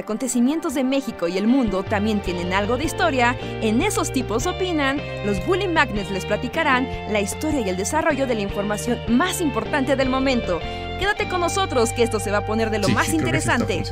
acontecimientos de México y el mundo también tienen algo de historia, en esos tipos opinan, los Bully Magnets les platicarán la historia y el desarrollo de la información más importante del momento. Quédate con nosotros que esto se va a poner de lo más interesante.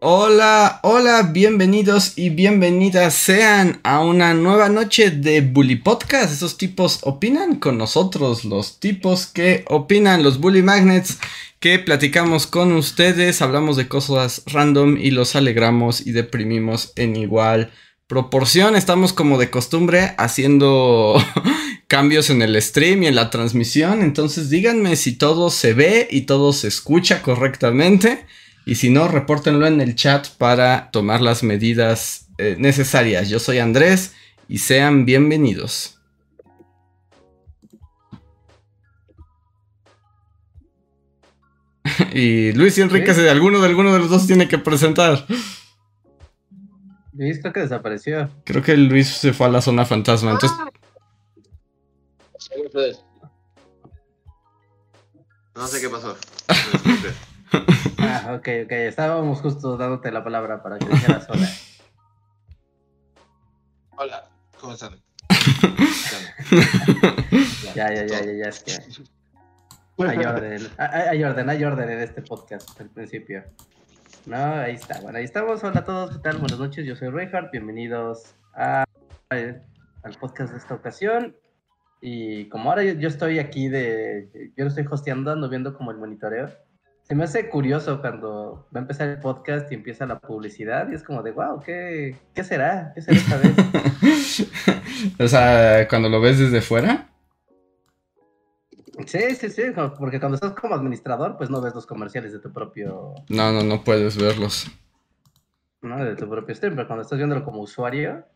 Hola, hola, bienvenidos y bienvenidas sean a una nueva noche de Bully Podcast. Esos tipos opinan con nosotros, los tipos que opinan, los Bully Magnets que platicamos con ustedes, hablamos de cosas random y los alegramos y deprimimos en igual proporción. Estamos como de costumbre haciendo cambios en el stream y en la transmisión. Entonces díganme si todo se ve y todo se escucha correctamente. Y si no, repórtenlo en el chat para tomar las medidas eh, necesarias. Yo soy Andrés y sean bienvenidos. y Luis y Enrique, si alguno de alguno de los dos tiene que presentar. Luis creo que desapareció. Creo que Luis se fue a la zona fantasma, entonces... No sé qué pasó. Ah, ok, ok. Estábamos justo dándote la palabra para que dijeras hola. Hola, ¿cómo están? ya, ya, ya, ya, ya, es que. Hay orden, hay, orden, hay orden en este podcast al principio. No, ahí está. Bueno, ahí estamos. Hola a todos, ¿qué tal? Buenas noches, yo soy Reinhardt. Bienvenidos a, al podcast de esta ocasión. Y como ahora yo, estoy aquí de. Yo lo estoy hosteando, ando viendo como el monitoreo se me hace curioso cuando va a empezar el podcast y empieza la publicidad y es como de, wow, ¿qué, qué será? ¿Qué será esta vez? o sea, cuando lo ves desde fuera. Sí, sí, sí, porque cuando estás como administrador, pues no ves los comerciales de tu propio... No, no, no puedes verlos. No, de tu propio stream, pero cuando estás viéndolo como usuario...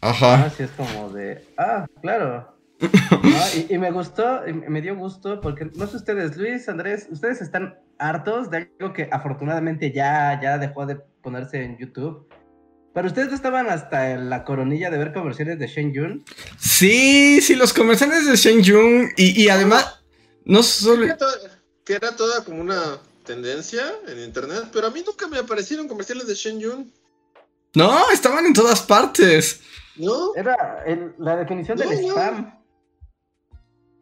Ajá. Así es como de, ah, claro, y, me gustó, me dio gusto, porque no sé ustedes, Luis, Andrés, ustedes están hartos de algo que afortunadamente ya, ya dejó de ponerse en YouTube. Pero ustedes no estaban hasta en la coronilla de ver comerciales de Shen Yun. Sí, sí, los comerciales de Shen Yun. Y, además, no solo. Que era toda como una tendencia en internet, pero a mí nunca me aparecieron comerciales de Shen Yun. No, estaban en todas partes. ¿No? Era la definición del spam.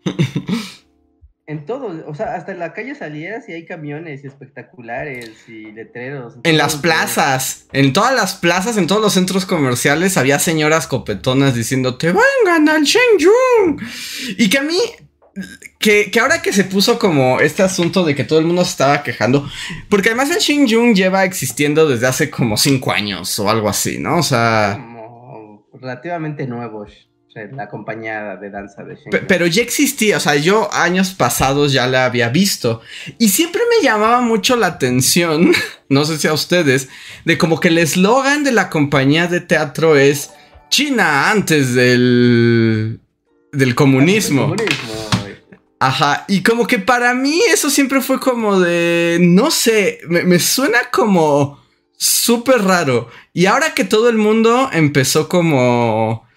En todo, o sea, hasta en la calle salías y hay camiones y espectaculares y letreros. En las plazas, en todas las plazas, en todos los centros comerciales había señoras copetonas diciendo, te vengan al Shenyun. Y que a mí, que, ahora que se puso como este asunto de que todo el mundo se estaba quejando, porque además el Shenyun lleva existiendo desde hace como cinco años o algo así, ¿no? O sea... Como relativamente nuevos la compañía de danza de Pero ya existía, o sea, yo años pasados ya la había visto. Y siempre me llamaba mucho la atención, no sé si a ustedes, de como que el eslogan de la compañía de teatro es China antes del, del comunismo. Ajá, y como que para mí eso siempre fue como de, no sé, me, me suena como súper raro. Y ahora que todo el mundo empezó como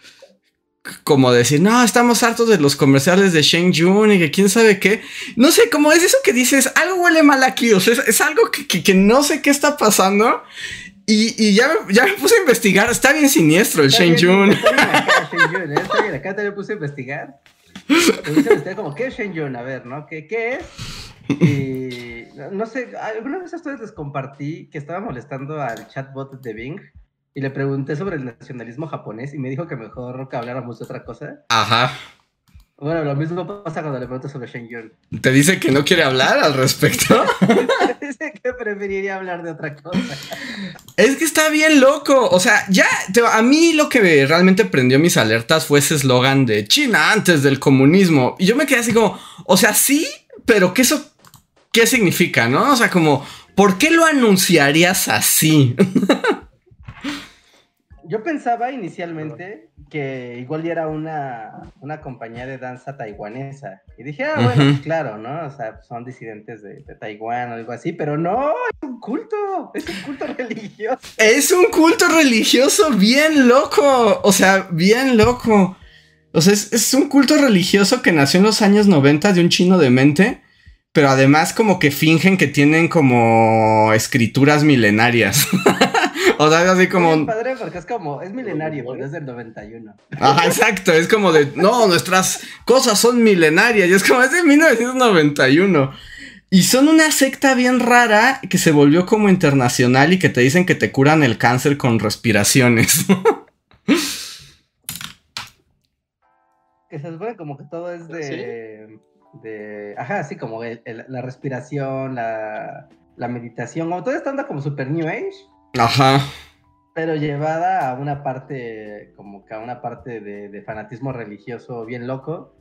como decir, no, estamos hartos de los comerciales de Sheng Jun y que quién sabe qué. No sé, como es eso que dices, algo huele mal aquí, o sea, es, algo que, no sé qué está pasando. Y, ya, ya me puse a investigar, está bien siniestro el Sheng Jun. Está bien acá, Sheng está bien acá, te puse a investigar. Me como, ¿qué es Sheng Jun? A ver, ¿no? ¿Qué, qué es? Y no sé, alguna vez a ustedes les compartí que estaba molestando al chatbot de Bing y le pregunté sobre el nacionalismo japonés y me dijo que mejor que habláramos de otra cosa. Ajá. Bueno, lo mismo pasa cuando le pregunto sobre Shen ¿Te dice que no quiere hablar al respecto? dice que preferiría hablar de otra cosa. Es que está bien loco. O sea, ya, a mí lo que realmente prendió mis alertas fue ese eslogan de China antes del comunismo. Y yo me quedé así como, o sea, sí, pero ¿qué eso qué significa, no? O sea, como, ¿por qué lo anunciarías así? Yo pensaba inicialmente que igual era una, una compañía de danza taiwanesa. Y dije, ah, bueno, pues claro, ¿no? O sea, son disidentes de, Taiwán o algo así, pero no, es un culto, es un culto religioso. Es un culto religioso bien loco, o sea, bien loco. O sea, es, es, un culto religioso que nació en los años 90 de un chino de mente, pero además como que fingen que tienen como escrituras milenarias. o sea, así como... Es padre porque es como, es milenario, pero es del 91. Ajá, exacto, es como de, no, nuestras cosas son milenarias, y es como, es de 1991. Y son una secta bien rara que se volvió como internacional y que te dicen que te curan el cáncer con respiraciones. que se supone como que todo es de... de ajá, así como la respiración, la, la meditación, como todo esto anda como super New Age. Ajá. Pero llevada a una parte, como que a una parte de, fanatismo religioso bien loco.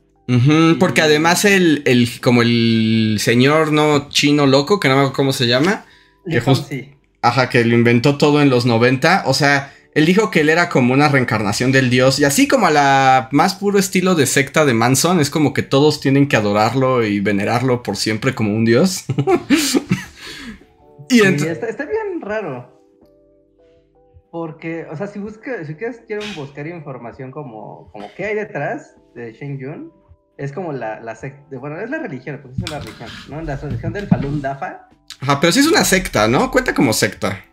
porque además el, el, como el señor no chino loco, que no me acuerdo cómo se llama. Que sí. Ajá, que lo inventó todo en los 90. O sea, él dijo que él era como una reencarnación del dios. Y así como a la más puro estilo de secta de Manson, es como que todos tienen que adorarlo y venerarlo por siempre como un dios. y está, está bien raro. Porque, o sea, si busca, si quieres, quieren buscar información como, como qué hay detrás de Shen Yun, es como la, la secta, bueno, es la religión, pues es una religión, ¿no? La religión del Falun Dafa. Ajá, pero sí es una secta, ¿no? Cuenta como secta.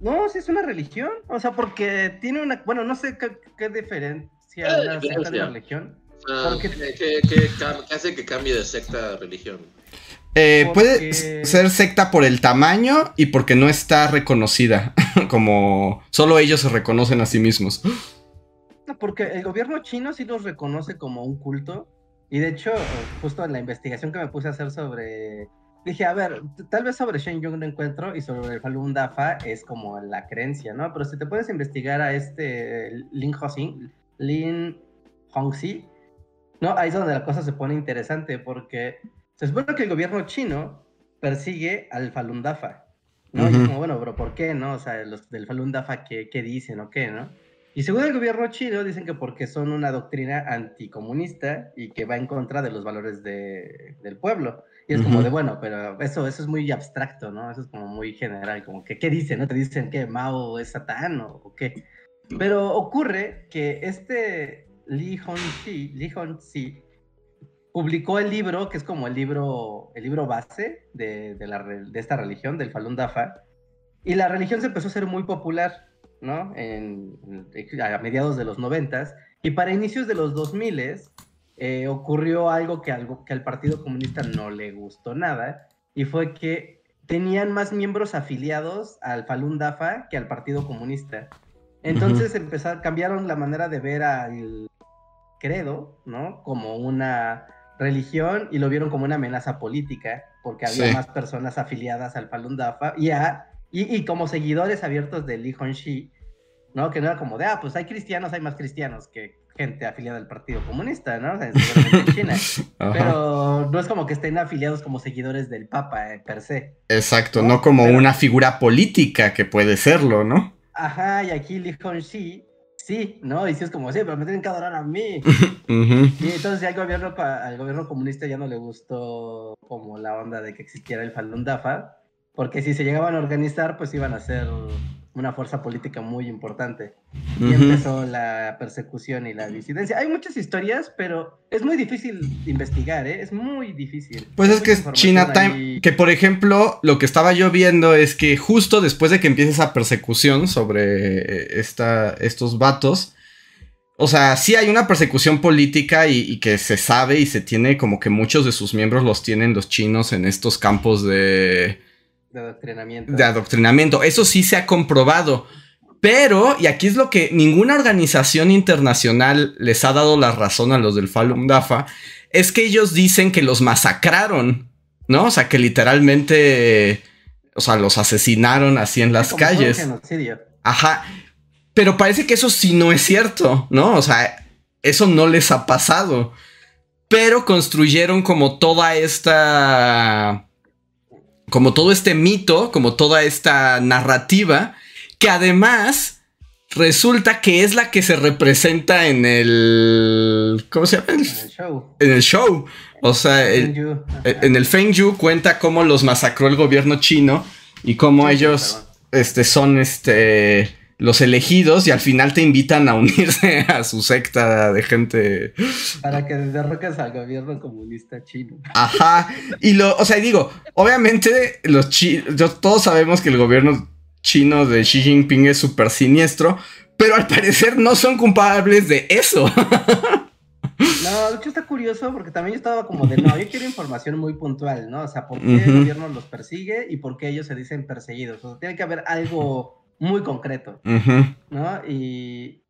No, sí es una religión, o sea, porque tiene una, bueno, no sé qué, qué diferencia eh, una secta de una religión. Ah, ¿qué, qué hace que cambie de secta a religión? Eh, puede ser secta por el tamaño y porque no está reconocida. como solo ellos se reconocen a sí mismos. porque el gobierno chino sí los reconoce como un culto. Y de hecho, justo en la investigación que me puse a hacer sobre. Dije, a ver, tal vez sobre Shen Yong no encuentro y sobre el Falun Dafa es como la creencia, ¿no? Pero si te puedes investigar a este Lin Hongxi, Lin Hongxi, ¿no? Ahí es donde la cosa se pone interesante porque se supone que el gobierno chino persigue al Falun Dafa, ¿no? Y es como, bueno, pero ¿por qué, no? O sea, los del Falun Dafa, ¿qué, ¿qué, dicen o qué, no? Y según el gobierno chino, dicen que porque son una doctrina anticomunista y que va en contra de los valores de, del pueblo. Y es como de, bueno, pero eso, eso es muy abstracto, ¿no? Eso es como muy general, como que, ¿qué dicen, no? ¿Te dicen que Mao es satán o, o qué? Pero ocurre que este Li Hongxi, Li Hongxi publicó el libro, que es como el libro, el libro base de, de, la, de esta religión, del Falun Dafa, y la religión se empezó a ser muy popular, ¿no? En, a mediados de los noventas, y para inicios de los 2000 eh, ocurrió algo que, algo que al Partido Comunista no le gustó nada, y fue que tenían más miembros afiliados al Falun Dafa que al Partido Comunista. Entonces empezaron, cambiaron la manera de ver al credo, ¿no? Como una religión y lo vieron como una amenaza política, porque había más personas afiliadas al Falun Dafa y, y, como seguidores abiertos de Li Hongxi, ¿no? Que no era como de, ah, pues hay cristianos, hay más cristianos que gente afiliada al Partido Comunista, ¿no? O sea, en China. Pero no es como que estén afiliados como seguidores del Papa, eh, per se. Exacto, no, como una figura política que puede serlo, ¿no? Ajá, y aquí Li Hongxi sí, ¿no? Y si es como, sí, pero me tienen que adorar a mí. Y entonces ya al gobierno, al gobierno comunista ya no le gustó como la onda de que existiera el Falun Dafa, porque si se llegaban a organizar, pues iban a ser una fuerza política muy importante. Y empezó la persecución y la disidencia. Hay muchas historias, pero es muy difícil investigar, ¿eh? Es muy difícil. Pues es que es Chinatown, que por ejemplo, lo que estaba yo viendo es que justo después de que empiece esa persecución sobre eh, esta, estos vatos, o sea, sí hay una persecución política y, y, que se sabe y se tiene como que muchos de sus miembros los tienen los chinos en estos campos de de adoctrinamiento. De adoctrinamiento. Eso sí se ha comprobado. Pero, y aquí es lo que ninguna organización internacional les ha dado la razón a los del Falun Dafa, es que ellos dicen que los masacraron, ¿no? O sea, que literalmente, o sea, los asesinaron así en las calles. Ajá. Pero parece que eso sí no es cierto, ¿no? O sea, eso no les ha pasado. Pero construyeron como toda esta como todo este mito, como toda esta narrativa, que además resulta que es la que se representa en el... ¿Cómo se llama? En el show. En el show. O sea, en el Fengju cuenta cómo los masacró el gobierno chino y cómo ellos este, son este, los elegidos y al final te invitan a unirse a su secta de gente. Para que derroques al gobierno comunista chino. Ajá. Y lo, o sea, digo, obviamente los chinos, todos sabemos que el gobierno chino de Xi Jinping es súper siniestro, pero al parecer no son culpables de eso. No, de hecho está curioso porque también yo estaba como de, no, yo quiero información muy puntual, ¿no? O sea, ¿por qué el gobierno los persigue y por qué ellos se dicen perseguidos? O sea, tiene que haber algo muy concreto, ¿no? Y,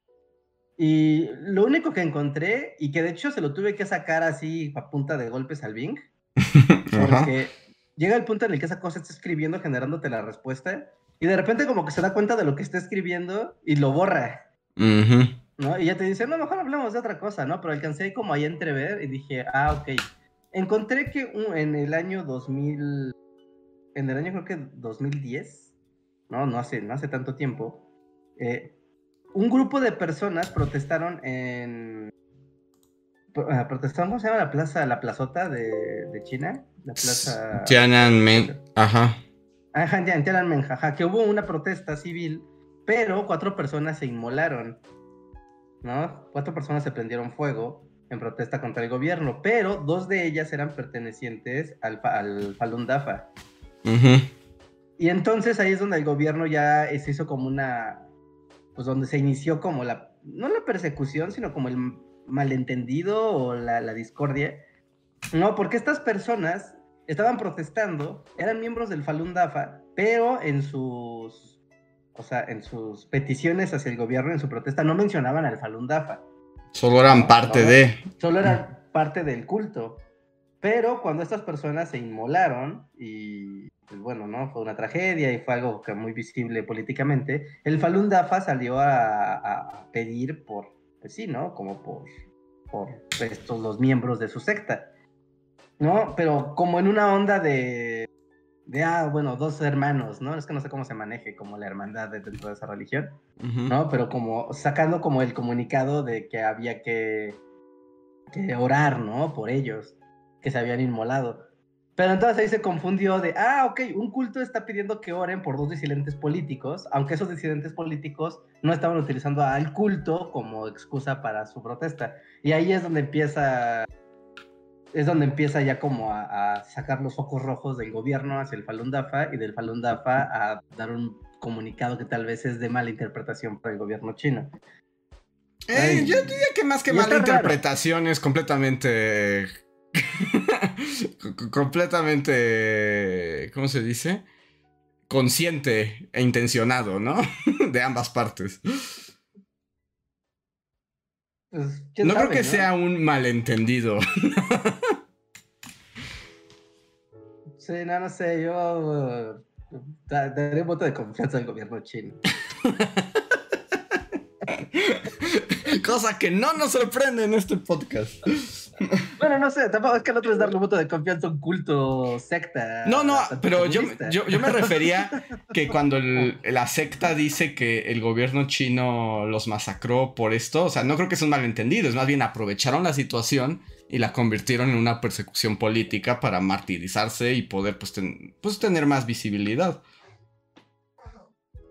y lo único que encontré, y que de hecho se lo tuve que sacar así a punta de golpes al Bing, porque llega el punto en el que esa cosa está escribiendo, generándote la respuesta, y de repente como que se da cuenta de lo que está escribiendo y lo borra. ¿No? Y ya te dice, no, mejor hablemos de otra cosa, ¿no? Pero alcancé como ahí a entrever y dije, ah, ok. Encontré que en el año 2000, en el año creo que 2010, no, no hace, no hace tanto tiempo, eh, un grupo de personas protestaron en... Ah, protestaron, ¿cómo se llama la plaza, la plazota de, de China? La plaza... Tiananmen, ajá. Ajá, Tiananmen, ajá, que hubo una protesta civil, pero cuatro personas se inmolaron, ¿no? Cuatro personas se prendieron fuego en protesta contra el gobierno, pero dos de ellas eran pertenecientes al, al Falun Dafa. Ajá. Y entonces ahí es donde el gobierno ya se hizo como una, pues donde se inició como la, no la persecución, sino como el malentendido o la, discordia. No, porque estas personas estaban protestando, eran miembros del Falun Dafa, pero en sus, o sea, en sus peticiones hacia el gobierno, en su protesta, no mencionaban al Falun Dafa. Solo eran parte de. Solo eran parte del culto. Pero cuando estas personas se inmolaron y pues bueno, ¿no? Fue una tragedia y fue algo que muy visible políticamente. El Falun Dafa salió a, pedir por, pues sí, ¿no? Como por, por estos los miembros de su secta, ¿no? Pero como en una onda de, de, ah, bueno, dos hermanos, ¿no? Es que no sé cómo se maneje como la hermandad dentro de esa religión, ¿no? Pero como sacando como el comunicado de que había que, que orar, ¿no? Por ellos, que se habían inmolado. Pero entonces ahí se confundió de, ah, ok, un culto está pidiendo que oren por dos disidentes políticos, aunque esos disidentes políticos no estaban utilizando al culto como excusa para su protesta. Y ahí es donde empieza, es donde empieza ya como a, sacar los focos rojos del gobierno hacia el Falun Dafa y del Falun Dafa a dar un comunicado que tal vez es de mala interpretación para el gobierno chino. Eh, yo diría que más que mala interpretación es completamente completamente, ¿cómo se dice? Consciente e intencionado, ¿no? de ambas partes. Pues, no creo que sea un malentendido. sí, no, no sé, yo uh, daré un voto de confianza al gobierno chino. Cosa que no nos sorprende en este podcast. Bueno, no sé, tampoco es que el otro es darle un voto de confianza a un culto secta. No, no, pero yo, yo, me refería que cuando la secta dice que el gobierno chino los masacró por esto, o sea, no creo que sea un malentendido, es más bien aprovecharon la situación y la convirtieron en una persecución política para martirizarse y poder pues, pues tener más visibilidad.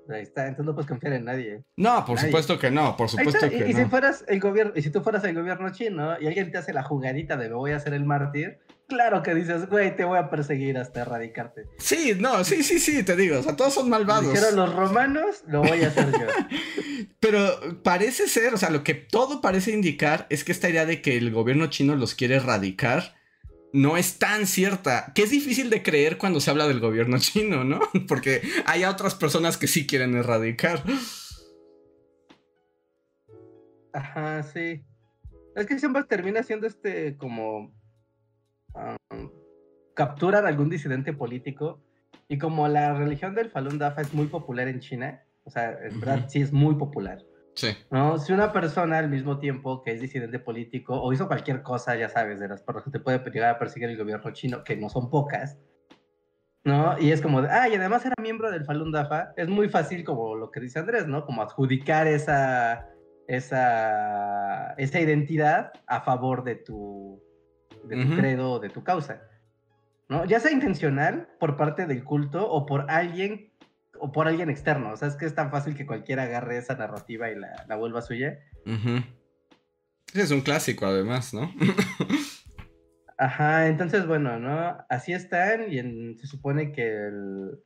Ahí está, entonces no puedes confiar en nadie. No, por supuesto que no, por supuesto que y, no. si fueras el gobierno, y si tú fueras el gobierno chino y alguien te hace la jugadita de me voy a hacer el mártir, claro que dices, güey, te voy a perseguir hasta erradicarte. Sí, no, sí, sí, sí, te digo, o sea, todos son malvados. Dijeron los romanos, lo voy a hacer yo. Pero parece ser, o sea, lo que todo parece indicar es que esta idea de que el gobierno chino los quiere erradicar no es tan cierta, que es difícil de creer cuando se habla del gobierno chino, ¿no? Porque hay otras personas que sí quieren erradicar. Ajá, sí. Es que siempre termina siendo este como capturar a algún disidente político y como la religión del Falun Dafa es muy popular en China, o sea, en verdad sí es muy popular. ¿No? Si una persona al mismo tiempo que es disidente político o hizo cualquier cosa, ya sabes, de las personas que te puede llegar a perseguir el gobierno chino, que no son pocas, ¿no? Y es como, ah, y además era miembro del Falun Dafa, es muy fácil como lo que dice Andrés, ¿no? Como adjudicar esa, esa, esa identidad a favor de tu, de tu credo o de tu causa, ¿no? Ya sea intencional por parte del culto o por alguien o por alguien externo. O sea, es que es tan fácil que cualquiera agarre esa narrativa y la, la vuelva suya. Es un clásico, además, ¿no? Ajá, entonces, bueno, ¿no? Así están y se supone que el,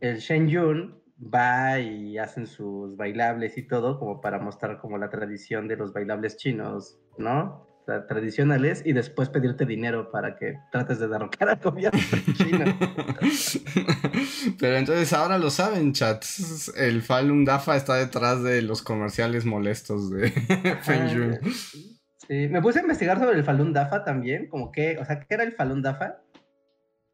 el Shen Yun va y hacen sus bailables y todo como para mostrar como la tradición de los bailables chinos, ¿no? Tradicionales y después pedirte dinero para que trates de derrocar al gobierno chino. Pero entonces ahora lo saben, chats. El Falun Dafa está detrás de los comerciales molestos de Feng Sí, me puse a investigar sobre el Falun Dafa también, como que, o sea, ¿qué era el Falun Dafa?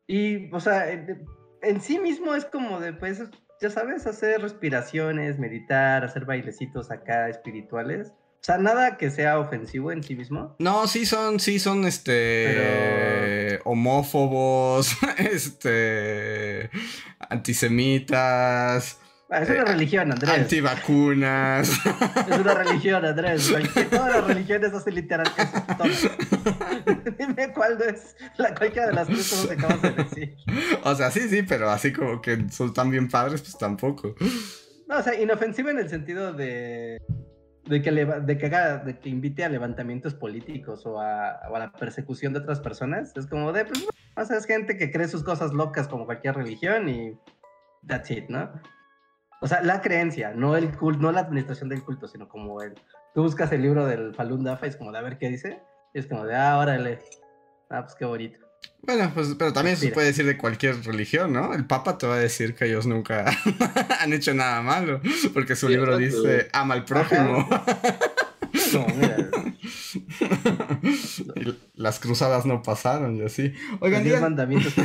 Y, o sea, en sí mismo es como de, pues, ya sabes, hacer respiraciones, meditar, hacer bailecitos acá espirituales. O sea, nada que sea ofensivo en sí mismo. No, sí son, sí son, este, homófobos, este, antisemitas. Ah, es una eh, religión, Andrés. Antivacunas. Es una religión, Andrés. Todas las religiones hacen literal eso. Dime cuál es la, cualquiera de las tres cosas que acabas de decir. O sea, sí, sí, pero así como que son tan bien padres, pues tampoco. No, o sea, inofensiva en el sentido de de que, de, que haga, de que invite a levantamientos políticos o a, la persecución de otras personas. Es como de, pues, o es gente que cree sus cosas locas como cualquier religión y that's it, ¿no? O sea, la creencia, no el culto, no la administración del culto, sino como el, tú buscas el libro del Falun Dafa y es como de a ver qué dice, y es como de, ah, órale, ah, pues qué bonito. Bueno, pues, pero también se puede decir de cualquier religión, ¿no? El Papa te va a decir que ellos nunca han hecho nada malo, porque su libro dice ama al prójimo. No, mira. las cruzadas no pasaron y así. Oigan, digan... mandamientos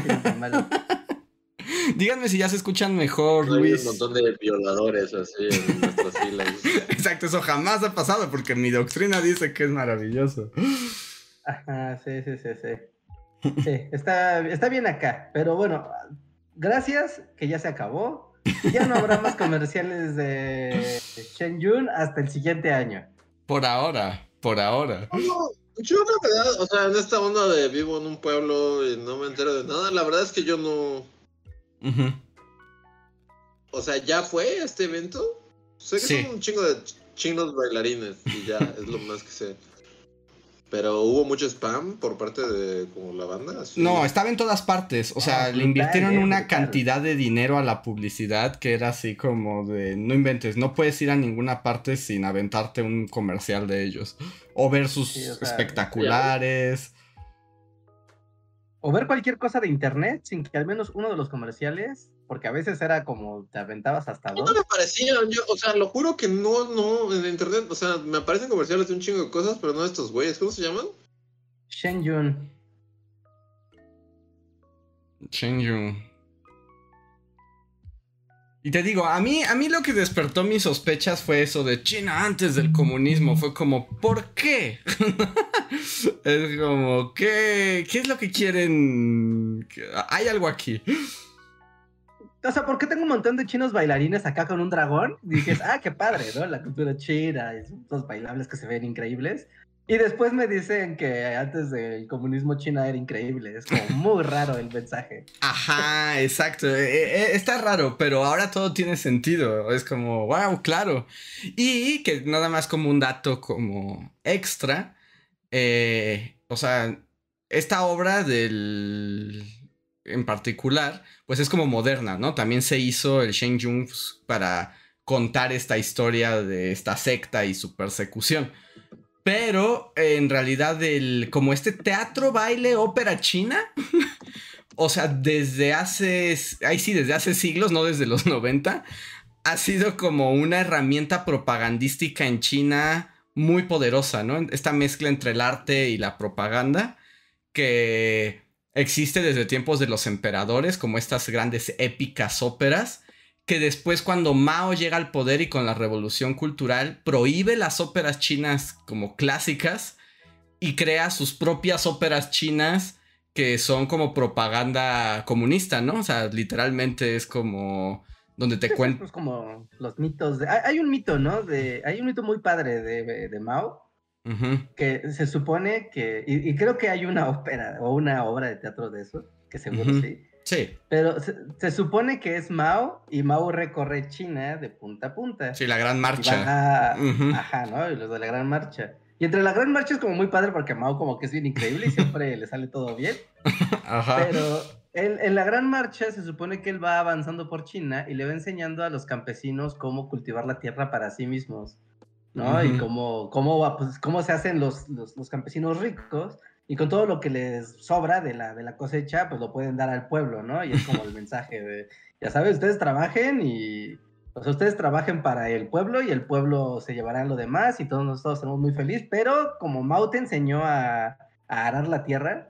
Díganme si ya se escuchan mejor, Luis. Hay un montón de violadores así en nuestras filas. Exacto, eso jamás ha pasado porque mi doctrina dice que es maravilloso. Ajá, sí, sí, sí, sí. Sí, está, está bien acá. Pero bueno, gracias, que ya se acabó. Ya no habrá más comerciales de Yun hasta el siguiente año. Por ahora, por ahora. yo la verdad, o sea, en esta onda de vivo en un pueblo y no me entero de nada, la verdad es que yo no. O sea, ¿ya fue este evento? Sé que son un chingo de chinos bailarines y ya, es lo más que sé. Pero hubo mucho spam por parte de como la banda. No, estaba en todas partes. O sea, ah, le invirtieron una cantidad de dinero a la publicidad que era así como de no inventes, no puedes ir a ninguna parte sin aventarte un comercial de ellos. O ver sus espectaculares. O ver cualquier cosa de internet sin que al menos uno de los comerciales porque a veces era como te aventabas hasta dos. No me parecían, yo, o sea, lo juro que no, no, en internet, o sea, me aparecen comerciales de un chingo de cosas, pero no de estos güeyes, ¿cómo se llaman? Shen Yun. Shen Yun. Y te digo, a mí, a mí lo que despertó mis sospechas fue eso de China antes del comunismo. Fue como, ¿por qué? es como, ¿qué, ¿qué es lo que quieren? Hay algo aquí. O sea, ¿por qué tengo un montón de chinos bailarines acá con un dragón? Y dices, ah, qué padre, ¿no? La cultura china, y los bailables que se ven increíbles. Y después me dicen que antes del comunismo China era increíble. Es como muy raro el mensaje. Ajá, exacto. E, e, está raro, pero ahora todo tiene sentido. Es como, wow, claro. Y que nada más como un dato como extra. Eh, o sea, esta obra del en particular, pues es como moderna, ¿no? También se hizo el Shen Yun para contar esta historia de esta secta y su persecución. Pero en realidad, como este teatro, baile, ópera china, o sea, desde hace, ahí sí, desde hace siglos, no desde los 90, ha sido como una herramienta propagandística en China muy poderosa, ¿no? Esta mezcla entre el arte y la propaganda que existe desde tiempos de los emperadores, como estas grandes épicas óperas, que después cuando Mao llega al poder y con la revolución cultural, prohíbe las óperas chinas como clásicas y crea sus propias óperas chinas que son como propaganda comunista, ¿no? O sea, literalmente es como donde te cuento. Es como los mitos. De... Hay un mito, ¿no? De... Hay un mito muy padre de, de Mao que se supone que, y, creo que hay una ópera o una obra de teatro de eso, que seguro sí. Sí. Pero se, supone que es Mao y Mao recorre China de punta a punta. Sí, la gran marcha. Ajá, ¿no? Y los de la gran marcha. Y entre la gran marcha es como muy padre porque Mao como que es bien increíble y siempre le sale todo bien. Ajá. Pero en, la gran marcha se supone que él va avanzando por China y le va enseñando a los campesinos cómo cultivar la tierra para sí mismos, ¿no? Y cómo, cómo, pues, cómo se hacen los, los, los campesinos ricos y con todo lo que les sobra de la, de la cosecha, pues lo pueden dar al pueblo, ¿no? Y es como el mensaje de, ya sabes, ustedes trabajen y, pues ustedes trabajen para el pueblo y el pueblo se llevará lo demás y todos nosotros estamos muy felices, pero como Mao te enseñó a, arar la tierra,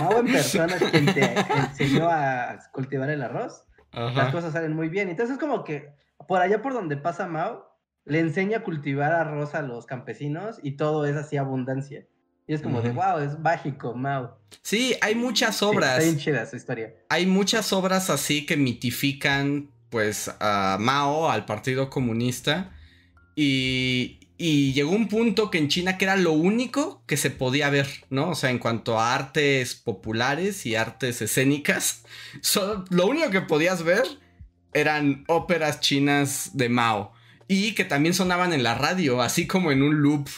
Mao en persona quien te enseñó a cultivar el arroz, las cosas salen muy bien. Entonces es como que por allá por donde pasa Mao, le enseña a cultivar arroz a los campesinos y todo es así abundancia. Y es como de, wow, es mágico, Mao. Sí, hay muchas obras. está bien chida su historia. Hay muchas obras así que mitifican, pues, a Mao, al Partido Comunista. Y, y llegó un punto que en China que era lo único que se podía ver, ¿no? O sea, en cuanto a artes populares y artes escénicas, lo único que podías ver eran óperas chinas de Mao. Y que también sonaban en la radio, así como en un loop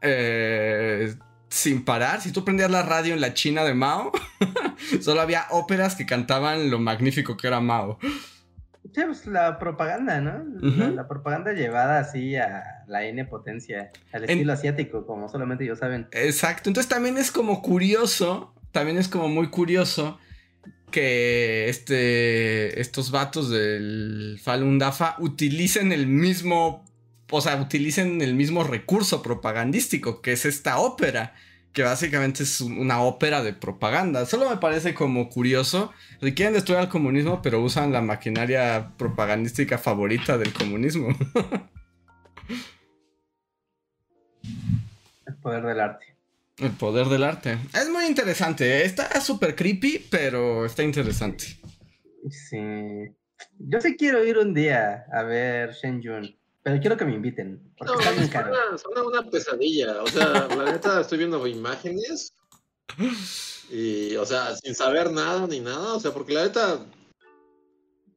eh, sin parar. Si tú prendías la radio en la China de Mao, solo había óperas que cantaban lo magnífico que era Mao. Sí, pues la propaganda, ¿no? la, propaganda llevada así a la N potencia, al estilo asiático, como solamente ellos saben. Exacto, entonces también es como curioso, también es como muy curioso que este, estos vatos del Falun Dafa utilicen el mismo o sea, utilicen el mismo recurso propagandístico, que es esta ópera, que básicamente es una ópera de propaganda. Solo me parece como curioso. quieren destruir al comunismo, pero usan la maquinaria propagandística favorita del comunismo. el poder del arte. El poder del arte. Es muy interesante. ¿eh? Está súper creepy, pero está interesante. Sí. Yo sí quiero ir un día a ver Shen Yun. Pero quiero que me inviten, porque no, está bien caro. Suena, una pesadilla. O sea, la neta estoy viendo imágenes. Y, o sea, sin saber nada ni nada. O sea, porque la neta.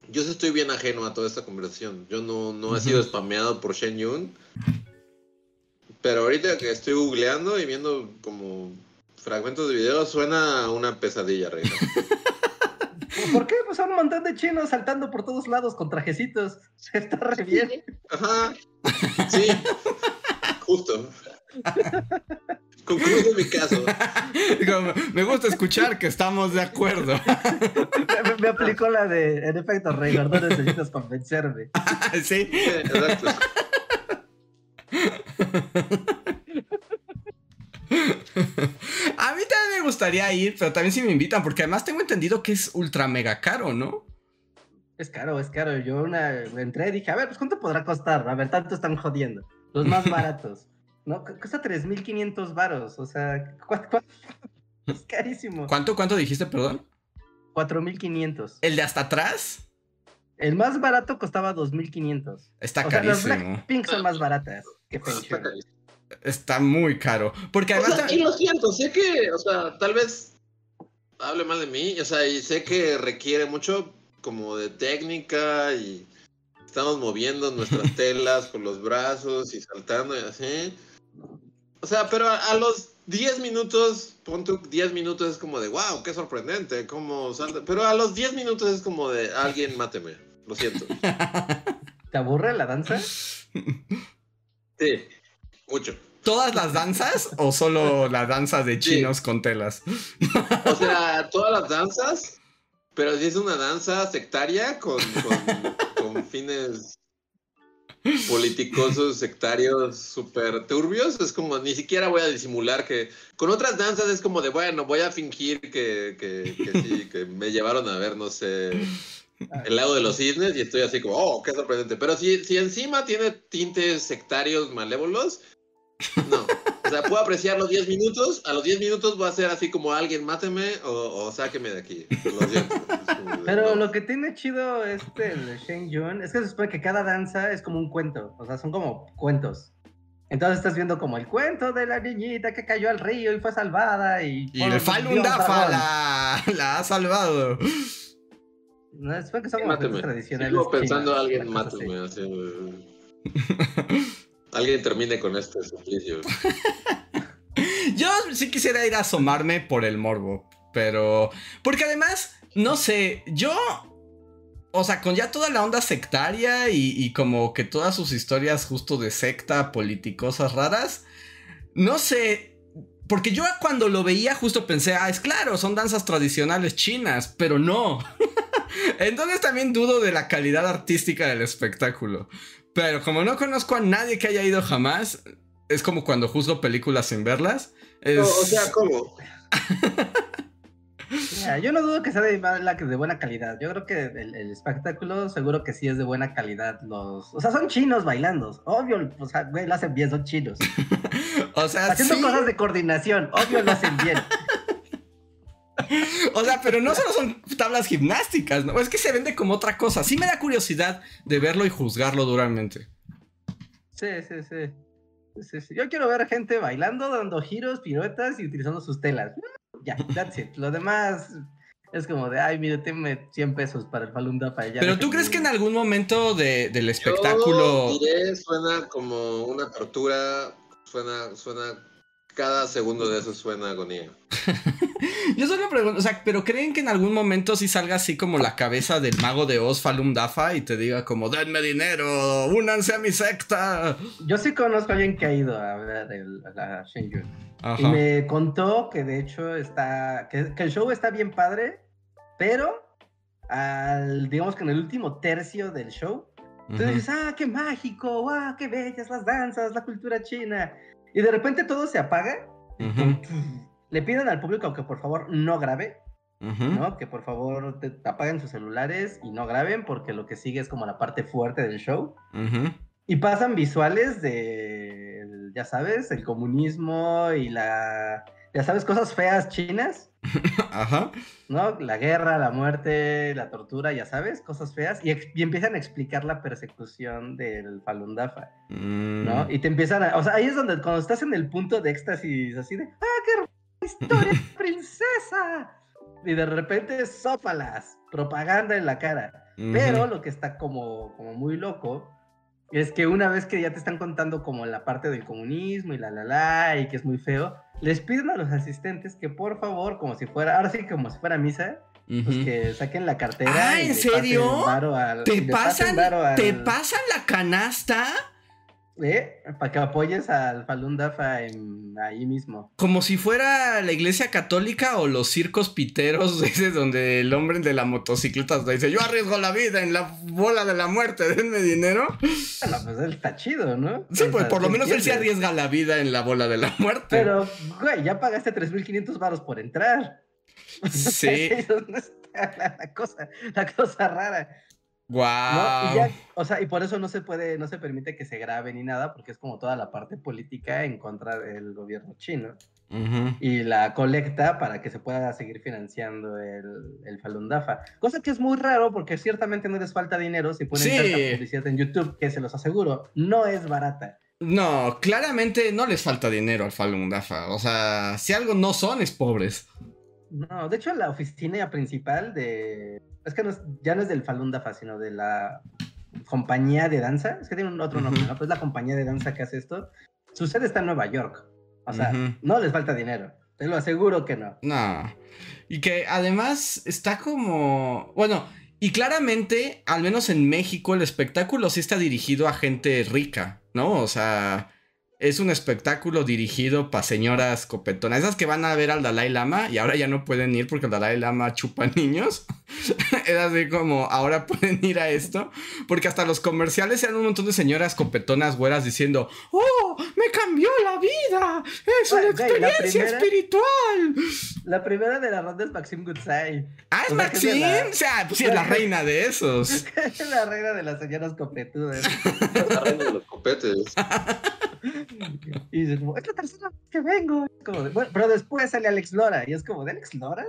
Yo sí estoy bien ajeno a toda esta conversación. Yo no, no he sido spameado por Shen Yun. Pero ahorita que estoy googleando y viendo como fragmentos de video, suena una pesadilla, Reina. ¿Por qué? Pues son un montón de chinos saltando por todos lados con trajecitos. Está re bien. Ajá. Sí. Justo. Concluyo mi caso. me gusta escuchar que estamos de acuerdo. me, aplicó la de, en efecto, Rey, no necesitas convencerme. sí. Exacto. A mí también me gustaría ir, pero también si me invitan, porque además tengo entendido que es ultra mega caro, ¿no? Es caro, es caro. Yo una, entré y dije, a ver, pues ¿cuánto podrá costar? A ver, tanto están jodiendo. Los más baratos. ¿No? Cuesta 3.500 varos. O sea, es carísimo. ¿Cuánto, cuánto dijiste, perdón? 4.500. ¿El de hasta atrás? El más barato costaba 2.500. Está carísimo. Los Pink son más baratas Feng está muy caro. Porque además. y lo siento, sé que, o sea, tal vez hable mal de mí, o sea, y sé que requiere mucho como de técnica y estamos moviendo nuestras telas con los brazos y saltando y así. O sea, pero a, los 10 minutos, pon 10 minutos es como de, wow, qué sorprendente, cómo salta. Pero a los 10 minutos es como de, alguien máteme, lo siento. ¿Te aburre la danza? Sí. Mucho. ¿Todas las danzas o solo la danza de chinos con telas? O sea, todas las danzas, pero si es una danza sectaria con, con, fines políticos sectarios súper turbios, es como ni siquiera voy a disimular que con otras danzas es como de bueno, voy a fingir que, que, que sí, que me llevaron a ver, no sé, el lado de los cisnes y estoy así como, oh, qué sorprendente. Pero si, si encima tiene tintes sectarios malévolos, no. O sea, puedo apreciar los 10 minutos. A los 10 minutos voy a ser así como alguien máteme o, sáqueme de aquí. Pero lo que tiene chido este el Shane Yun es que se supone que cada danza es como un cuento. O sea, son como cuentos. Entonces estás viendo como el cuento de la niñita que cayó al río y fue salvada y... Y el Falun Dafa la, la ha salvado. No, es que son tradicionales. Sigo pensando alguien máteme. así, alguien termine con este suplicio. Yo sí quisiera ir a asomarme por el morbo, pero... Porque además, no sé, yo... O sea, con ya toda la onda sectaria y, y como que todas sus historias justo de secta, politicosas raras, no sé, porque yo cuando lo veía justo pensé, ah, es claro, son danzas tradicionales chinas, pero no. Entonces también dudo de la calidad artística del espectáculo. Pero como no conozco a nadie que haya ido jamás, es como cuando juzgo películas sin verlas. Es... No, o sea, ¿cómo? Mira, yo no dudo que sea de, buena calidad. Yo creo que el, el espectáculo seguro que sí es de buena calidad. Los, o sea, son chinos bailando. Obvio, o sea, güey, lo hacen bien, son chinos. o sea, Haciendo sí. cosas de coordinación. Obvio, lo hacen bien. O sea, pero no solo son tablas gimnásticas, ¿no? Es que se vende como otra cosa. Sí me da curiosidad de verlo y juzgarlo duramente. Sí, sí, sí. Sí, sí. Yo quiero ver gente bailando, dando giros, piruetas y utilizando sus telas. Ya, that's it. Lo demás es como de, ay, mire, tenme 100 pesos para el Falun Dafa. y ya Pero tú crees que en ir". algún momento de- del Yo espectáculo... diré, suena como una tortura. Suena, suena. Cada segundo de eso suena agonía. Yo solo pregunto, o sea, pero creen que en algún momento sí salga así como la cabeza del mago de Oz, Falun Dafa, y te diga como, denme dinero, únanse a mi secta. Yo sí conozco a alguien que ha ido a ver el, a la Shenju. Y me contó que de hecho está. Que, que el show está bien padre, pero al, digamos que en el último tercio del show, Ujú. dices, ah, qué mágico, wow, qué bellas las danzas, la cultura china. Y de repente todo se apaga. Ujú. Le piden al público que por favor no grabe, Ujú. ¿no? Que por favor te, apaguen sus celulares y no graben porque lo que sigue es como la parte fuerte del show. Ujú. Y pasan visuales de, ya sabes, el comunismo y la, ya sabes, cosas feas chinas, Ajá. ¿no? La guerra, la muerte, la tortura, ya sabes, cosas feas. Y, y empiezan a explicar la persecución del Falun Dafa, Mm. ¿no? Y te empiezan a, o sea, ahí es donde cuando estás en el punto de éxtasis, así de, ¡ah, qué historia, princesa! Y de repente, sófalas, propaganda en la cara. Pero lo que está como, como muy loco es que una vez que ya te están contando como la parte del comunismo y la la la y que es muy feo, les piden a los asistentes que por favor, como si fuera, ahora sí como si fuera misa, pues que saquen la cartera. Ah, y ¿en serio? al- ¿Te pasan, al- ¿Te pasan la canasta? ¿Eh? Para que apoyes al Falun Dafa en- ahí mismo. Como si fuera la iglesia católica o los circos piteros, ese donde el hombre de la motocicleta dice, yo arriesgo la vida en la bola de la muerte, denme dinero. Bueno, pues él está chido, ¿no? Sí, pues por lo ¿te menos él sí entiendes? arriesga la vida en la bola de la muerte. Pero, güey, ya pagaste 3.500 varos por entrar. Sí. Está cosa, la cosa rara. ¿No? Wow. Y ya, o sea, y por eso no se puede, no se permite que se grabe ni nada, porque es como toda la parte política en contra del gobierno chino y la colecta para que se pueda seguir financiando el, el Falun Dafa. Cosa que es muy raro porque ciertamente no les falta dinero si ponen Sí. tanta publicidad en YouTube, que se los aseguro, no es barata. No, claramente no les falta dinero al Falun Dafa. O sea, si algo no son, es pobres. No, de hecho la oficina principal de... Es que no es- ya no es del Falun Dafa, sino de la compañía de danza. Es que tiene un otro nombre, Ujú. ¿no? Pero es la compañía de danza que hace esto. Su sede está en Nueva York. O sea, no les falta dinero. Te lo aseguro que no. No. Y que además está como. Bueno, y claramente, al menos en México, el espectáculo sí está dirigido a gente rica, ¿no? O sea, es un espectáculo dirigido para señoras copetonas. Esas que van a ver al Dalai Lama y ahora ya no pueden ir porque el Dalai Lama chupa niños. es así como, ahora pueden ir a esto. Porque hasta los comerciales eran un montón de señoras copetonas güeras diciendo: ¡Oh! ¡Me cambió la vida! ¡Es una la experiencia primera- espiritual! La primera de la ronda es Maxim Gutsai. Ah, es O sea, la- O sea, pues sí, es la reina de esos. Es la reina de las señoras copetudas. La reina de los copetes. Y dices, como, es la tercera vez que vengo. Es como de, bueno, pero después sale Alex Lora. Y es como, ¿de Alex Lora?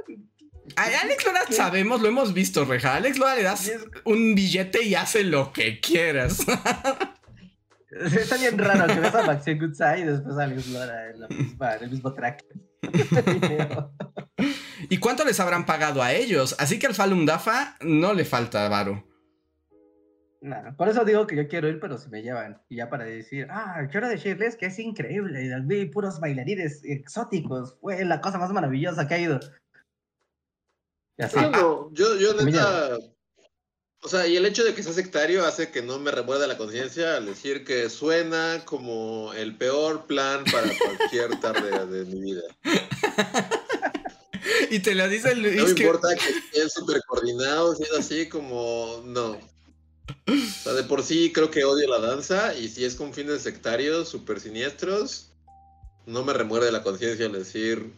A Alex Lora sabemos, lo hemos visto, Reja. A Alex Lora le das un billete y hace lo que quieras. Está bien raro que ves a Maxim Gutsai y después a Alex Lora en, la misma, en el mismo track. ¿Y cuánto les habrán pagado a ellos? Así que al Falun Dafa no le falta varo. Por eso digo que yo quiero ir, pero si me llevan. Y ya para decir, ah, quiero decirles que es increíble. Vi puros bailarines exóticos. Fue la cosa más maravillosa que ha ido. Y así. yo, yo neta. O sea, y el hecho de que sea sectario hace que no me remuerda la conciencia al decir que suena como el peor plan para cualquier tarde de mi vida. y te lo dice Luis. No me importa que estén súper coordinados, y así como. No. O sea, de por sí creo que odio la danza y si es con fines sectarios, súper siniestros, no me remuerde la conciencia al decir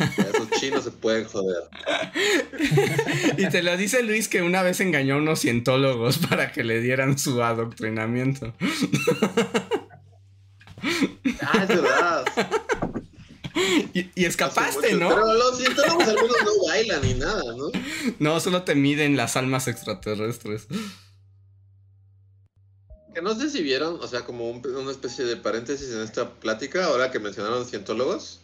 esos chinos se pueden joder. y te lo dice Luis que una vez engañó a unos cientólogos para que le dieran su adoctrinamiento. ah, es verdad. Y, escapaste, ¿no? Pero los cientólogos algunos no bailan ni nada, ¿no? No, solo te miden las almas extraterrestres. Que no sé si vieron, o sea, como una especie de paréntesis en esta plática, ahora que mencionaron cientólogos.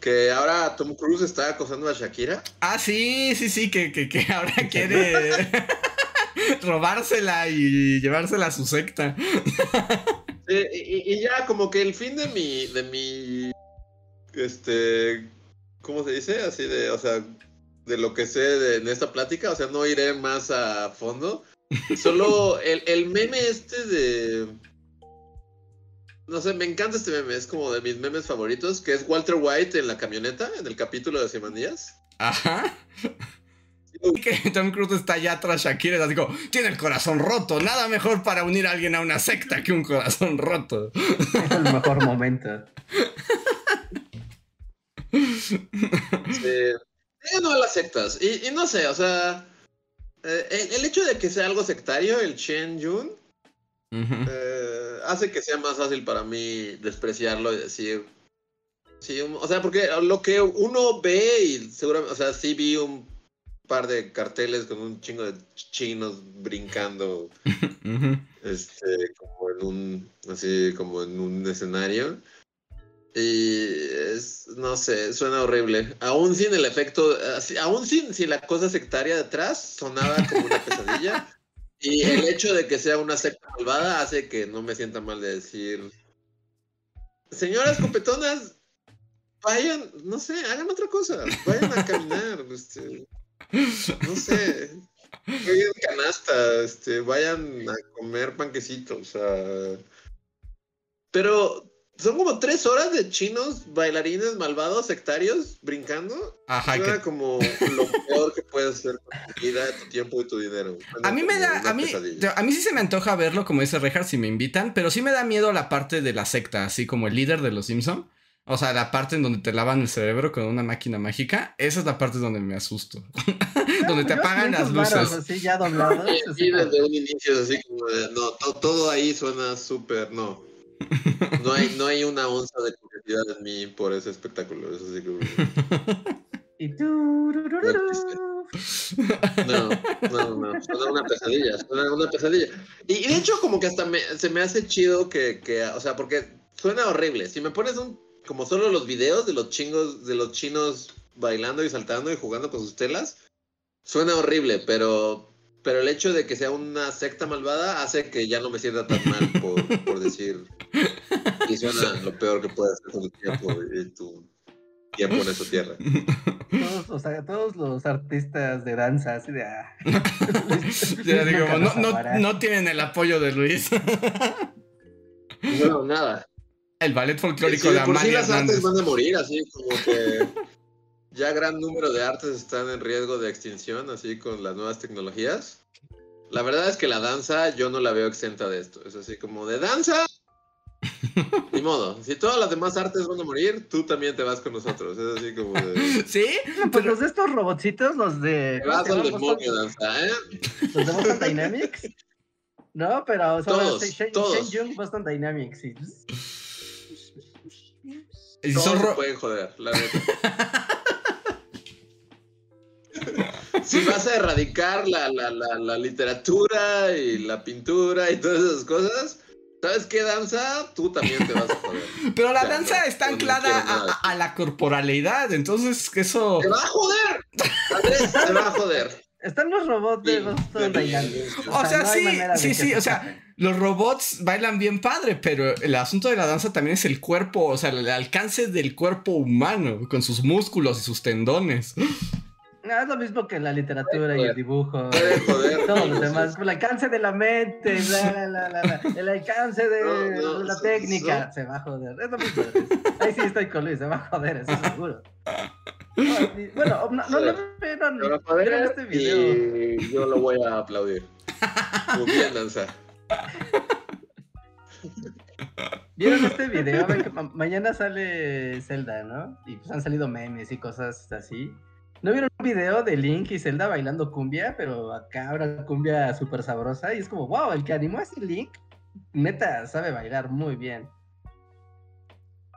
Que ahora Tom Cruise está acosando a Shakira. Ah, sí, sí, sí, que, que, ahora quiere robársela y llevársela a su secta. y, ya como que el fin de mi, de mi, este, ¿cómo se dice? Así de, o sea, de lo que sé de, en esta plática, o sea, no iré más a fondo. Solo el, el meme este de no sé, me encanta este meme, es como de mis memes favoritos, que es Walter White en la camioneta, en el capítulo de Díaz. Ajá. Que Tom Cruise está allá tras Shakira, así como, tiene el corazón roto, nada mejor para unir a alguien a una secta que un corazón roto. Es el mejor momento. Sí. no a las sectas, y, no sé, o sea, eh, el, hecho de que sea algo sectario, el Chen Yun, eh, hace que sea más fácil para mí despreciarlo y decir. Sí, o sea, porque lo que uno ve y seguramente, o sea, sí vi un par de carteles con un chingo de chinos brincando, este, como en un, así como en un escenario. Y no sé, suena horrible. Aún sin el efecto, aún sin, sin la cosa sectaria detrás, sonaba como una pesadilla. Y el hecho de que sea una secta malvada hace que no me sienta mal de decir, señoras copetonas, vayan, no sé, hagan otra cosa, vayan a caminar, este, no sé, vayan canasta, este, vayan a comer panquecitos, o sea, pero son como tres horas de chinos bailarines malvados, sectarios, brincando. Ajá. Suena como lo peor que puedes hacer con tu vida, tu tiempo y tu dinero. a mí me da, a mí, a mí sí se me antoja verlo, como dice Rejar, si me invitan, pero sí me da miedo la parte de la secta, así como el líder de los Simpson. O sea, la parte en donde te lavan el cerebro con una máquina mágica, esa es la parte donde me asusto. donde te apagan las luces. Así ya doblados. Sí, desde un inicio así como de, no, todo ahí suena súper, no. No hay, no hay una onza de curiosidad en mí por ese espectáculo. Eso sí que... Y tú... No, no, no. Suena una pesadilla. Suena una pesadilla. Y, de hecho, como que hasta se me hace chido que, que, o sea, porque suena horrible. Si me pones un, como solo los videos de los chingos, de los chinos bailando y saltando y jugando con sus telas, suena horrible, pero pero el hecho de que sea una secta malvada hace que ya no me sienta tan mal por, decir que suena lo peor que puede hacer con tu tiempo y tu tiempo en esa tierra. Todos, o sea, todos los artistas de danza, así de... Ah. digo, no, tienen el apoyo de Luis. no, nada. El ballet folclórico de Amalia sí las artes van a morir, así como que ya gran número de artes están en riesgo de extinción, así con las nuevas tecnologías. La verdad es que la danza yo no la veo exenta de esto. Es así como de danza. Ni modo. Si todas las demás artes van a morir, tú también te vas con nosotros. Es así como de. ¿Sí? Pues los de estos robotitos, los de. vas al demonio danza, ¿eh? Los de Boston Dynamics. No, pero todos, Shen, todos. Shen Boston Dynamics. Sí. Y son se pueden joder, la verdad. si vas a erradicar la, la, la, literatura y la pintura y todas esas cosas, ¿Sabes qué danza? Tú también te vas a joder. Pero la sea, danza no- está no anclada a, a- la corporalidad, entonces eso... ¡Te va a joder! Andrés, te va a joder. Están los robots de los. O sea, no sí, sí, sí, o sea, los robots bailan bien padre, pero el asunto de la danza también es el cuerpo, o sea, el alcance del cuerpo humano, con sus músculos y sus tendones. No, es lo mismo que la literatura y el dibujo. Puede joder. Todos los demás. El alcance de la mente, la, la, la, la, la, el alcance de, No, no, de la técnica. Se va a joder. Es lo mismo. Ahí sí estoy con Luis, se va a joder, eso seguro. Bueno, no, no, joder ¿vieron este video? y yo lo voy a aplaudir. Muy bien, danza. ¿Vieron este video? Ma- mañana sale Zelda, ¿no? Y pues han salido memes y cosas así. ¿No vieron un video de Link y Zelda bailando cumbia? Pero acá una cumbia súper sabrosa. Y es como, wow, el que animó a ese Link, neta, sabe bailar muy bien.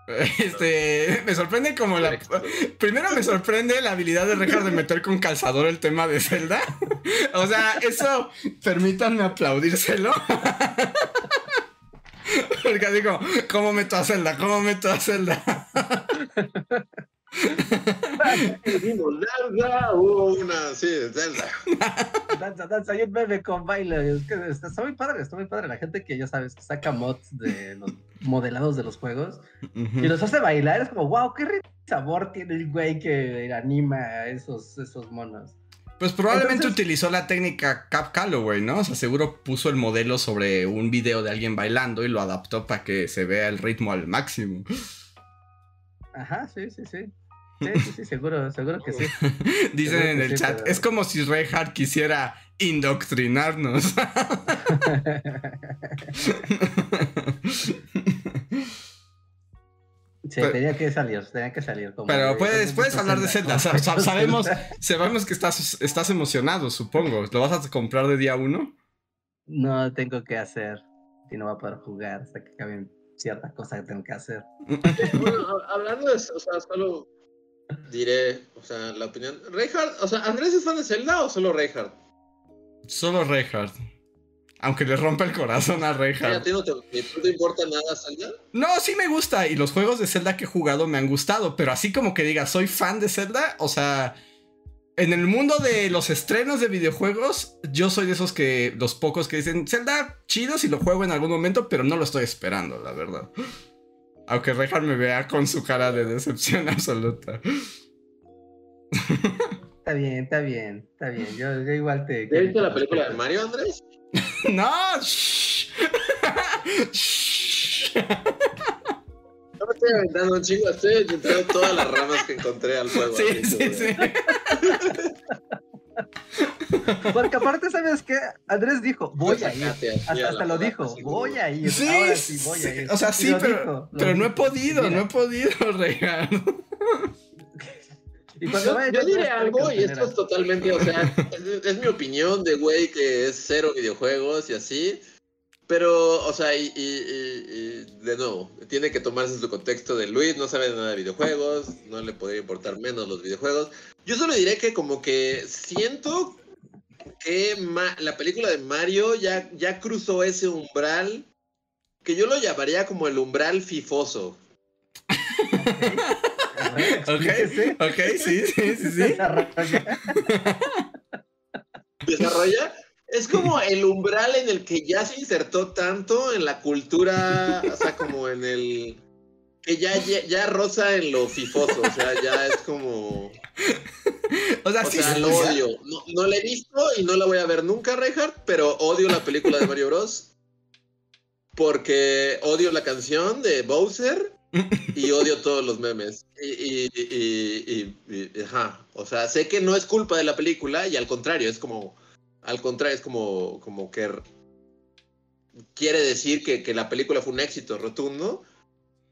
Este, me sorprende como la... Primero me sorprende la habilidad de Rejas de meter con calzador el tema de Zelda. O sea, eso, permítanme aplaudírselo. Porque así como, ¿cómo meto a Zelda? ¿Cómo meto a Zelda? Dijimos, danza, hubo una, sí, Zelda. Danza, danza, hay un meme con baile. Es que está, está muy padre, está muy padre. La gente que ya sabes, que saca mods de los modelados de los juegos y los hace bailar. Es como, wow, qué rico sabor tiene el güey que anima a esos, esos monos. Pues probablemente Entonces- utilizó la técnica Cap Calloway, ¿no? O sea, seguro puso el modelo sobre un video de alguien bailando y lo adaptó para que se vea el ritmo al máximo. Ajá, sí, sí, sí. Sí, sí, sí, seguro, seguro que sí. Dicen en el sí, chat, pero- es como si Reinhardt quisiera indoctrinarnos. Sí, Pero- tenía que salir, tenía que salir. como Pero de- puedes, puedes hablar de Zelda. Sa- sabemos, sabemos que estás, estás emocionado, supongo. ¿Lo vas a comprar de día uno? No tengo que hacer. Y no va a poder jugar hasta que acaben ciertas cosas que tengo que hacer. Bueno, hab- hablando de eso, o sea, solo diré, o sea, la opinión. Reinhardt, o sea, ¿Andrés es fan de Zelda o solo Reinhardt? Solo Reinhardt. Aunque le rompa el corazón a ¿A Reinhardt. ti no te, no te importa nada Zelda? No, sí me gusta. Y los juegos de Zelda que he jugado me han gustado. Pero así como que diga, soy fan de Zelda. O sea, en el mundo de los estrenos de videojuegos, yo soy de esos que, los pocos que dicen, Zelda, chido si lo juego en algún momento, pero no lo estoy esperando, la verdad. Aunque Reinhardt me vea con su cara de decepción absoluta. Está bien, está bien, está bien. Yo, yo igual te. ¿Ya viste la película de Mario, Andrés? no, shh. Shh. No me estoy aventando un chingo, estoy aventando todas las ramas que encontré al juego. Sí, sí, que, sí. Porque aparte, ¿sabes qué? Andrés dijo, voy a ir. Hasta, lo dijo, voy a ir. Sí, ahora sí voy a ir. o sea, sí, pero, dijo, pero no he podido, Mira, no he podido, Reinhardt. Y cuando Yo, vaya, yo yo diré algo y esto es totalmente, o sea, es, es mi opinión de güey que es cero videojuegos y así. Pero, o sea, y, y- y- y, de nuevo, tiene que tomarse su contexto de Luis, no sabe nada de videojuegos, no le podría importar menos los videojuegos. Yo solo diré que como que siento que ma- la película de Mario ya, ya cruzó ese umbral que yo lo llamaría como el umbral fifoso. Ok, ok, sí, sí, sí, sí. Desarrolla. Es como el umbral en el que ya se insertó tanto en la cultura, o sea, como en el que ya, ya, ya roza en lo fifoso, o sea, ya es como, O sea, o sí, sea, sí, lo o sea, odio. No, no la he visto y no la voy a ver nunca, Reinhardt, pero odio la película de Mario Bros. Porque odio la canción de Bowser y odio todos los memes. Y, y- y- y- y- ajá. O sea, sé que no es culpa de la película y al contrario, es como, al contrario, es como, como que quiere decir que, que la película fue un éxito rotundo,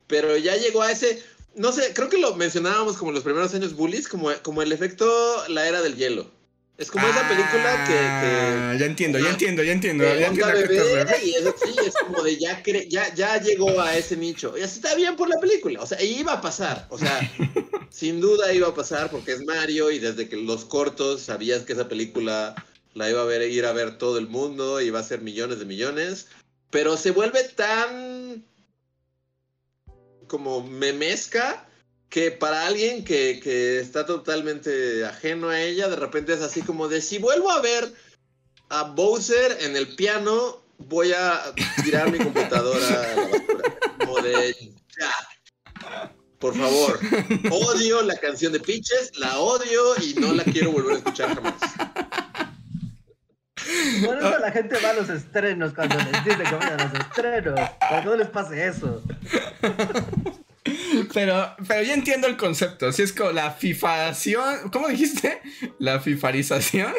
pero ya llegó a ese, no sé, creo que lo mencionábamos como los primeros años bullies, como, como el efecto La Era del Hielo. Es como esa película que- que Ah, Ya entiendo, ya entiendo, ya entiendo. de Ya onda entiendo a qué te bebé, refieres. y eso sí, es como de ya, cre- ya, ya llegó a ese nicho. Y así está bien por la película. O sea, iba a pasar. O sea, sin duda iba a pasar porque es Mario y desde que los cortos sabías que esa película la iba a ver, ir a ver todo el mundo, iba a ser millones de millones. pero se vuelve tan como memesca que para alguien que, que, está totalmente ajeno a ella, de repente es así como de si vuelvo a ver a Bowser en el piano, voy a tirar mi computadora. Como de. Por favor. Odio la canción de Pitches, la odio y no la quiero volver a escuchar jamás. Por eso la gente va a los estrenos cuando les dice que vayan a los estrenos. Para que no les pase eso. Pero, pero yo entiendo el concepto. Si es como la fifación. ¿Cómo dijiste? La fifarización.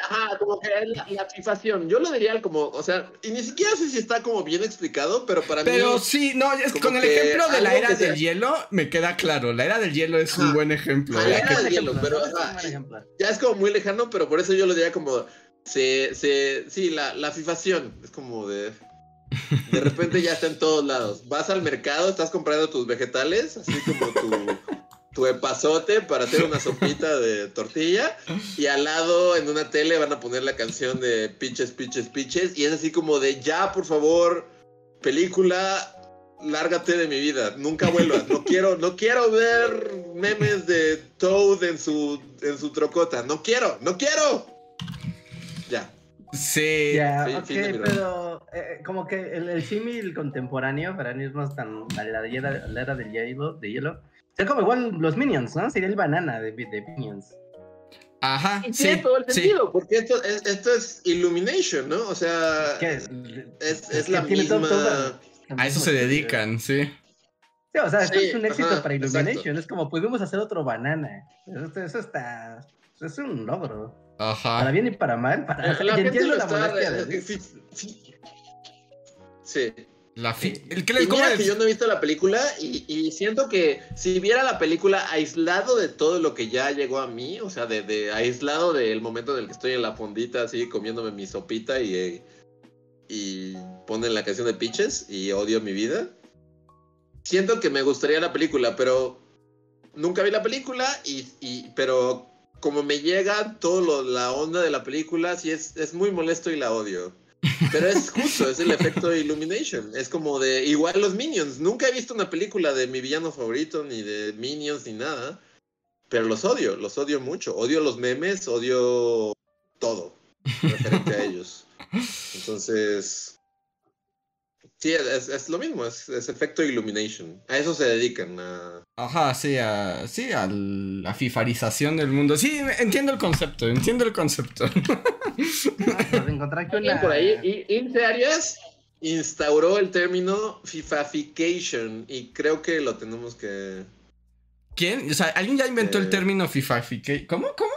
Ajá, como que la, la fifación. Yo lo diría como, o sea, y ni siquiera sé si está como bien explicado, pero para mí. Pero sí, no, es con el ejemplo de la era del hielo me queda claro. La era del hielo es un buen ejemplo. la era del hielo, pero ya es como muy lejano, pero por eso yo lo diría como. Se, se, sí, la, la fifación. Es como de. De repente ya está en todos lados. Vas al mercado, estás comprando tus vegetales, así como tu, tu epazote para hacer una sopita de tortilla. Y al lado en una tele van a poner la canción de Piches, Piches, Piches. Y es así como de ya, por favor, película, lárgate de mi vida. Nunca vuelvas. No quiero, no quiero ver memes de Toad en su, en su trocota. No quiero, no quiero. Ya. Sí. Ya, ok, pero eh, como que el, el símil contemporáneo para mí es más tan la, la, la era del hielo, de hielo. Sería como igual los Minions, ¿no? Sería el banana de, de Minions. Ajá. Y sí, tiene todo el sentido, sí. porque esto es, esto es Illumination, ¿no? O sea, ¿Qué? es, es la todo- misma. todo- A eso se dedican, sí. Sí, o sea, esto Sí, es un éxito ajá, para Illumination. exacto. Es como pudimos hacer otro banana. Eso, eso está. Es un logro. Para bien y para mal. Para... La, gente entiendo lo la está. molestia de- sí, sí. Sí. La fi- el que Y le ¿cómo mira es? que yo no he visto la película y, y siento que si viera la película aislado de todo lo que ya llegó a mí, o sea, de, de aislado del momento en el que estoy en la fondita así comiéndome mi sopita y, eh, y ponen la canción de Pitches y odio mi vida, siento que me gustaría la película, pero nunca vi la película y, y- pero como me llega todo lo- la onda de la película, sí es, es muy molesto y la odio. Pero es justo, es el efecto Illumination. Es como de, igual los Minions. Nunca he visto una película de mi villano favorito, ni de Minions, ni nada. Pero los odio, los odio mucho. Odio los memes, odio todo referente a ellos. Entonces, sí, es, es lo mismo, es, es efecto Illumination. A eso se dedican, a, Ajá, sí, a, sí, a la fifarización del mundo. Sí, entiendo el concepto, entiendo el concepto. Encontrar que Alguien una... por ahí, Ilse Arias instauró el término fifafication y creo que lo tenemos que... ¿Quién? O sea, alguien ya inventó el Eh. término fifafique. ¿Cómo? ¿Cómo?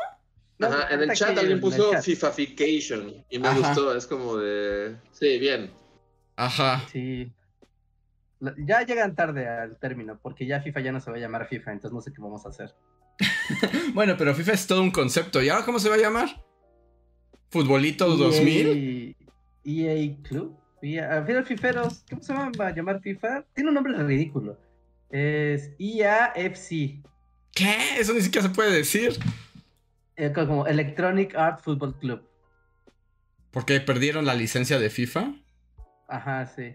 No, Ajá, en el chat alguien puso fifafication y me Ajá. gustó, es como de... Sí, bien. Ajá. Sí. Ya llegan tarde al término, porque ya FIFA ya no se va a llamar FIFA, entonces no sé qué vamos a hacer. Bueno, pero FIFA es todo un concepto. ¿Y ahora cómo se va a llamar? ¿Futbolito E 2000? EA, EA Club. EA, al final, Fiferos, ¿cómo se va a llamar FIFA? Tiene un nombre ridículo. Es E EAFC, ¿Qué? Eso ni siquiera se puede decir. eh, como Electronic Art Football Club. Porque perdieron la licencia de FIFA. Ajá, sí.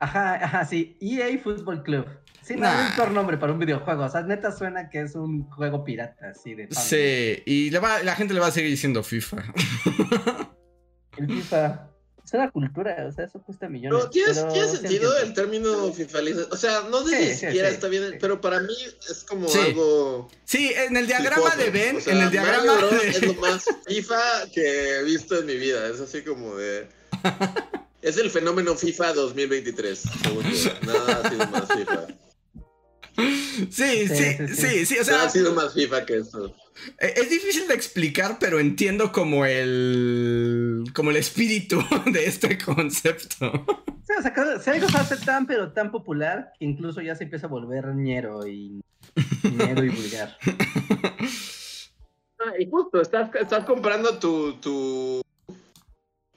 Ajá, ajá, sí. EA Football Club. Sí, no, Nah. es un peor nombre para un videojuego. O sea, neta suena que es un juego pirata, así de. Sí, y le va- la gente le va a seguir diciendo FIFA. El FIFA. Es una cultura, o sea, eso cuesta millones. No, ¿tiene, pero tiene sí sentido el término fifaliza? O sea, no sé Sí, si sí, siquiera sí, está bien, sí. pero para mí es como Sí. algo... Sí, en el diagrama de Ben, O sea, en el diagrama Mario Bros. es lo de... más FIFA que he visto en mi vida. Es así como de... Es el fenómeno FIFA 2023, según yo. Nada ha sido más FIFA. Sí, sí, Sí, sí, o Nada sea, ha sido más FIFA que esto. eh, es difícil de explicar, pero entiendo como el... como el espíritu de este concepto. Sí, o sea, si algo se hace tan, pero tan popular, que incluso ya se empieza a volver ñero y. ñero y vulgar. Ah, y justo, estás, estás comprando tu, tu,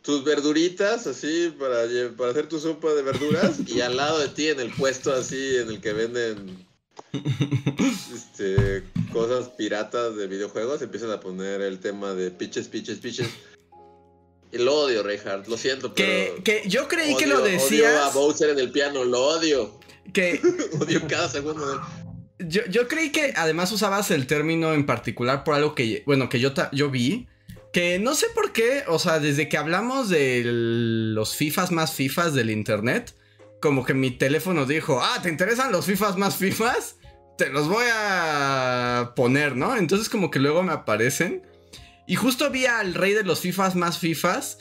tus verduritas así para, para hacer tu sopa de verduras y al lado de ti en el puesto así en el que venden este, cosas piratas de videojuegos empiezan a poner el tema de pitches, pitches, pitches. El odio, Reinhardt, lo siento, que, pero. Que yo creí odio, que lo decías. Odio a Bowser en el piano, lo odio. Que. odio cada segundo de yo, yo, creí que además usabas el término en particular por algo que, bueno, que yo, yo vi. Que no sé por qué, o sea, desde que hablamos de los FIFAs más FIFAs del internet, como que mi teléfono dijo, ah, ¿te interesan los FIFAs más FIFAs? Te los voy a poner, ¿no? Entonces como que luego me aparecen. Y justo vi al rey de los FIFAs más FIFAs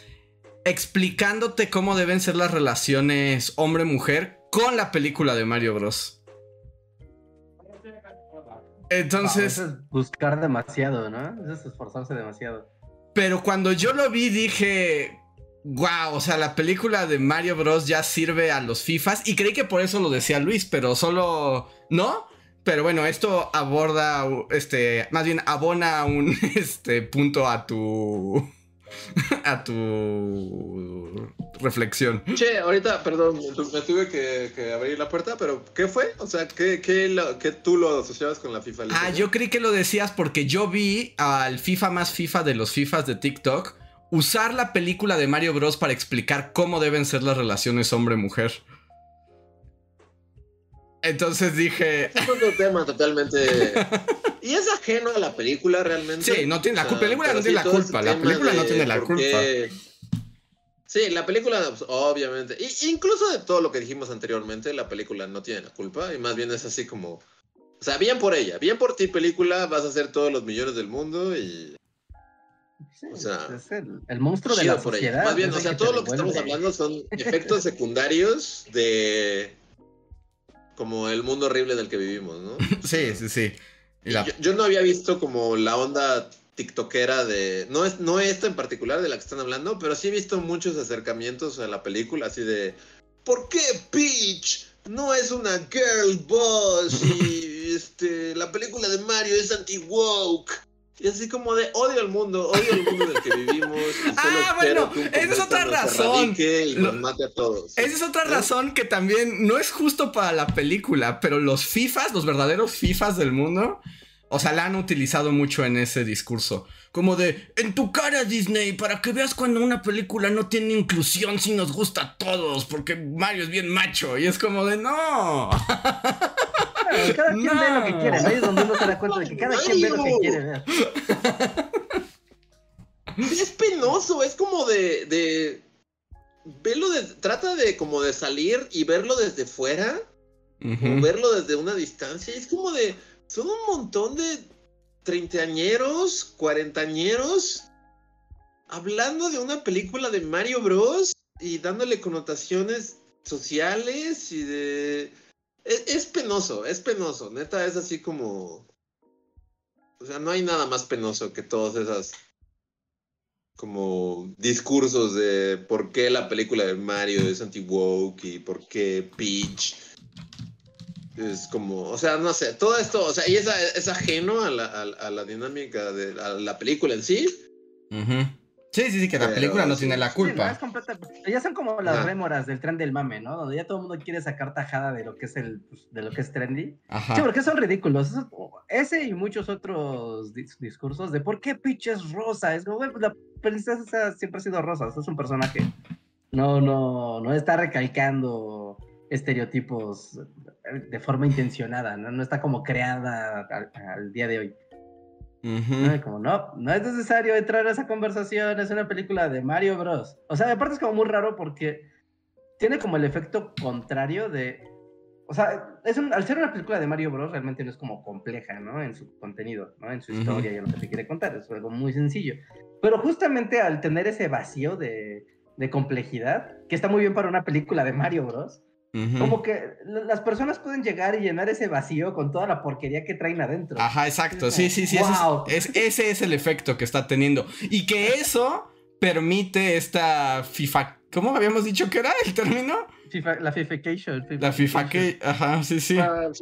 explicándote cómo deben ser las relaciones hombre-mujer con la película de Mario Bros. Entonces. es buscar demasiado, ¿no? Eso es esforzarse demasiado. Pero cuando yo lo vi dije. Wow, o sea, la película de Mario Bros. ya sirve a los FIFAs. Y creí que por eso lo decía Luis, pero solo. ¿No? Pero bueno, esto aborda. Este. Más bien abona un este punto a tu. a tu reflexión. Che, ahorita, perdón, me tuve que, abrir la puerta, pero ¿qué fue? O sea, ¿qué, qué, tú lo asociabas con la FIFA? Ah, yo creí que lo decías porque yo vi al FIFA más FIFA de los FIFAs de TikTok usar la película de Mario Bros para explicar cómo deben ser las relaciones hombre-mujer. Entonces dije. Es otro tema totalmente. y es ajeno a la película realmente. Sí, no tiene la culpa. La película no tiene la culpa. La película no tiene la culpa. Sí, la película, pues, obviamente. Y, incluso de todo lo que dijimos anteriormente, la película no tiene la culpa. Y más bien es así como. O sea, bien por ella. Bien por ti, película. Vas a hacer todos los millones del mundo y. o sea, es el, monstruo de la sociedad. Más bien, o sea, todo lo que estamos hablando son efectos secundarios de como el mundo horrible en el que vivimos, ¿no? sí, sí, sí. Yo, no había visto como la onda tiktokera de... No, es, no esta en particular de la que están hablando, pero sí he visto muchos acercamientos a la película, así de... ¿Por qué Peach no es una girl boss? Y este, la película de Mario es anti-woke. Y así como de odio al mundo, odio al mundo en el que vivimos. ah, bueno, esa es otra razón. Y mate a todos. Esa es otra ¿Eh? razón que también no es justo para la película, pero los FIFAs, los verdaderos FIFAs del mundo, o sea, la han utilizado mucho en ese discurso. Como de, en tu cara Disney, para que veas cuando una película no tiene inclusión si nos gusta a todos, porque Mario es bien macho. Y es como de, no. cada quien ve lo que quiere, Ahí es donde uno se da cuenta de que cada quien ve lo que quiere ver. Es penoso, es como de, de verlo de, trata de como de salir y verlo desde fuera, o verlo desde una distancia, es como de, son un montón de treintañeros, cuarentañeros, hablando de una película de Mario Bros. y dándole connotaciones sociales y de es, penoso, es penoso. Neta, es así como. O sea, no hay nada más penoso que todas esas. Como discursos de por qué la película de Mario es anti-woke y por qué Peach es como, o sea, no sé, todo esto, o sea, y es, es ajeno a la, a, la dinámica de la película en sí. Sí, sí, sí, que la película no tiene la culpa. ya son como las rémoras del tren del mame, ¿no? Donde ya todo el mundo quiere sacar tajada de lo que es el, pues, de lo que es trendy. Sí, porque son ridículos. Ese y muchos otros discursos de por qué Peach es rosa. Es como, la princesa siempre ha sido rosa. es un personaje. No, no, no está recalcando estereotipos de forma intencionada, ¿no? No está como creada al día de hoy. Como no, no es necesario entrar a esa conversación, es una película de Mario Bros. O sea, aparte es como muy raro porque tiene como el efecto contrario de... O sea, es al ser una película de Mario Bros. realmente no es como compleja, ¿no? En su contenido, ¿no? En su historia y en lo que te quiere contar, es algo muy sencillo. Pero justamente al tener ese vacío de, de complejidad, que está muy bien para una película de Mario Bros., como que las personas pueden llegar y llenar ese vacío con toda la porquería que traen adentro. Ajá, exacto. Sí, sí, sí. Ese, es, ese es el efecto que está teniendo. Y que eso permite esta FIFA. ¿Cómo habíamos dicho que era el término? la fification. La fification. Ajá, sí, sí. Uh,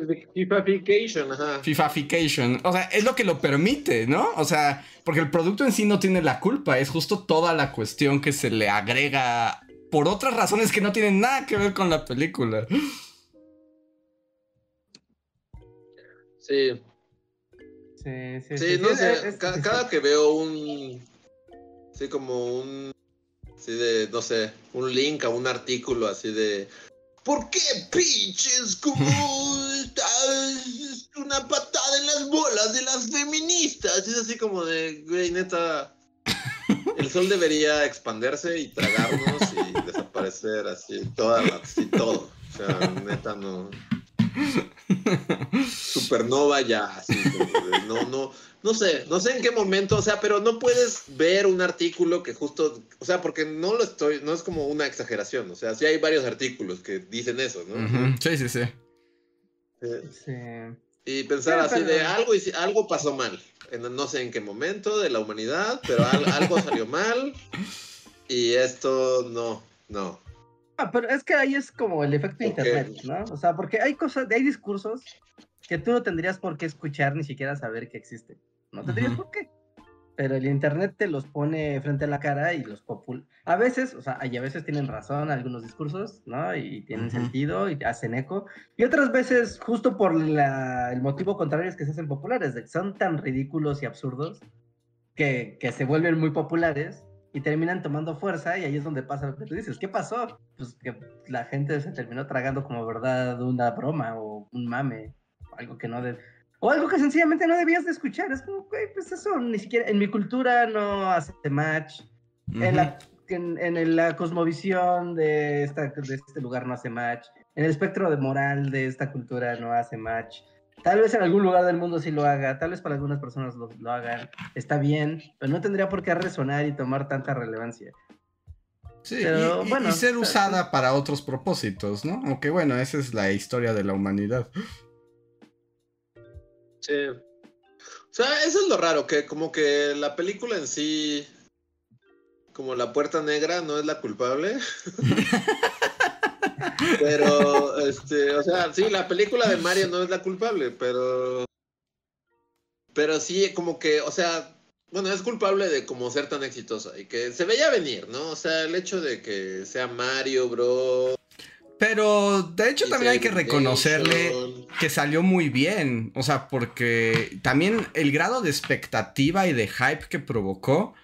fification, ajá. Fifafication. O sea, es lo que lo permite, ¿no? O sea, porque el producto en sí no tiene la culpa. Es justo toda la cuestión que se le agrega por otras razones que no tienen nada que ver con la película. Sí. Sí, sí, sí. no sé, cada que veo un. Sí, como un Así de, no sé, un link a un artículo así de. ¿Por qué pinches como una patada en las bolas de las feministas? Es así como de, güey, neta. El sol debería expandirse y tragarnos y desaparecer así, toda así todo. O sea, neta no. Supernova ya, así, no, no, no sé, no sé en qué momento, o sea, pero no puedes ver un artículo que justo, o sea, porque no lo estoy, no es como una exageración, o sea, sí hay varios artículos que dicen eso, ¿no? Sí, sí, sí. sí. Y pensar así de algo, algo pasó mal, en, no sé en qué momento de la humanidad, pero algo salió mal y esto no, no. Ah, pero es que ahí es como el efecto internet, ¿no? O sea, porque hay cosas, hay discursos que tú no tendrías por qué escuchar ni siquiera saber que existen. No tendrías por qué. Pero el internet te los pone frente a la cara y los popul... A veces, o sea, y a veces tienen razón algunos discursos, ¿no? Y tienen sentido y hacen eco. Y otras veces, justo por el motivo contrario es que se hacen populares, de que son tan ridículos y absurdos que, que se vuelven muy populares y terminan tomando fuerza y ahí es donde pasa lo que tú dices. ¿Qué pasó? Pues que la gente se terminó tragando como verdad una broma o un mame, algo que no de... O algo que sencillamente no debías de escuchar. Es como, güey, pues eso ni siquiera en mi cultura no hace match. En la en, la cosmovisión de, esta, de este lugar no hace match. En el espectro de moral de esta cultura no hace match. Tal vez en algún lugar del mundo sí lo haga, tal vez para algunas personas lo, hagan, está bien, pero no tendría por qué resonar y tomar tanta relevancia. Sí, y, bueno, y, ser usada para otros propósitos, ¿no? Aunque bueno, esa es la historia de la humanidad. Sí. O sea, eso es lo raro, que como que la película en sí, como la puerta negra, no es la culpable. Pero, este, o sea, sí, la película de Mario no es la culpable, pero. Pero sí, como que, o sea, bueno, es culpable de como ser tan exitosa y que se veía venir, ¿no? O sea, el hecho de que sea Mario, bro. Pero de hecho también hay que reconocerle que salió muy bien. O sea, porque también el grado de expectativa y de hype que provocó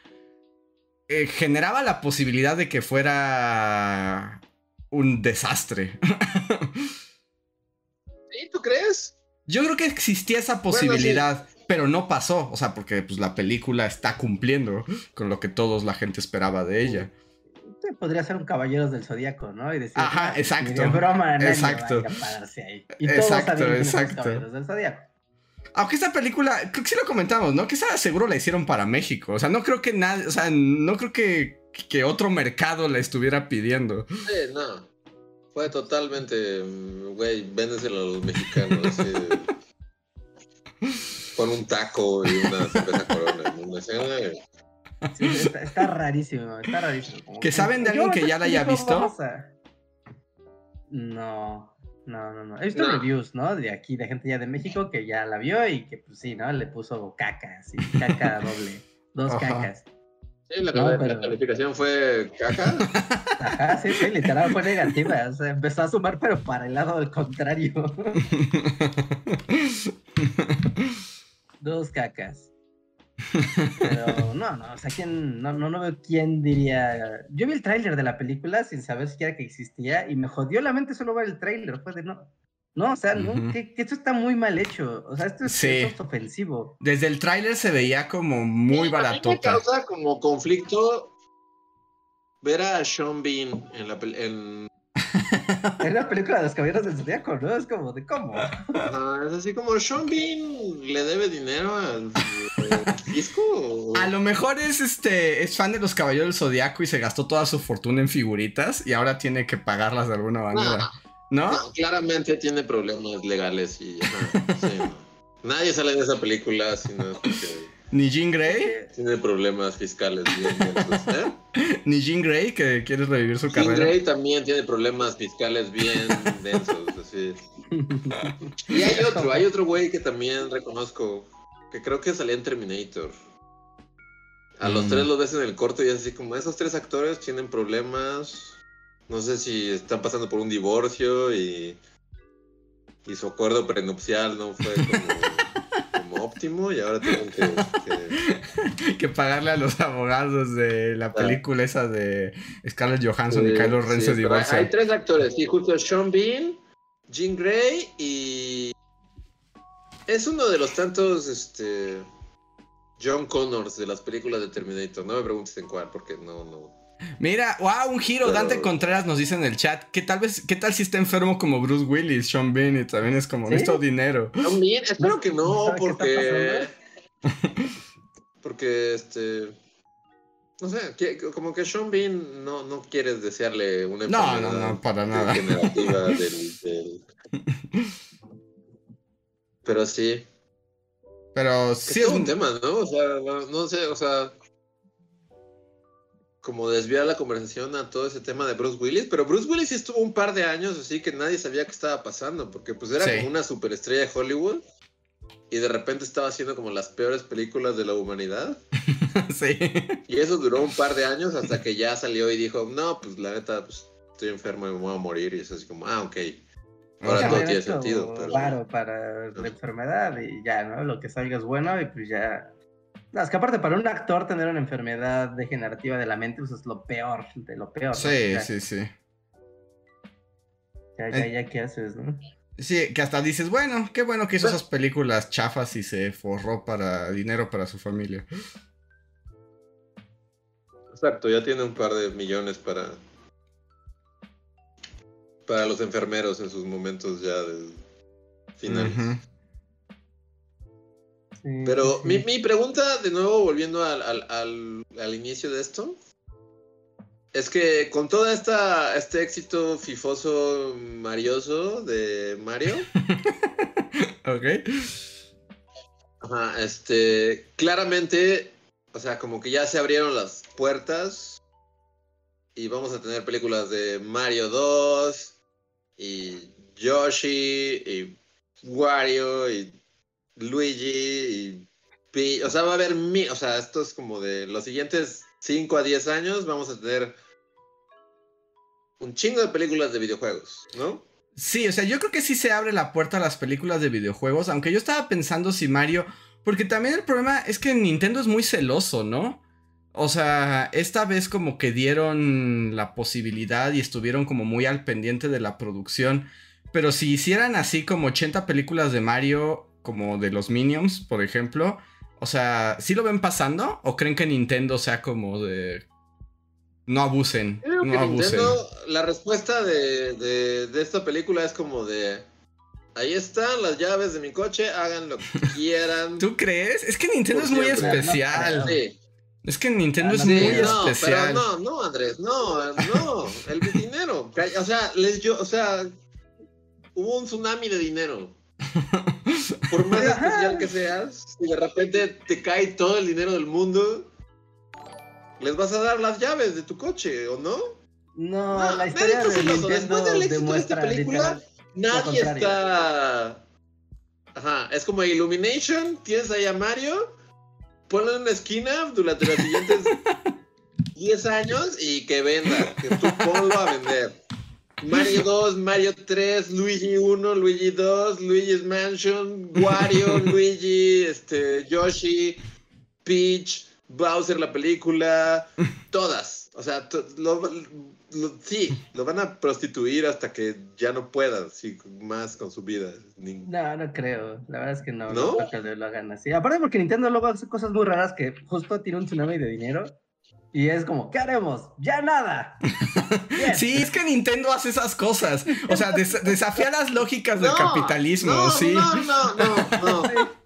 eh, generaba la posibilidad de que fuera un desastre. ¿Sí? ¿Tú crees? Yo creo que existía esa posibilidad, pero no pasó. O sea, porque pues, la película está cumpliendo con lo que todos la gente esperaba de ella. Podría ser un Caballeros del Zodíaco, ¿no? Y decir, Ajá, exacto. broma, exacto. ahí. Y todos exacto, exacto. Caballeros del Zodíaco. Aunque esta película, creo que sí lo comentamos, ¿no? Que esa seguro la hicieron para México. O sea, no creo que nadie, o sea, no creo que que otro mercado la estuviera pidiendo. Sí, no. Fue totalmente, güey, véndeselo a los mexicanos. con un taco y una cerveza corona. Sí, está, rarísimo, está rarísimo. ¿Que saben de alguien que ya la haya visto? No, no, no, no. He visto reviews, ¿no? De aquí, de gente ya de México que ya la vio y que, pues sí, ¿no? Le puso caca, sí, caca doble, dos cacas. Sí, la, calificación fue caja. Ajá, sí, sí, literal fue negativa. O sea, empezó a sumar, pero para el lado del contrario. Dos cacas. Pero no, no, o sea, ¿quién, no, no, no veo quién diría. Yo vi el tráiler de la película sin saber siquiera que existía y me jodió la mente solo ver el tráiler. Fue de no, no, o sea, que, esto está muy mal hecho. O sea, esto es, ofensivo. Desde el tráiler se veía como muy barato. me causa como conflicto ver a Sean Bean en la en... en la película de los caballeros del zodiaco, ¿no? Es como de cómo. es así como Sean Bean le debe dinero al disco. A lo mejor es este es fan de los caballeros del zodiaco y se gastó toda su fortuna en figuritas y ahora tiene que pagarlas de alguna manera. ¿No? claramente tiene problemas legales y nadie sale de esa película sino porque ni Jean Grey tiene problemas fiscales bien ¿eh? Ni Jean Grey que quiere revivir su carrera. Jean Grey también tiene problemas fiscales bien densos, así. Y hay otro, hay otro güey que también reconozco que creo que salía en Terminator. A los mm. tres lo ves en el corte y es así como esos tres actores tienen problemas no sé si están pasando por un divorcio y, y su acuerdo prenupcial no fue como, último y ahora tengo que, que... pagarle a los abogados de la película esa de Scarlett Johansson y Kylo Ren se Hay tres actores, sí, justo Sean Bean, Jean Grey y... Es uno de los tantos, este... John Connors de las películas de Terminator. No me preguntes en cuál, porque no, no, Mira, wow, un giro. Dante Contreras nos dice en el chat que tal vez, ¿qué tal si está enfermo como Bruce Willis, Sean Bean y también es como, ¿Sí? dinero? Sean Bean, espero que no, porque. Porque este. No sé, como que Sean Bean no, no quieres desearle una enfermedad. No, no, no, para nada. Generativa del, Pero sí. Pero sí es, es un tema, ¿no? O sea, no sé, o sea como desviar la conversación a todo ese tema de Bruce Willis, pero Bruce Willis sí estuvo un par de años así que nadie sabía qué estaba pasando, porque pues era como una superestrella de Hollywood y de repente estaba haciendo como las peores películas de la humanidad. sí. Y eso duró un par de años hasta que ya salió y dijo, no, pues la neta, pues estoy enfermo y me voy a morir y es así como, ah, ok. Ahora todo tiene sentido. Claro, para la enfermedad y ya, ¿no? Lo que salga es bueno y pues ya no, es que aparte para un actor tener una enfermedad degenerativa de la mente pues es lo peor, de lo peor. Sí, sí, sí. Ya, ya, ya, ¿qué haces, no? Sí, que hasta dices, bueno, qué bueno que hizo esas películas chafas y se forró para dinero para su familia. Exacto, ya tiene un par de millones para para los enfermeros en sus momentos ya de finales. Pero Mi, mi, pregunta, de nuevo, volviendo al, al, al, inicio de esto, es que con todo esta, este éxito fifoso, marioso de Mario. ok. Ajá, este, claramente, o sea, como que ya se abrieron las puertas y vamos a tener películas de Mario 2 y Yoshi y Wario y Luigi y o sea, va a haber mi, o sea, esto es como de los siguientes 5 a 10 años vamos a tener un chingo de películas de videojuegos, ¿no? Sí, o sea, yo creo que sí se abre la puerta a las películas de videojuegos, aunque yo estaba pensando si Mario, porque también el problema es que Nintendo es muy celoso, ¿no? O sea, esta vez como que dieron la posibilidad y estuvieron como muy al pendiente de la producción, pero si hicieran así como 80 películas de Mario, como de los Minions, por ejemplo. O sea, ¿sí lo ven pasando? ¿O creen que Nintendo sea como de. No abusen? no abusen. Nintendo, la respuesta de, de, esta película es como de. Ahí están las llaves de mi coche, hagan lo que quieran. ¿Tú crees? Es que Nintendo es muy especial. Sí. Es que Nintendo es muy especial. no, no, Andrés, no, no. El dinero. O sea, les yo, o sea, hubo un tsunami de dinero. Por más especial que seas, si de repente te cae todo el dinero del mundo, les vas a dar las llaves de tu coche, ¿o no? No, la historia de Nintendo Después del éxito de esta película, nadie está... Ajá, es como Illumination, tienes ahí a Mario, ponlo en una esquina durante los siguientes 10 años y que venda, que tú ponlo a vender. Mario 2, Mario 3, Luigi 1, Luigi 2, Luigi's Mansion, Wario, Luigi, este, Yoshi, Peach, Bowser la película, todas. O sea, sí, lo van a prostituir hasta que ya no puedan, sí, más con su vida. No, no creo. La verdad es que no. No, no que lo hagan así. Aparte porque Nintendo luego hace cosas muy raras que justo tiene un tsunami de dinero y es como, ¿qué haremos? ¡Ya nada! sí, es que Nintendo hace esas cosas. O sea, desafía las lógicas del capitalismo, no, ¿sí? No, no, no, no.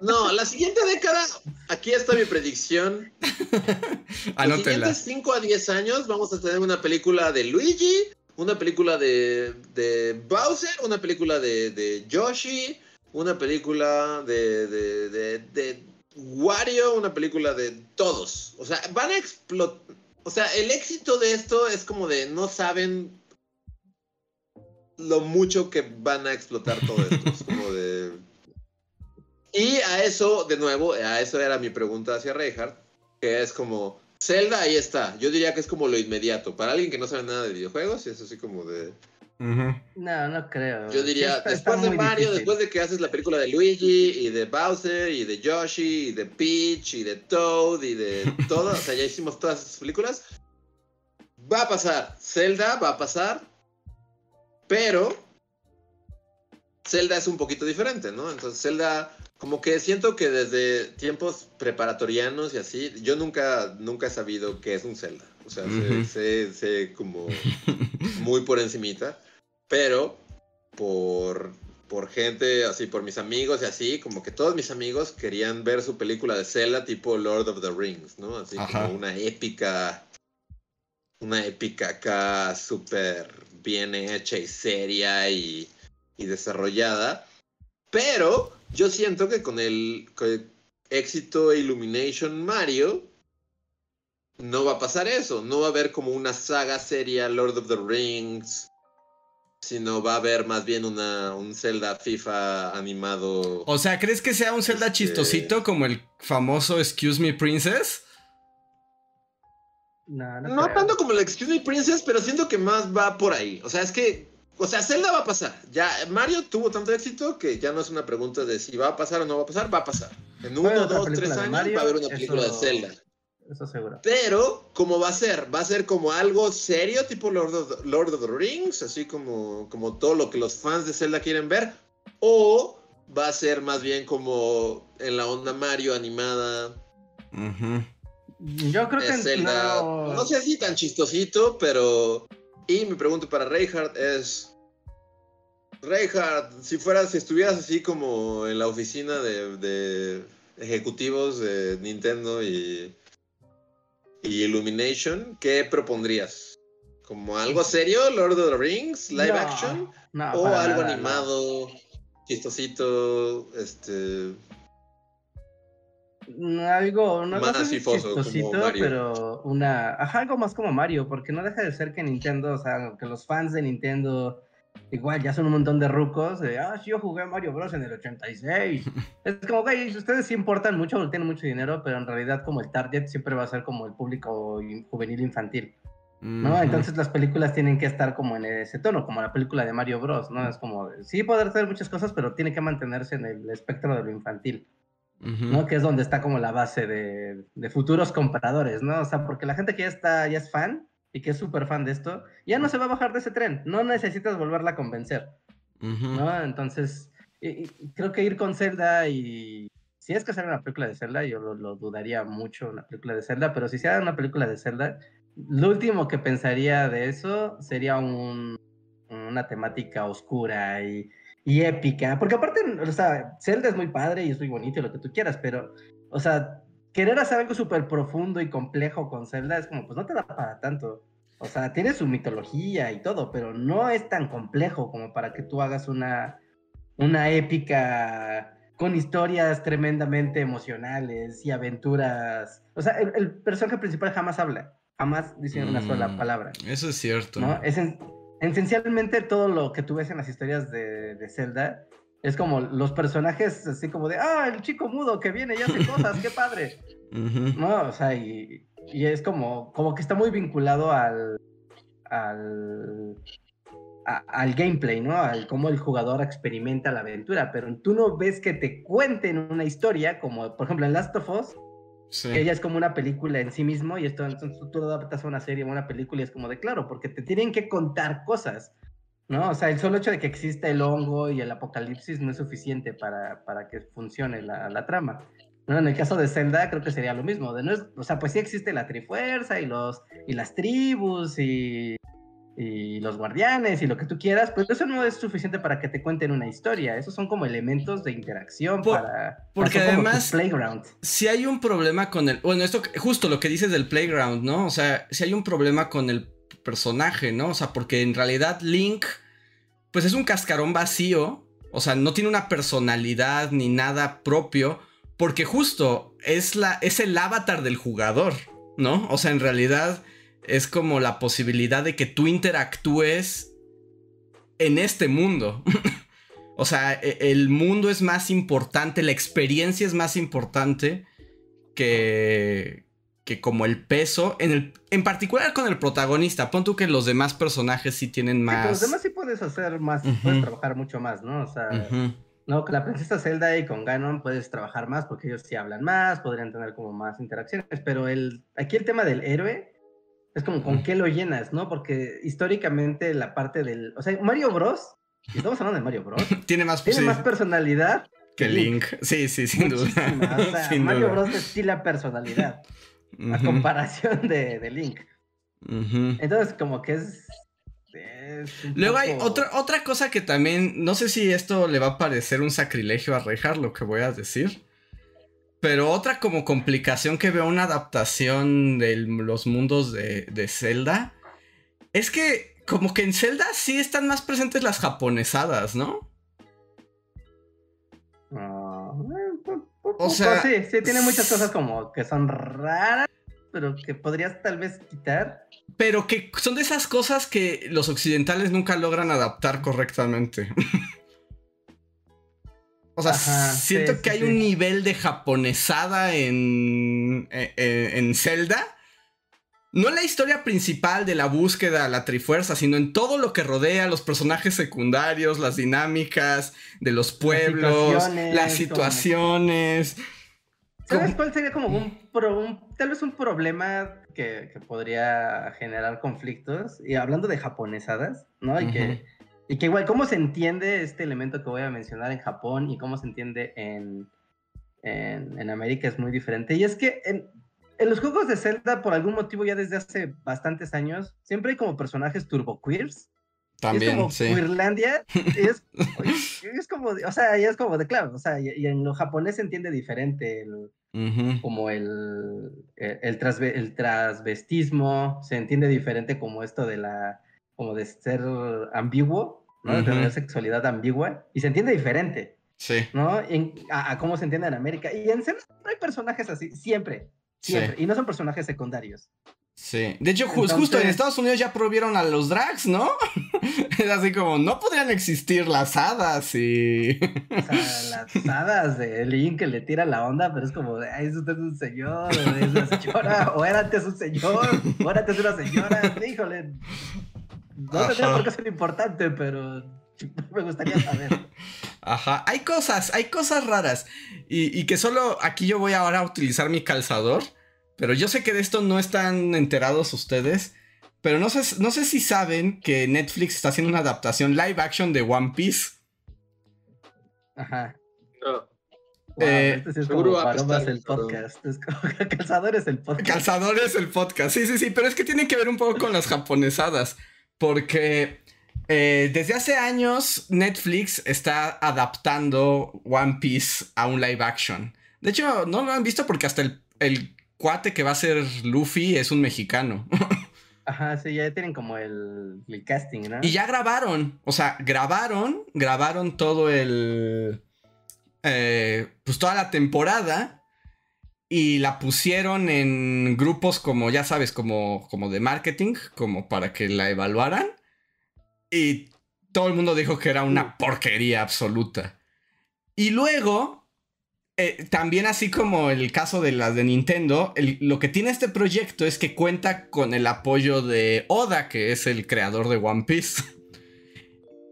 No, la siguiente década, aquí está mi predicción. Los siguientes 5 a 10 años vamos a tener una película de Luigi, una película de, de Bowser, una película de, de Yoshi, una película de, de, de Wario, una película de todos. O sea, van a explotar. O sea, el éxito de esto es como de no saben lo mucho que van a explotar todo esto. Es como de. Y a eso, de nuevo, a eso era mi pregunta hacia Reinhardt, que es como. Zelda, ahí está. Yo diría que es como lo inmediato. Para alguien que no sabe nada de videojuegos, es así como de. No, no creo. Yo diría, después de Mario, después de que haces la película de Luigi y de Bowser y de Yoshi y de Peach y de Toad y de todo, o sea, ya hicimos todas esas películas, va a pasar. Zelda va a pasar, pero Zelda es un poquito diferente, ¿no? Entonces Zelda, como que siento que desde tiempos preparatorianos y así, yo nunca, nunca he sabido qué es un Zelda. O sea, sé, como muy por encimita, pero por, por gente, así, por mis amigos y así, como que todos mis amigos querían ver su película de Zelda tipo Lord of the Rings, ¿no? Así como una épica, una épica acá súper bien hecha y seria y, y desarrollada. Pero yo siento que con el, con el éxito Illumination Mario, no va a pasar eso. No va a haber como una saga seria Lord of the Rings. Sino va a haber más bien una, un Zelda FIFA animado. O sea, ¿crees que sea un Zelda este, chistosito como el famoso Excuse Me Princess? No, no, tanto como el Excuse Me Princess, pero siento que más va por ahí. O sea, es que. O sea, Zelda va a pasar. Ya Mario tuvo tanto éxito que ya no es una pregunta de si va a pasar o no va a pasar, va a pasar. En uno, dos, tres años va a haber una película de Zelda eso seguro. Pero, ¿cómo va a ser? ¿Va a ser como algo serio, tipo Lord of, Lord of the Rings? Así como, como todo lo que los fans de Zelda quieren ver. ¿O va a ser más bien como en la onda Mario animada? Yo creo que Zelda, no... no sé si tan chistosito, pero... Y mi pregunta para Reinhardt es... Reinhardt, si fueras, si estuvieras así como en la oficina de, de ejecutivos de Nintendo y y Illumination, ¿qué propondrías? ¿Como algo serio, Lord of the Rings, live action? ¿O algo animado, chistosito, este... Algo, no más chistosito, pero una, ajá, algo más como Mario, porque no deja de ser que Nintendo, o sea, que los fans de Nintendo igual ya son un montón de rucos de, ah, yo jugué Mario Bros. en el 86. es como, güey, ustedes sí importan mucho, tienen mucho dinero, pero en realidad como el target siempre va a ser como el público juvenil infantil. ¿no? Entonces las películas tienen que estar como en ese tono, como la película de Mario Bros, ¿no? Es como, sí poder hacer muchas cosas, pero tiene que mantenerse en el espectro de lo infantil, ¿no? Que es donde está como la base de, de, futuros compradores, ¿no? O sea, porque la gente que ya está, ya es fan, y que es súper fan de esto, ya no se va a bajar de ese tren, no necesitas volverla a convencer, ¿no? Entonces, creo que ir con Zelda y... Si es que hacer una película de Zelda, yo lo, dudaría mucho, una película de Zelda, pero si se una película de Zelda, lo último que pensaría de eso sería un, una temática oscura y, y, épica, porque aparte, o sea, Zelda es muy padre y es muy bonito y lo que tú quieras, pero, o sea, querer hacer algo súper profundo y complejo con Zelda es como, pues no te da para tanto. O sea, tiene su mitología y todo, pero no es tan complejo como para que tú hagas una, una épica con historias tremendamente emocionales y aventuras. O sea, el, personaje principal jamás habla, jamás dice una sola mm, palabra. Eso es cierto. ¿no? Es esencialmente todo lo que tú ves en las historias de, de Zelda es como los personajes así como de, ah, el chico mudo que viene y hace cosas, qué padre. No, o sea, y, es como, como que está muy vinculado al, al, al gameplay, ¿no? Al cómo el jugador experimenta la aventura, pero tú no ves que te cuenten una historia, como por ejemplo en Last of Us, que ella es como una película en sí mismo, y esto entonces tú lo adaptas a una serie o una película y es como de claro, porque te tienen que contar cosas. ¿No? O sea, el solo hecho de que exista el hongo y el apocalipsis no es suficiente para, para que funcione la, la, trama. ¿no? En el caso de Zelda creo que sería lo mismo. De no es, o sea, pues sí existe la trifuerza y, los, y las tribus y, y los guardianes y lo que tú quieras, pero eso no es suficiente para que te cuenten una historia. Esos son como elementos de interacción para... Porque además... Playground. Si hay un problema con el... Bueno, esto justo lo que dices del playground, ¿no? O sea, si hay un problema con el personaje, ¿no? O sea, porque en realidad Link, pues es un cascarón vacío, o sea, no tiene una personalidad ni nada propio, porque justo es, la, es el avatar del jugador, ¿no? O sea, en realidad es como la posibilidad de que tú interactúes en este mundo. o sea, e, el mundo es más importante, la experiencia es más importante que, que como el peso, en, el, en particular con el protagonista, pon tú que los demás personajes sí tienen más... los demás sí puedes hacer más, puedes trabajar mucho más, ¿no? O sea, no, con la princesa Zelda y con Ganon puedes trabajar más porque ellos sí hablan más, podrían tener como más interacciones, pero el, aquí el tema del héroe es como con qué lo llenas, ¿no? Porque históricamente la parte del... O sea, Mario Bros, estamos hablando de Mario Bros, tiene más, tiene más personalidad que Link. Sí, sí, sin duda. Mario Bros es la personalidad a comparación de, Link. Entonces, como que es. Luego hay otra, otra cosa que también. No sé si esto le va a parecer un sacrilegio a Rejar lo que voy a decir. Pero otra como complicación que veo una adaptación de los mundos de, de Zelda. Es que como que en Zelda sí están más presentes las japonesadas, ¿no? O sea, sí, sí, tiene muchas cosas como que son raras, pero que podrías tal vez quitar. Pero que son de esas cosas que los occidentales nunca logran adaptar correctamente. o sea, siento que hay un nivel de japonesada en, en, en Zelda no en la historia principal de la búsqueda, la trifuerza, sino en todo lo que rodea, los personajes secundarios, las dinámicas de los pueblos, las situaciones. ¿Sabes cuál sería como un, tal vez un problema que, podría generar conflictos? Y hablando de japonesadas, ¿no? Y, que, y que igual, ¿cómo se entiende este elemento que voy a mencionar en Japón y cómo se entiende en, en, en América es muy diferente? Y es que en, en los juegos de Zelda, por algún motivo, ya desde hace bastantes años, siempre hay como personajes turbo queers. También, es como sí. Queerlandia. es, es, como, o sea, ya es como de claro, o sea, y, en lo japonés se entiende diferente, el, como el, el, el, transvestismo, se entiende diferente como esto de la, como de ser ambiguo, ¿no? De tener sexualidad ambigua, y se entiende diferente. Sí. ¿No? a, a, cómo se entiende en América. Y en Zelda hay personajes así, siempre. Y no son personajes secundarios. Sí. De hecho, justo en Estados Unidos ya prohibieron a los drags, ¿no? es así como, no podrían existir las hadas y. o sea, las hadas de Link que le tira la onda, pero es como, ay, es usted un señor, es una señora, o era antes un señor, o era antes una señora. Híjole. No tendría por qué ser importante, pero me gustaría saber. Ajá, hay cosas, hay cosas raras. Y, que solo aquí yo voy ahora a utilizar mi calzador. Pero yo sé que de esto no están enterados ustedes. Pero no sé, no sé si saben que Netflix está haciendo una adaptación live action de One Piece. Ajá. Eh, este es el podcast. Es como, calzador es el podcast. Calzador es el podcast. Sí, sí, sí. Pero es que tiene que ver un poco con las japonesadas. Porque eh, desde hace años, Netflix está adaptando One Piece a un live action. De hecho, no lo han visto porque hasta el, cuate que va a ser Luffy es un mexicano. Ajá, sí, ya tienen como el, casting, ¿no? Y ya grabaron, o sea, grabaron, grabaron todo el... Eh, pues toda la temporada y la pusieron en grupos como, ya sabes, como, como de marketing, como para que la evaluaran. Y todo el mundo dijo que era una porquería absoluta. Y luego, eh, también así como el caso de las de Nintendo, lo que tiene este proyecto es que cuenta con el apoyo de Oda, que es el creador de One Piece.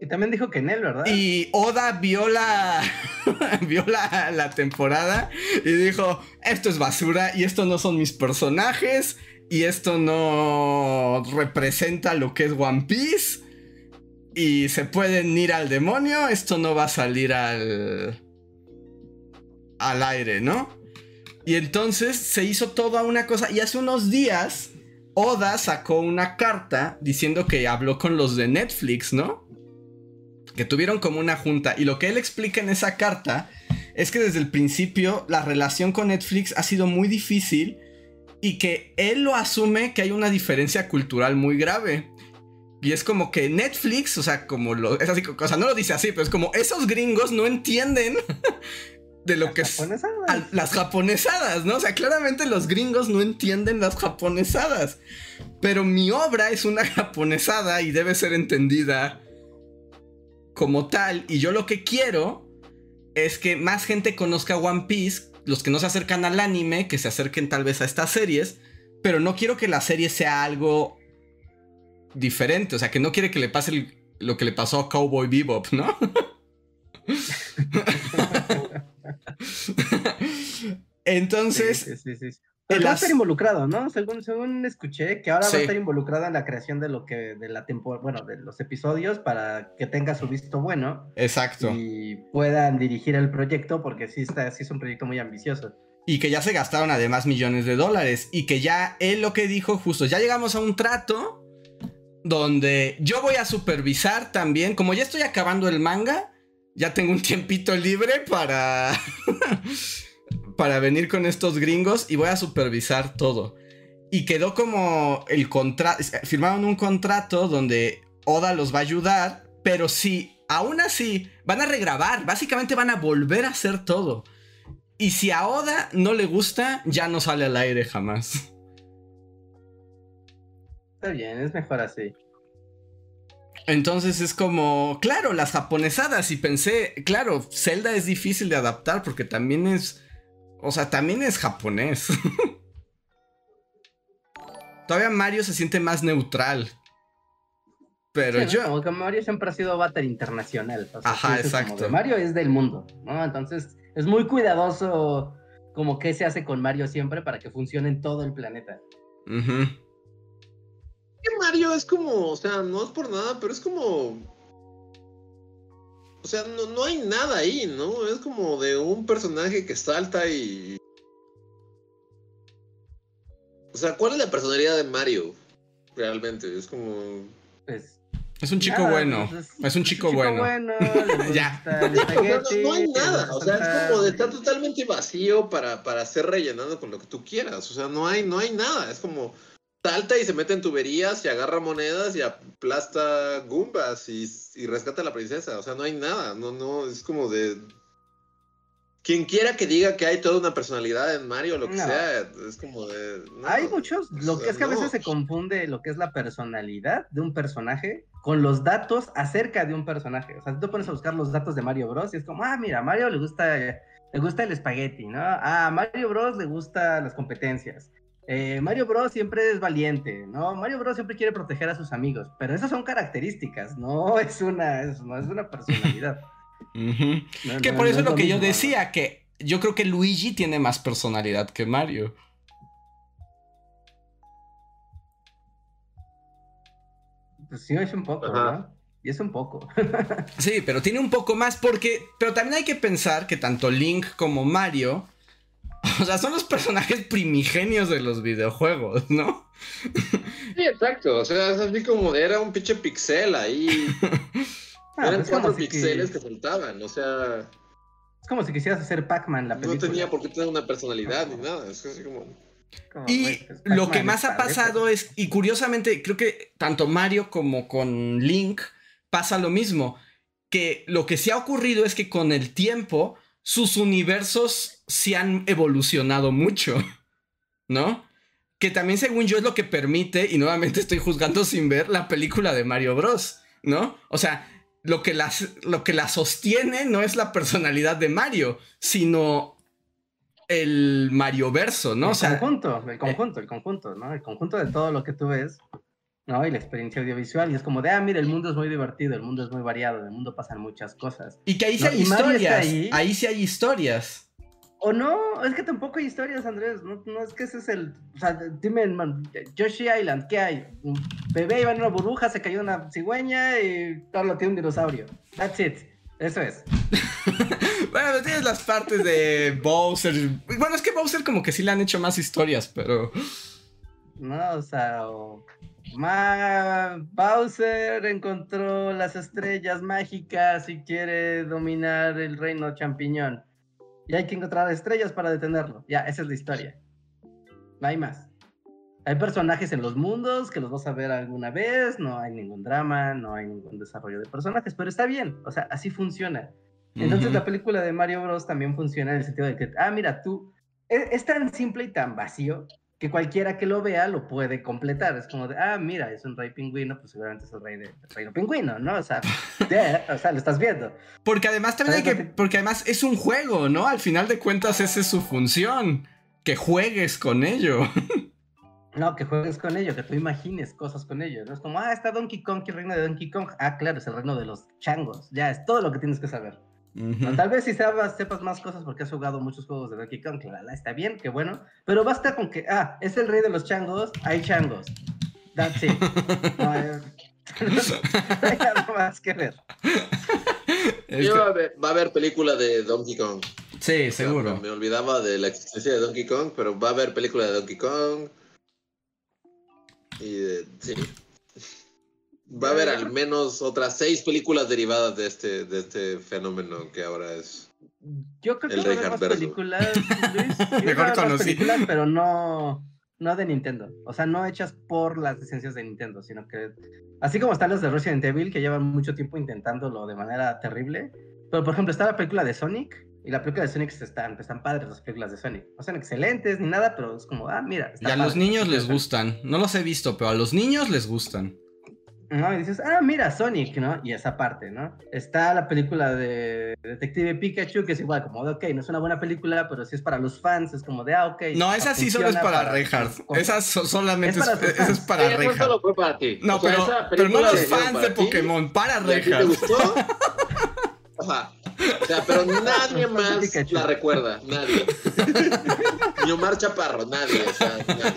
Y también dijo que en él, ¿verdad? Y Oda vio la, vio la, la, temporada y dijo, esto es basura y esto no son mis personajes y esto no representa lo que es One Piece y se pueden ir al demonio, esto no va a salir al al aire, ¿no? Y entonces se hizo toda una cosa y hace unos días Oda sacó una carta diciendo que habló con los de Netflix, ¿no? Que tuvieron como una junta y lo que él explica en esa carta es que desde el principio la relación con Netflix ha sido muy difícil y que él lo asume que hay una diferencia cultural muy grave. Y es como que Netflix, o sea, como lo. Es así, o sea, no lo dice así, pero es como esos gringos no entienden de lo que es. las japonesadas, ¿no? O sea, claramente los gringos no entienden las japonesadas. Pero mi obra es una japonesada y debe ser entendida como tal. Y yo lo que quiero es que más gente conozca One Piece los que no se acercan al anime, que se acerquen tal vez a estas series, pero no quiero que la serie sea algo diferente, o sea, que no quiere que le pase lo que le pasó a Cowboy Bebop, ¿no? Entonces, sí, sí, sí, Pero va a estar involucrado, ¿no? Según, según escuché, que ahora va a estar involucrado en la creación de lo que, de la temporada, bueno, de los episodios para que tenga su visto bueno. Exacto. Y puedan dirigir el proyecto, porque sí está, sí es un proyecto muy ambicioso. Y que ya se gastaron además millones de dólares. Y que ya él lo que dijo, justo, ya llegamos a un trato donde yo voy a supervisar también, como ya estoy acabando el manga, ya tengo un tiempito libre para para venir con estos gringos y voy a supervisar todo. Y quedó como el contrato, firmaron un contrato donde Oda los va a ayudar, pero si aún así van a regrabar, básicamente van a volver a hacer todo. Y si a Oda no le gusta, ya no sale al aire jamás. Está bien, es mejor así. Entonces es como, claro, las japonesadas. Y pensé, claro, Zelda es difícil de adaptar porque también es o sea, también es japonés. Todavía Mario se siente más neutral. Pero yo. Como que Mario siempre ha sido váter internacional. Ajá, exacto. Mario es del mundo, ¿no? Entonces es muy cuidadoso como que se hace con Mario siempre para que funcione en todo el planeta. Mario es como, o sea, no es por nada, pero es como o sea, no, hay nada ahí, ¿no? Es como de un personaje que salta y. O sea, ¿cuál es la personalidad de Mario? Realmente, es como. Es, es un chico bueno. Pues, es, un chico, bueno. ya. no, hay nada. O sea, es como de estar totalmente vacío para, para ser rellenado con lo que tú quieras. O sea, no hay, no hay nada. Es como salta y se mete en tuberías y agarra monedas y aplasta gumbas y, rescata a la princesa. O sea, no hay nada. No, no, es como de. Quien quiera que diga que hay toda una personalidad en Mario, lo que sea, es como de. hay muchos. Lo que es que a veces se confunde lo que es la personalidad de un personaje con los datos acerca de un personaje. O sea, tú pones a buscar los datos de Mario Bros. y es como, ah, mira, a Mario le gusta, le gusta el espagueti, ¿no? Ah, a Mario Bros. le gusta las competencias. Eh, Mario Bros siempre es valiente, ¿no? Mario Bros siempre quiere proteger a sus amigos, pero esas son características, no es una, no es una personalidad. que por eso es lo, que yo decía, que yo creo que Luigi tiene más personalidad que Mario. Pues sí, es un poco, ¿no? Y es un poco. sí, pero tiene un poco más porque, pero también hay que pensar que tanto Link como Mario O sea, son los personajes primigenios de los videojuegos, ¿no? Sí, exacto. O sea, es así como era un pinche pixel ahí. Ah, Eran pues cuatro pixeles que... faltaban, o sea. Es como si quisieras hacer Pac-Man la película. No tenía por qué tener una personalidad ni nada. Es así como. y lo que más ha pasado es, y curiosamente, creo que tanto Mario como con Link pasa lo mismo. Que lo que sí ha ocurrido es que con el tiempo sus universos se han evolucionado mucho, ¿no? Que también según yo es lo que permite, y nuevamente estoy juzgando sin ver, la película de Mario Bros, ¿no? O sea, lo que, las, lo que la sostiene no es la personalidad de Mario, sino el Mario verso, ¿no? El conjunto, el conjunto, el conjunto, ¿no? El conjunto de todo lo que tú ves ¿no? Y la experiencia audiovisual. Y es como de, ah, mira, el mundo es muy divertido, el mundo es muy variado, en el mundo pasan muchas cosas. Y que ahí sí hay historias. Ahí. sí hay historias. O no, es que tampoco hay historias, Andrés. No, no es que ese es el. O sea, dime, man, Yoshi Island, ¿qué hay? Un bebé iba en una burbuja, se cayó una cigüeña y todo lo tiene un dinosaurio. That's it. Eso es. bueno, tienes las partes de Bowser. Bueno, es que Bowser como que sí le han hecho más historias, pero. No, o sea, Ma Bowser encontró las estrellas mágicas y quiere dominar el reino champiñón. Y hay que encontrar estrellas para detenerlo. Ya, esa es la historia. No hay más. Hay personajes en los mundos que los vas a ver alguna vez, no hay ningún drama, no hay ningún desarrollo de personajes, pero está bien, o sea, así funciona. Entonces la película de Mario Bros también funciona en el sentido de que, ah, mira, tú, es, es tan simple y tan vacío que cualquiera que lo vea lo puede completar. Es como de, ah, mira, es un rey pingüino, pues seguramente es el rey de, el reino pingüino, ¿no? O sea, o sea, lo estás viendo. Porque además también hay que, porque además es un juego, ¿no? Al final de cuentas esa es su función, que juegues con ello. No, que juegues con ello, que tú imagines cosas con ello. No es como, ah, está Donkey Kong, ¿qué reino de Donkey Kong? Ah, claro, es el reino de los changos. Ya, es todo lo que tienes que saber. Tal vez si sepas, sepas, más cosas porque has jugado muchos juegos de Donkey Kong, claro, está bien, qué bueno. Pero basta con que, ah, es el rey de los changos, hay changos. That's it. No hay, nada más que ver. Va, a haber, va a haber película de Donkey Kong. Sí, seguro. me olvidaba de la existencia de Donkey Kong, pero va a haber película de Donkey Kong. Y sí. Va a haber al menos otras seis películas derivadas de este, de este fenómeno que ahora es. Yo creo que va a haber más películas, Luis. Mejor películas, pero no, no de Nintendo. O sea, no hechas por las licencias de Nintendo, sino que. Así como están las de Resident Evil, que llevan mucho tiempo intentándolo de manera terrible. Pero, por ejemplo, está la película de Sonic, y la película de Sonic están, están padres las películas de Sonic. No son excelentes ni nada, pero es como, ah, mira. y a los niños les gustan. No los he visto, pero a los niños les gustan. ¿No? Y dices, ah, mira, Sonic, ¿no? Y esa parte, ¿no? Está la película de Detective Pikachu, que es igual, como de, ok, no es una buena película, pero si es para los fans, es como de, ah, ok. No, esa sí solo es para, Reinhardt. Esa solamente es para, es, es para sí, Reinhardt. Solo fue para ti. No, pero, pero no los fans de Pokémon, para Reinhardt. ¿Te gustó? Ajá. O sea, pero nadie más la recuerda, nadie. Ni Omar Chaparro, nadie, o sea, nadie.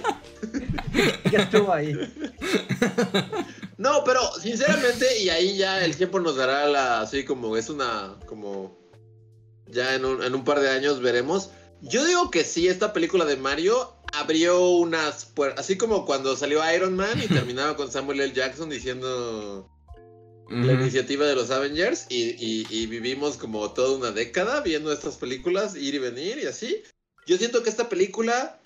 Ya estuvo ahí. No, pero sinceramente, y ahí ya el tiempo nos dará la, así como es una, como, ya en un, en un par de años veremos. Yo digo que sí, esta película de Mario abrió unas puertas, así como cuando salió Iron Man y terminaba con Samuel L. Jackson diciendo la iniciativa de los Avengers y, vivimos como toda una década viendo estas películas, ir y venir y así. Yo siento que esta película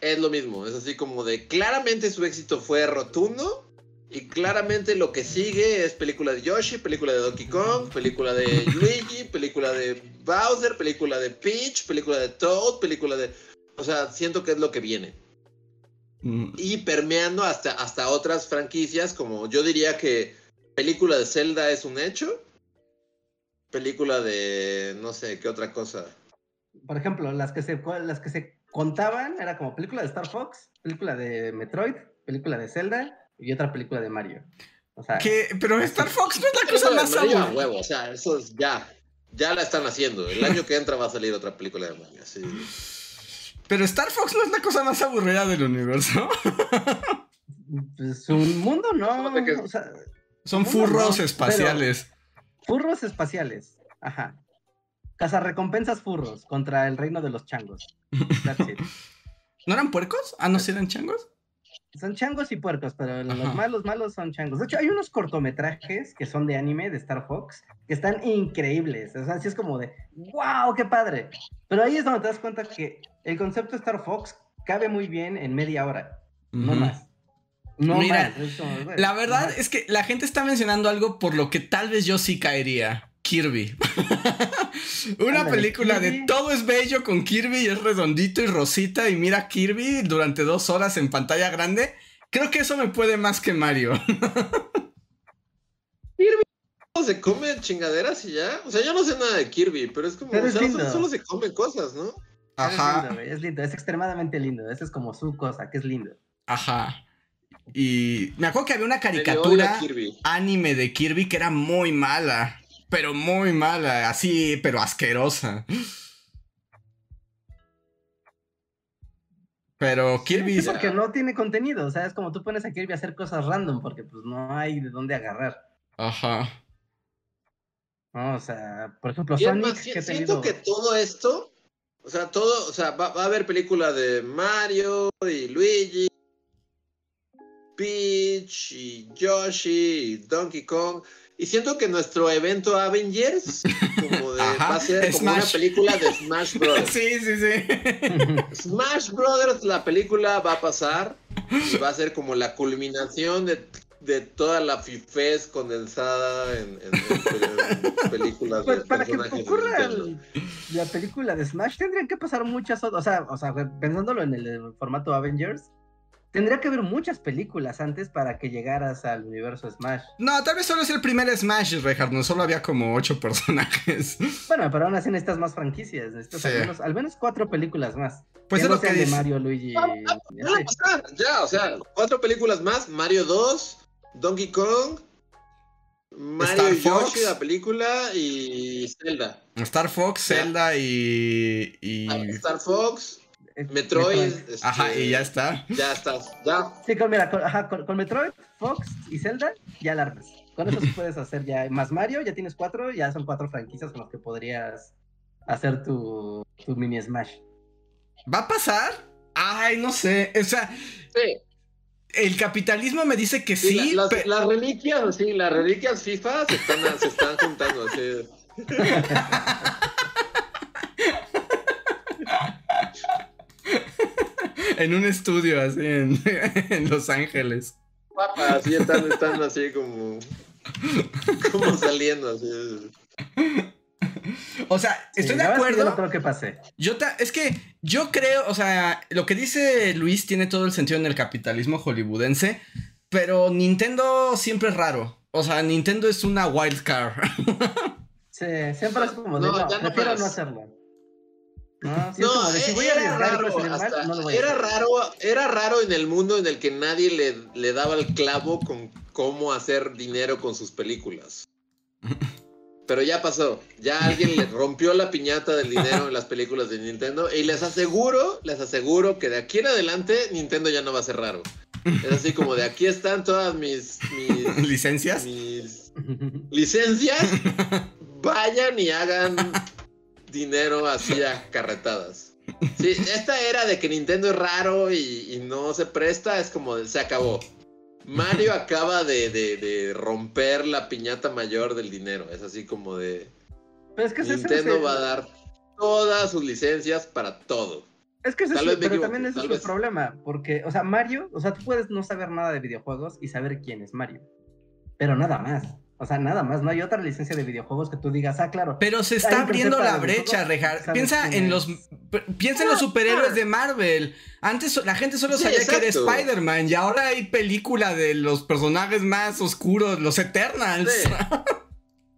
es lo mismo, es así como de claramente su éxito fue rotundo y claramente lo que sigue es película de Yoshi, película de Donkey Kong, película de Luigi, película de Bowser, película de Peach, película de Toad, película de... O sea, siento que es lo que viene. Mm. Y permeando hasta, hasta otras franquicias, como yo diría que película de Zelda es un hecho. Película de no sé qué otra cosa. Por ejemplo, las que se las que se contaban era como película de Star Fox, película de Metroid, película de Zelda y otra película de Mario. O sea, pero Star Fox no es la cosa más aburrida. huevo, o sea, eso es ya ya la están haciendo. El año que entra va a salir otra película de Mario, sí. Pero Star Fox no es la cosa más aburrida del universo. Pues un mundo no, o sea, son furros espaciales. Furros espaciales. Ajá. Cazarrecompensas furros contra el reino de los changos. ¿No eran puercos? Ah, no, sí eran changos. Son changos y puercos, pero los malos, malos son changos. De hecho, hay unos cortometrajes que son de anime de Star Fox que están increíbles. O sea, así es como de, wow, qué padre. Pero ahí es donde te das cuenta que el concepto de Star Fox cabe muy bien en media hora, no más. No Mira, la verdad es que la gente está mencionando algo por lo que tal vez yo sí caería. Kirby. Una película de todo es bello con Kirby y es redondito y rosita y mira Kirby durante dos horas en pantalla grande. Creo que eso me puede más que Mario. Kirby se come chingaderas y ya. O sea, yo no sé nada de Kirby, pero es como, solo, se come cosas, ¿no? Ajá. Es lindo, es lindo, es extremadamente lindo. Esa es como su cosa, que es lindo. Ajá. Y me acuerdo que había una caricatura anime de Kirby que era muy mala. Pero muy mala, así, pero asquerosa. Pero Kirby. Sí, porque no tiene contenido. O sea, es como tú pones a Kirby a hacer cosas random porque pues no hay de dónde agarrar. Ajá. o sea, por ejemplo, Sonic. siento que todo esto. O sea, todo. O sea, va, va a haber película de Mario y Luigi Peach y Yoshi y Donkey Kong. Y siento que nuestro evento Avengers como de, va a ser como una película de Smash Brothers. Sí, sí, sí. Smash Brothers, la película va a pasar y va a ser como la culminación de de toda la fifez condensada en, películas pues para que ocurra la película de Smash tendrían que pasar muchas otras, o sea, o sea, pensándolo en el formato Avengers, Tendría que haber muchas películas antes para que llegaras al universo Smash. No, tal vez solo es el primer Smash, Reinhardt. No solo había como ocho personajes. Bueno, pero aún así necesitas más franquicias. Necesitas al, menos, cuatro películas más. Pues es lo que de Mario, Luigi. Ya, o sea, cuatro películas más. Mario 2, Donkey Kong, Mario y Yoshi, la película, y Zelda. Star Fox, Zelda y, y... Star Fox, Metroid. ajá, y ya está. Ya estás, ya. Sí, con, mira, con, Metroid, Fox y Zelda, ya la armas. Con eso sí puedes hacer ya más Mario, ya tienes cuatro, ya son cuatro franquicias con las que podrías hacer tu, tu mini Smash. ¿Va a pasar? Ay, no sé. O sea. Sí. El capitalismo me dice que sí. las, reliquias, sí, las reliquias FIFA se están, se están juntando. Así. en un estudio así en, Los Ángeles. Así están, están así como. como saliendo así. O sea, estoy de acuerdo. Yo no creo que pase. Yo es que yo creo, o sea, lo que dice Luis tiene todo el sentido en el capitalismo hollywoodense, pero Nintendo siempre es raro. O sea, Nintendo es una wild card. sí, siempre es como de no, no, prefiero no hacerlo. No, era, raro, era raro, en el mundo en el que nadie le, le daba el clavo con cómo hacer dinero con sus películas. Pero ya pasó, ya alguien le rompió la piñata del dinero en las películas de Nintendo y les aseguro, les aseguro que de aquí en adelante Nintendo ya no va a ser raro. Es así como de aquí están todas mis, mis licencias. Mis licencias. Vayan y hagan dinero hacía carretadas. Sí, esta era de que Nintendo es raro y, no se presta, es como se acabó. Mario acaba de, romper la piñata mayor del dinero. Es así como de. Nintendo va a dar todas sus licencias para todo. Es que es eso, pero también ese es el problema. Porque, o sea, Mario, o sea, tú puedes no saber nada de videojuegos y saber quién es Mario. Pero nada más. O sea, nada más, no hay otra licencia de videojuegos que tú digas, ah, claro. Pero se está abriendo la brecha, Rejar. Piensa en los piensa en los superhéroes de Marvel. Antes la gente solo sabía que era Spider-Man y ahora hay película de los personajes más oscuros, los Eternals. Sí.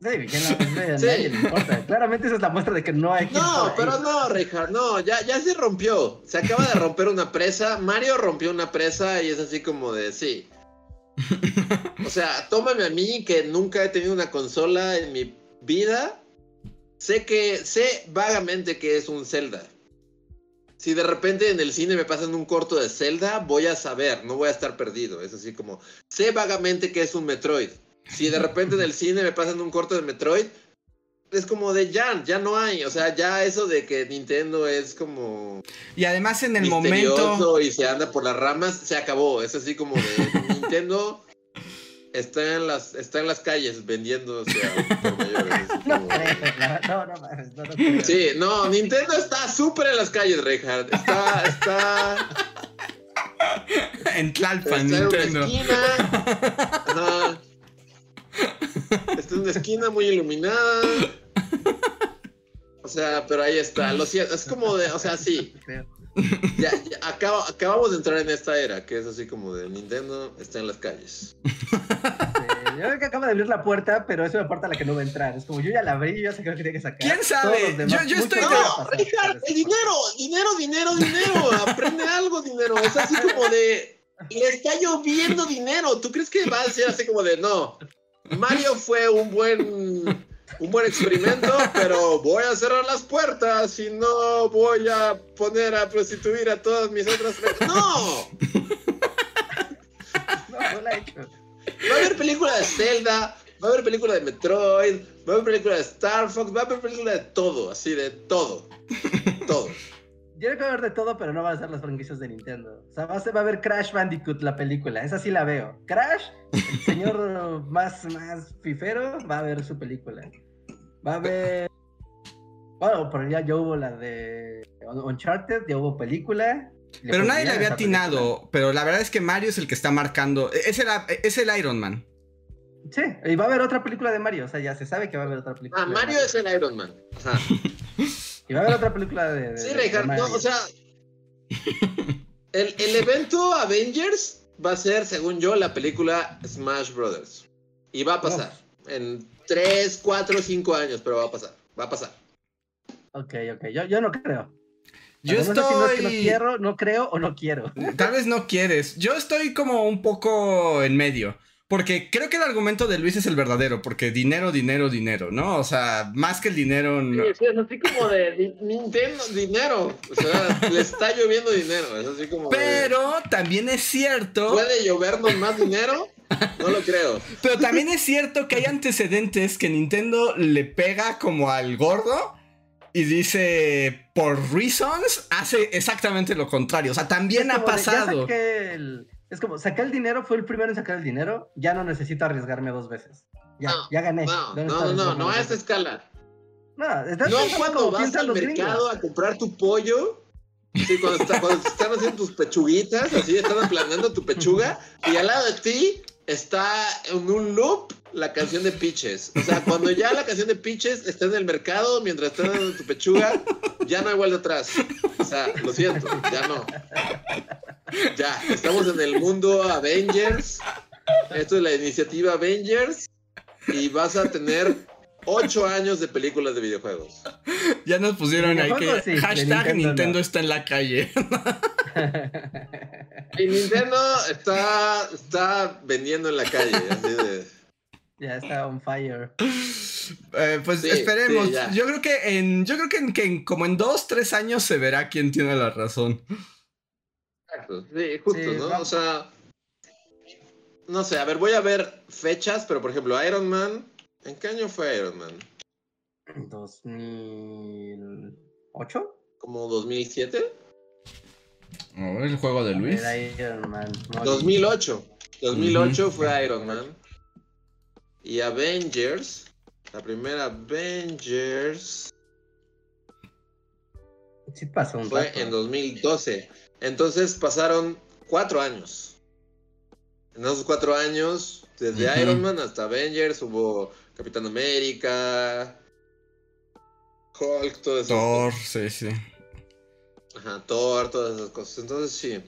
Sí, importa. Claramente esa es la muestra de que no hay. No, pero no, Richard, no, ya, ya se rompió. Se acaba de romper una presa. Mario rompió una presa y es así como de sí. o sea, tómame a mí que nunca he tenido una consola en mi vida. Sé que, sé vagamente que es un Zelda. Si de repente en el cine me pasan un corto de Zelda, voy a saber, no voy a estar perdido. Es así como, sé vagamente que es un Metroid. Si de repente en el cine me pasan un corto de Metroid, es como de ya, ya no hay. O sea, ya eso de que Nintendo es como. Y además en el momento. Y se anda por las ramas, se acabó. Es así como de Nintendo está en las, está en las calles vendiendo por mayores. No, no, no, Sí, no, Nintendo está súper en las calles, Reinhardt. Está, está. En Tlalpan, Nintendo. En una esquina. Está en una esquina muy iluminada. O sea, pero ahí está. Lo siento, es como de, o sea, sí. Ya, acabamos de entrar en esta era, que es así como de Nintendo está en las calles. yo creo que acaba de abrir la puerta, pero es una puerta a la que no va a entrar. Es como yo ya la abrí y ya sé que tiene que sacar. ¿Quién sabe? yo, estoy. No, Richard, dinero, dinero, dinero, dinero. Aprende algo, dinero. Es así como de. Le está lloviendo dinero. ¿Tú crees que va a ser así como de no? Mario fue un buen un buen experimento, pero voy a cerrar las puertas y no voy a poner a prostituir a todas mis otras. ¡No! no, no la he hecho. Va a haber película de Zelda, va a haber película de Metroid, va a haber película de Star Fox, va a haber película de todo, así de todo. Todo. Tiene que haber de todo, pero no van a ser las franquicias de Nintendo. O sea, va a, haber Crash Bandicoot, la película. Esa sí la veo. Crash, el señor más, más fifero, va a ver su película. Va a haber. Bueno, pero ya, ya hubo la de Uncharted, ya hubo película. Pero nadie le había atinado. Pero la verdad es que Mario es el que está marcando. Es el, es el Iron Man. Sí, y va a haber otra película de Mario. O sea, ya se sabe que va a haber otra película. Ah, Mario, es el Iron Man. y va a haber otra película de. sí, Reinhardt, no, o sea. El, el evento Avengers va a ser, según yo, la película Smash Brothers. Y va a pasar. En 3, 4, 5 años, pero va a pasar. Va a pasar. Ok, ok. Yo, yo no creo. Yo estoy. No, es que no quiero, no creo o no quiero. Tal vez no quieres. Yo estoy como un poco en medio. Porque creo que el argumento de Luis es el verdadero, porque dinero, dinero, dinero, ¿no? O sea, más que el dinero. No. Sí, es así como de Nintendo, dinero. O sea, le está lloviendo dinero. Es así como. Pero también es cierto. ¿Puede llovernos más dinero? No lo creo. Pero también es cierto que hay antecedentes que Nintendo le pega como al gordo y dice, por reasons, hace exactamente lo contrario. O sea, también ha pasado. Es como, saqué el dinero, fue el primero en sacar el dinero, ya no necesito arriesgarme dos veces. Ya, ya gané. No, no, no, no, a esa escala. No, no cuando vas al mercado a comprar tu pollo. Sí, cuando, cuando están haciendo tus pechuguitas, así están planeando tu pechuga, y al lado de ti está en un loop la canción de Pitches. O sea, cuando ya la canción de Pitches está en el mercado mientras estás dando tu pechuga, ya no hay vuelta atrás. O sea, lo siento, ya no. Ya, estamos en el mundo Avengers. Esto es la iniciativa Avengers. Y vas a tener ocho años de películas de videojuegos. Ya nos pusieron ahí que hashtag Nintendo, está en la calle. y Nintendo está, está vendiendo en la calle. Ya está on fire. Eh, pues esperemos. yo creo que en. Yo creo que, que como en dos, tres años se verá quién tiene la razón. Exacto. Sí, justo, ¿no? O sea. No sé, a ver, voy a ver fechas, pero por ejemplo, Iron Man ¿En qué año fue Iron Man? 2008. ¿Como 2007? El juego de Luis. 2008. 2008 fue Iron Man. Y Avengers. La primera Avengers. Sí pasó un Fue en 2012. Entonces pasaron cuatro años. En esos cuatro años, desde Iron Man hasta Avengers, hubo Capitán América, Hulk, todo eso. Thor, sí, sí. Ajá, Thor, todas esas cosas. Entonces sí.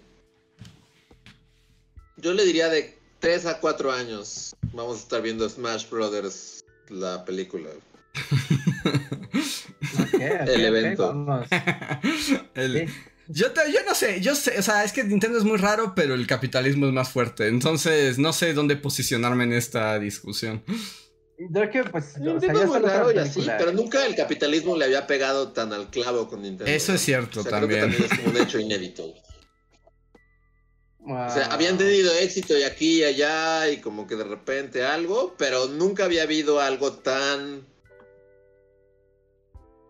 Yo le diría de 3 a 4 años vamos a estar viendo Smash Brothers, la película. el evento. yo, yo no sé, yo sé, o sea, es que Nintendo es muy raro, pero el capitalismo es más fuerte. Entonces, no sé dónde posicionarme en esta discusión. Yo que pues. pero nunca el capitalismo le había pegado tan al clavo con Nintendo. Eso es cierto también. también es como un hecho inédito. O sea, habían tenido éxito y aquí y allá y como que de repente algo, pero nunca había habido algo tan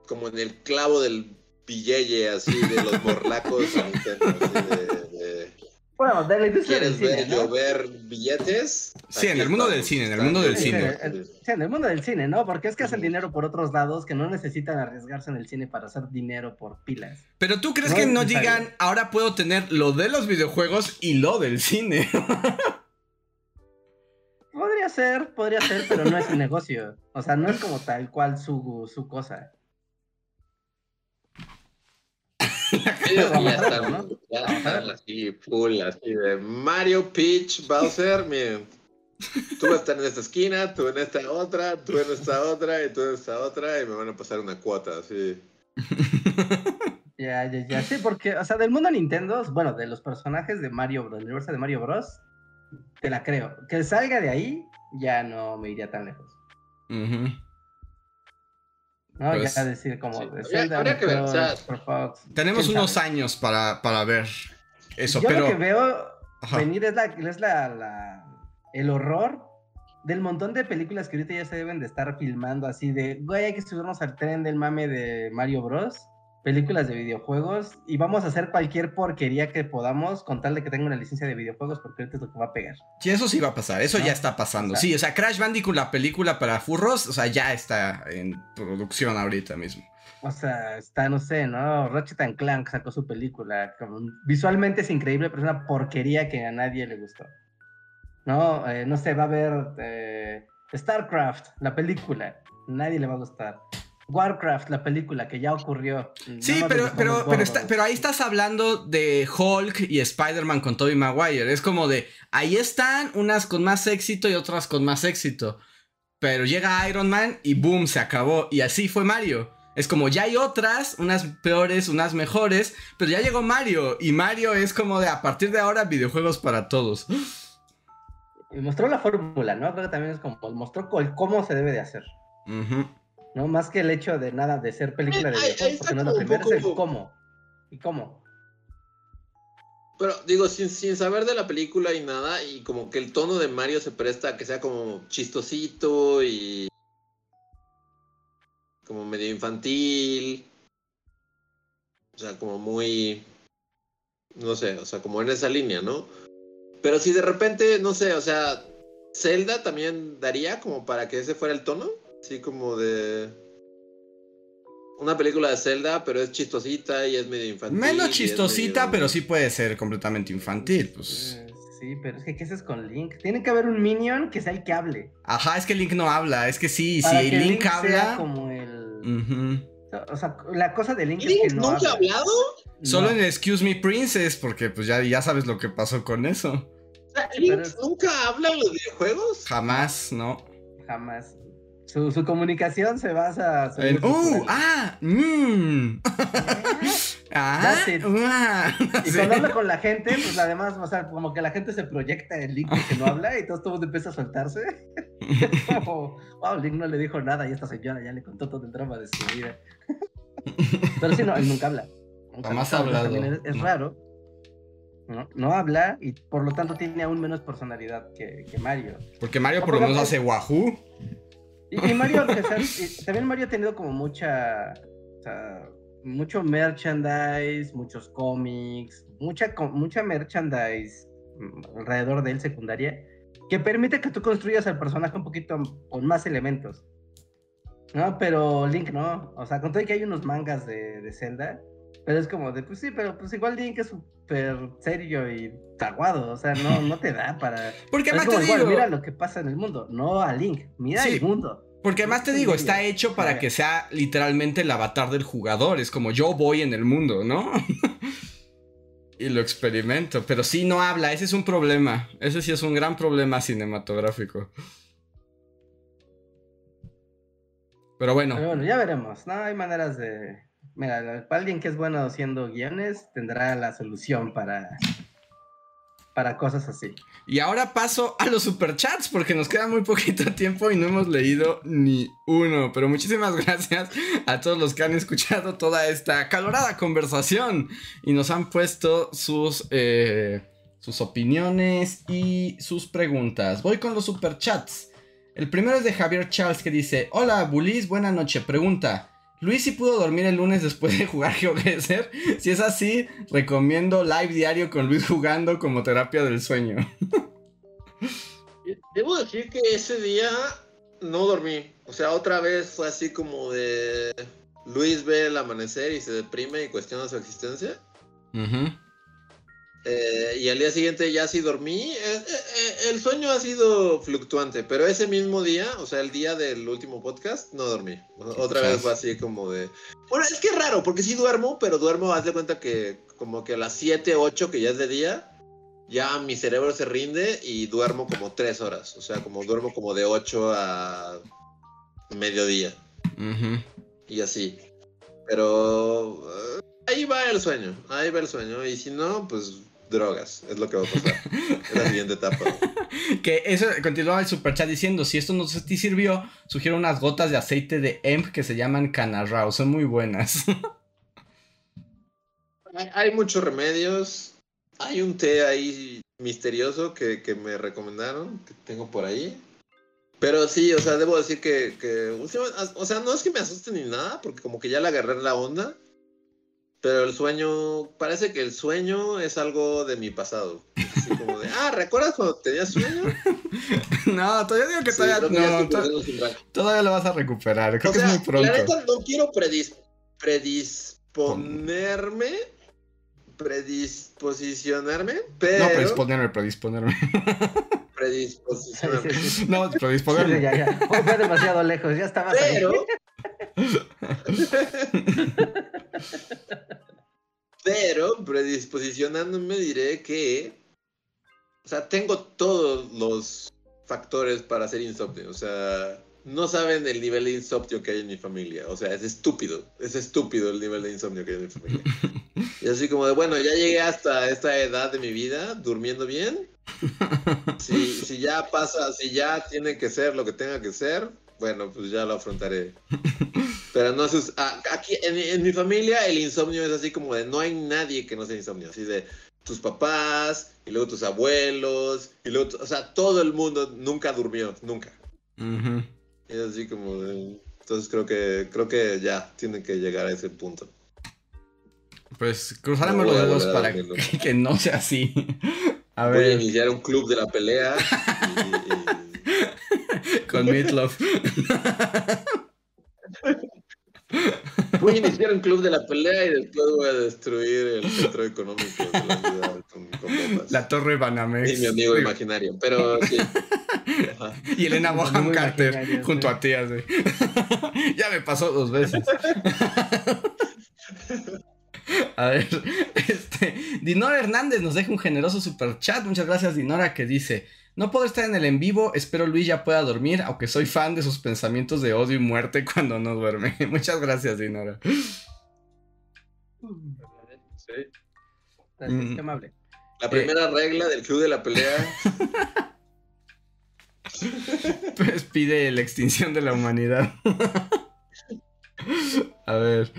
como en el clavo del billete así de los morlacos a Nintendo, así de bueno, de la industria ¿Quieres del ver llover billetes? Sí, en el mundo del cine, en el mundo del cine. sí, en el mundo del cine, ¿no? Porque es que hacen dinero por otros lados que no necesitan arriesgarse en el cine para hacer dinero por pilas. Pero tú crees que no digan, ahora puedo tener lo de los videojuegos y lo del cine. podría ser, podría ser, pero no es un negocio. O sea, no es como tal cual su, su cosa. ya están, así, full, así de Mario, Peach, Bowser, miren. Tú vas a estar en esta esquina, tú en esta otra, tú en esta otra y tú en esta otra y me van a pasar una cuota, así. Ya, ya, ya. Sí, porque, o sea, del mundo Nintendo, bueno, de los personajes de Mario Bros, del universo de Mario Bros, te la creo. Que salga de ahí, ya no me iría tan lejos. No, pues, ya decir como habría, que ver, tenemos unos años para, para ver eso, Yo pero... lo que veo venir es, la, es la, el horror del montón de películas que ahorita ya se deben de estar filmando así de, güey, hay que subirnos al tren del mame de Mario Bros películas de videojuegos y vamos a hacer cualquier porquería que podamos con tal de que tenga una licencia de videojuegos porque ahorita es lo que va a pegar. Sí, eso sí va a pasar, eso ya está pasando. sí, o sea, Crash Bandicoot, la película para furros, o sea, ya está en producción ahorita mismo. O sea, está, no sé, ¿no? Ratchet and Clank sacó su película. visualmente es increíble, pero es una porquería que a nadie le gustó. No, eh, no sé, va a haber eh, StarCraft, la película. Nadie le va a gustar. Warcraft, la película que ya ocurrió. Sí, pero, pero, pero, pero, ahí estás hablando de Hulk y Spider-Man con Tobey Maguire. Es como de, ahí están unas con más éxito y otras con más éxito. Pero llega Iron Man y boom, se acabó. Y así fue Mario. Es como ya hay otras, unas peores, unas mejores, pero ya llegó Mario. Y Mario es como de a partir de ahora videojuegos para todos. Y mostró la fórmula, ¿no? Creo que también es como mostró cómo se debe de hacer. No más que el hecho de nada de ser película de videojuegos, porque no es la primera, es el cómo. ¿Y cómo? Pero digo, sin, sin saber de la película y nada, y como que el tono de Mario se presta a que sea como chistosito y como medio infantil. O sea, como muy. No sé, o sea, como en esa línea, ¿no? Pero si de repente, no sé, o sea, Zelda también daría como para que ese fuera el tono. Así como de. Una película de Zelda, pero es chistosita y es medio infantil. Menos chistosita, pero sí puede ser completamente infantil, pues. Eh, sí, pero es que ¿qué haces con Link? Tiene que haber un minion que sea el que hable. Ajá, es que Link no habla, es que sí, si Link, habla. como el. O sea, la cosa de Link, es que no nunca ha hablado? Solo en Excuse Me Princess, porque pues ya, ya sabes lo que pasó con eso. ¿Link nunca habla en los videojuegos? Jamás, no. Jamás. Su, comunicación se basa en. ¡Uh! ¡Ah! ¡Mmm! ¡Ah! ah y cuando habla con la gente, pues además, o sea, como que la gente se proyecta en Link que no habla y todo, todo empieza a soltarse. como, wow, Link no le dijo nada y esta señora ya le contó todo el drama de su vida. Pero sí, no, él nunca habla. Nunca Jamás ha hablado. Es, raro. ¿no? ¿no? habla y por lo tanto tiene aún menos personalidad que, que Mario. Porque Mario por lo menos hace Wahoo. Y, Mario, también Mario ha tenido como mucha, o sea, mucho merchandise, muchos cómics, mucha, mucha merchandise mm, alrededor de él secundaria, que permite que tú construyas al personaje un poquito con más elementos. No, pero Link no. O sea, con que hay unos mangas de, de Zelda, pero es como de, pues sí, pero pues igual Link es súper serio y taguado, o sea, no, no te da para... Porque además te digo... mira lo que pasa en el mundo, no a Link, mira el mundo. Porque además te digo, está hecho para que sea literalmente el avatar del jugador, es como yo voy en el mundo, ¿no? y lo experimento, pero sí no habla, ese es un problema, ese sí es un gran problema cinematográfico. Pero bueno. Pero bueno, ya veremos, ¿no? Hay maneras de, Mira, alguien que es bueno haciendo guiones tendrá la solución para, para cosas así. Y ahora paso a los superchats porque nos queda muy poquito tiempo y no hemos leído ni uno. Pero muchísimas gracias a todos los que han escuchado toda esta calorada conversación y nos han puesto sus, eh, sus opiniones y sus preguntas. Voy con los superchats. El primero es de Javier Charles que dice, hola Bulis, buena noche. Pregunta, Luis sí pudo dormir el lunes después de jugar GeoGuessr. Si es así, recomiendo live diario con Luis jugando como terapia del sueño. Debo decir que ese día no dormí. O sea, otra vez fue así como de Luis ve el amanecer y se deprime y cuestiona su existencia. Eh, y al día siguiente ya sí dormí. Eh, eh, el sueño ha sido fluctuante, pero ese mismo día, o sea, el día del último podcast, no dormí. Otra vez fue así como de... Bueno, es que es raro, porque sí duermo, pero duermo, haz de cuenta que como que a las 7, 8, que ya es de día, ya mi cerebro se rinde y duermo como 3 horas. O sea, como duermo como de 8 a mediodía. Y así. Pero... ahí va el sueño, ahí va el sueño. Y si no, pues drogas. Es lo que va a pasar. es la siguiente etapa. que eso continuaba el superchat diciendo: si esto no te sirvió, sugiero unas gotas de aceite de EMP que se llaman Canarrao. Son muy buenas. hay, muchos remedios. Hay un té ahí misterioso que, me recomendaron, que tengo por ahí. Pero sí, o sea, debo decir que, que, o sea, no es que me asuste ni nada, porque como que ya le agarré la onda. Pero el sueño, parece que el sueño es algo de mi pasado. Así como de, ah, ¿recuerdas cuando tenías sueño? no, todavía digo que todavía no. todavía lo vas a recuperar. Creo que es muy pronto. La neta no quiero predisponer predisponerme, predisposicionarme, pero... No, predisponerme, predisponerme. Predisposicionarme. Sí, sí, sí. No, Sí, predisponerme. ya, ya. Oh, Fue demasiado lejos, ya estabas ahí. Pero... Predisposicionándome, diré que. O sea, tengo todos los factores para hacer insomnio. O sea, no saben el nivel de insomnio que hay en mi familia. O sea, es estúpido. Es estúpido el nivel de insomnio que hay en mi familia. Y así como de, bueno, ya llegué hasta esta edad de mi vida durmiendo bien. Si, si ya pasa, si ya tiene que ser lo que tenga que ser, bueno, pues ya lo afrontaré. Pero no sus, aquí en, en mi familia el insomnio es así como de no hay nadie que no sea insomnio, así de tus papás y luego tus abuelos y luego, o sea, todo el mundo nunca durmió, nunca. Es así como de, entonces creo que creo que ya tienen que llegar a ese punto. Pues cruzaremos No los dedos para que, que no sea así. A Voy a iniciar un club de la pelea y- con Meatloaf. voy a iniciar un club de la pelea y después voy a destruir el centro económico de la ciudad con, con bombas. La Torre Banamex. Y mi amigo imaginario, pero sí. Ajá. Y Elena Muy Boham Carter junto sí. a ti, así. ya me pasó dos veces. A ver, este, Dinora Hernández nos deja un generoso super chat. Muchas gracias, Dinora, que dice: No puedo estar en el en vivo, espero Luis ya pueda dormir, aunque soy fan de sus pensamientos de odio y muerte cuando no duerme. Muchas gracias, Dinora. Sí. Gracias, Mm. qué amable. La primera regla del club de la pelea. Pues pide la extinción de la humanidad. A ver.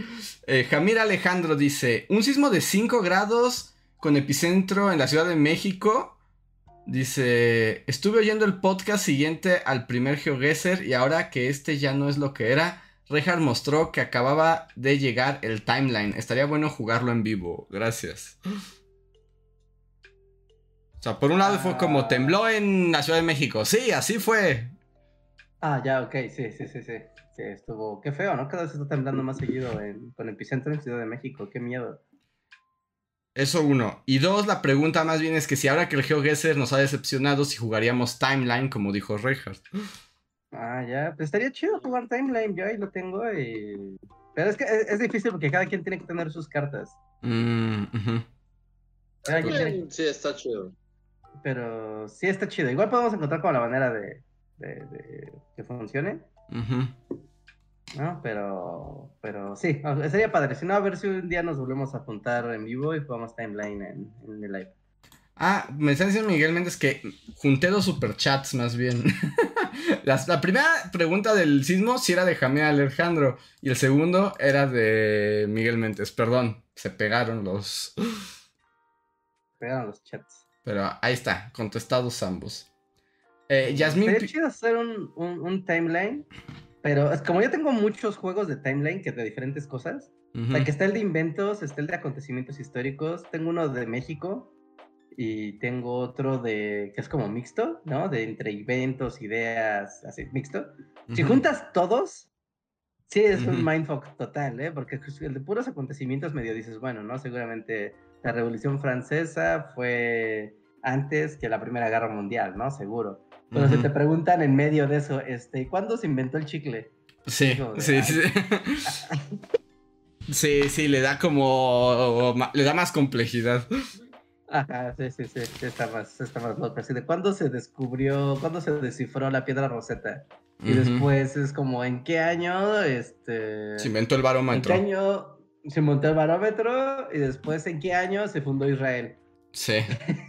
eh, Jamir Alejandro dice: Un sismo de 5 grados con epicentro en la Ciudad de México. Dice: Estuve oyendo el podcast siguiente al primer GeoGuessr y ahora que este ya no es lo que era, Reinhardt mostró que acababa de llegar el timeline. Estaría bueno jugarlo en vivo. Gracias. O sea, por un lado fue como Ah. tembló en la Ciudad de México. Sí, así fue. Ah, ya, ok, sí, sí, sí, sí. Sí, estuvo. Qué feo, ¿no? Cada vez está temblando más seguido en, con epicentro en Ciudad de México. Qué miedo. Eso uno. Y dos, la pregunta más bien es que si ahora que el GeoGuessr nos ha decepcionado, si jugaríamos Timeline, como dijo Reinhardt. Ah, ya. Pues estaría chido jugar Timeline. Yo ahí lo tengo y. Pero es que es, es difícil porque cada quien tiene que tener sus cartas. Mm, ujú. Cada quien tiene- Sí, está chido. Pero sí está chido. Igual podemos encontrar como la manera de, de- de que funcione. Ujú. ¿No? Pero, pero sí, sería padre. Si no, a ver si un día nos volvemos a apuntar en vivo y jugamos timeline en, en el live. Ah, me está diciendo Miguel Méndez que junté dos superchats más bien. La primera pregunta del sismo sí era de Jamie Alejandro y el segundo era de Miguel Méndez. Perdón, se pegaron los... Pegaron los chats. Pero ahí está, contestados ambos. Eh, Yasmín... Sería chido hacer un, un, un timeline, pero es como yo tengo muchos juegos de timeline que de diferentes cosas. O sea, que está el de inventos, está el de acontecimientos históricos. Tengo uno de México y tengo otro de que es como mixto, ¿no? De entre eventos, ideas, así, mixto. Si Ujú. juntas todos, sí es Ujú. un mindfuck total, ¿eh? Porque el de puros acontecimientos medio dices, bueno, ¿no? Seguramente la Revolución Francesa fue antes que la Primera Guerra Mundial, ¿no? Seguro. Pero si Ujú. te preguntan en medio de eso, este, ¿cuándo se inventó el chicle? Sí, sí, sí. Sí, sí, le da como. Le da más complejidad. Ajá, sí, sí, sí, está más, está más loco. Así de cuándo se descubrió, cuándo se descifró la piedra roseta. Y después es como, ¿en qué año? Este. Se inventó el ¿En qué barómetro. año se montó el barómetro? Y después, ¿en qué año se fundó Israel? Sí.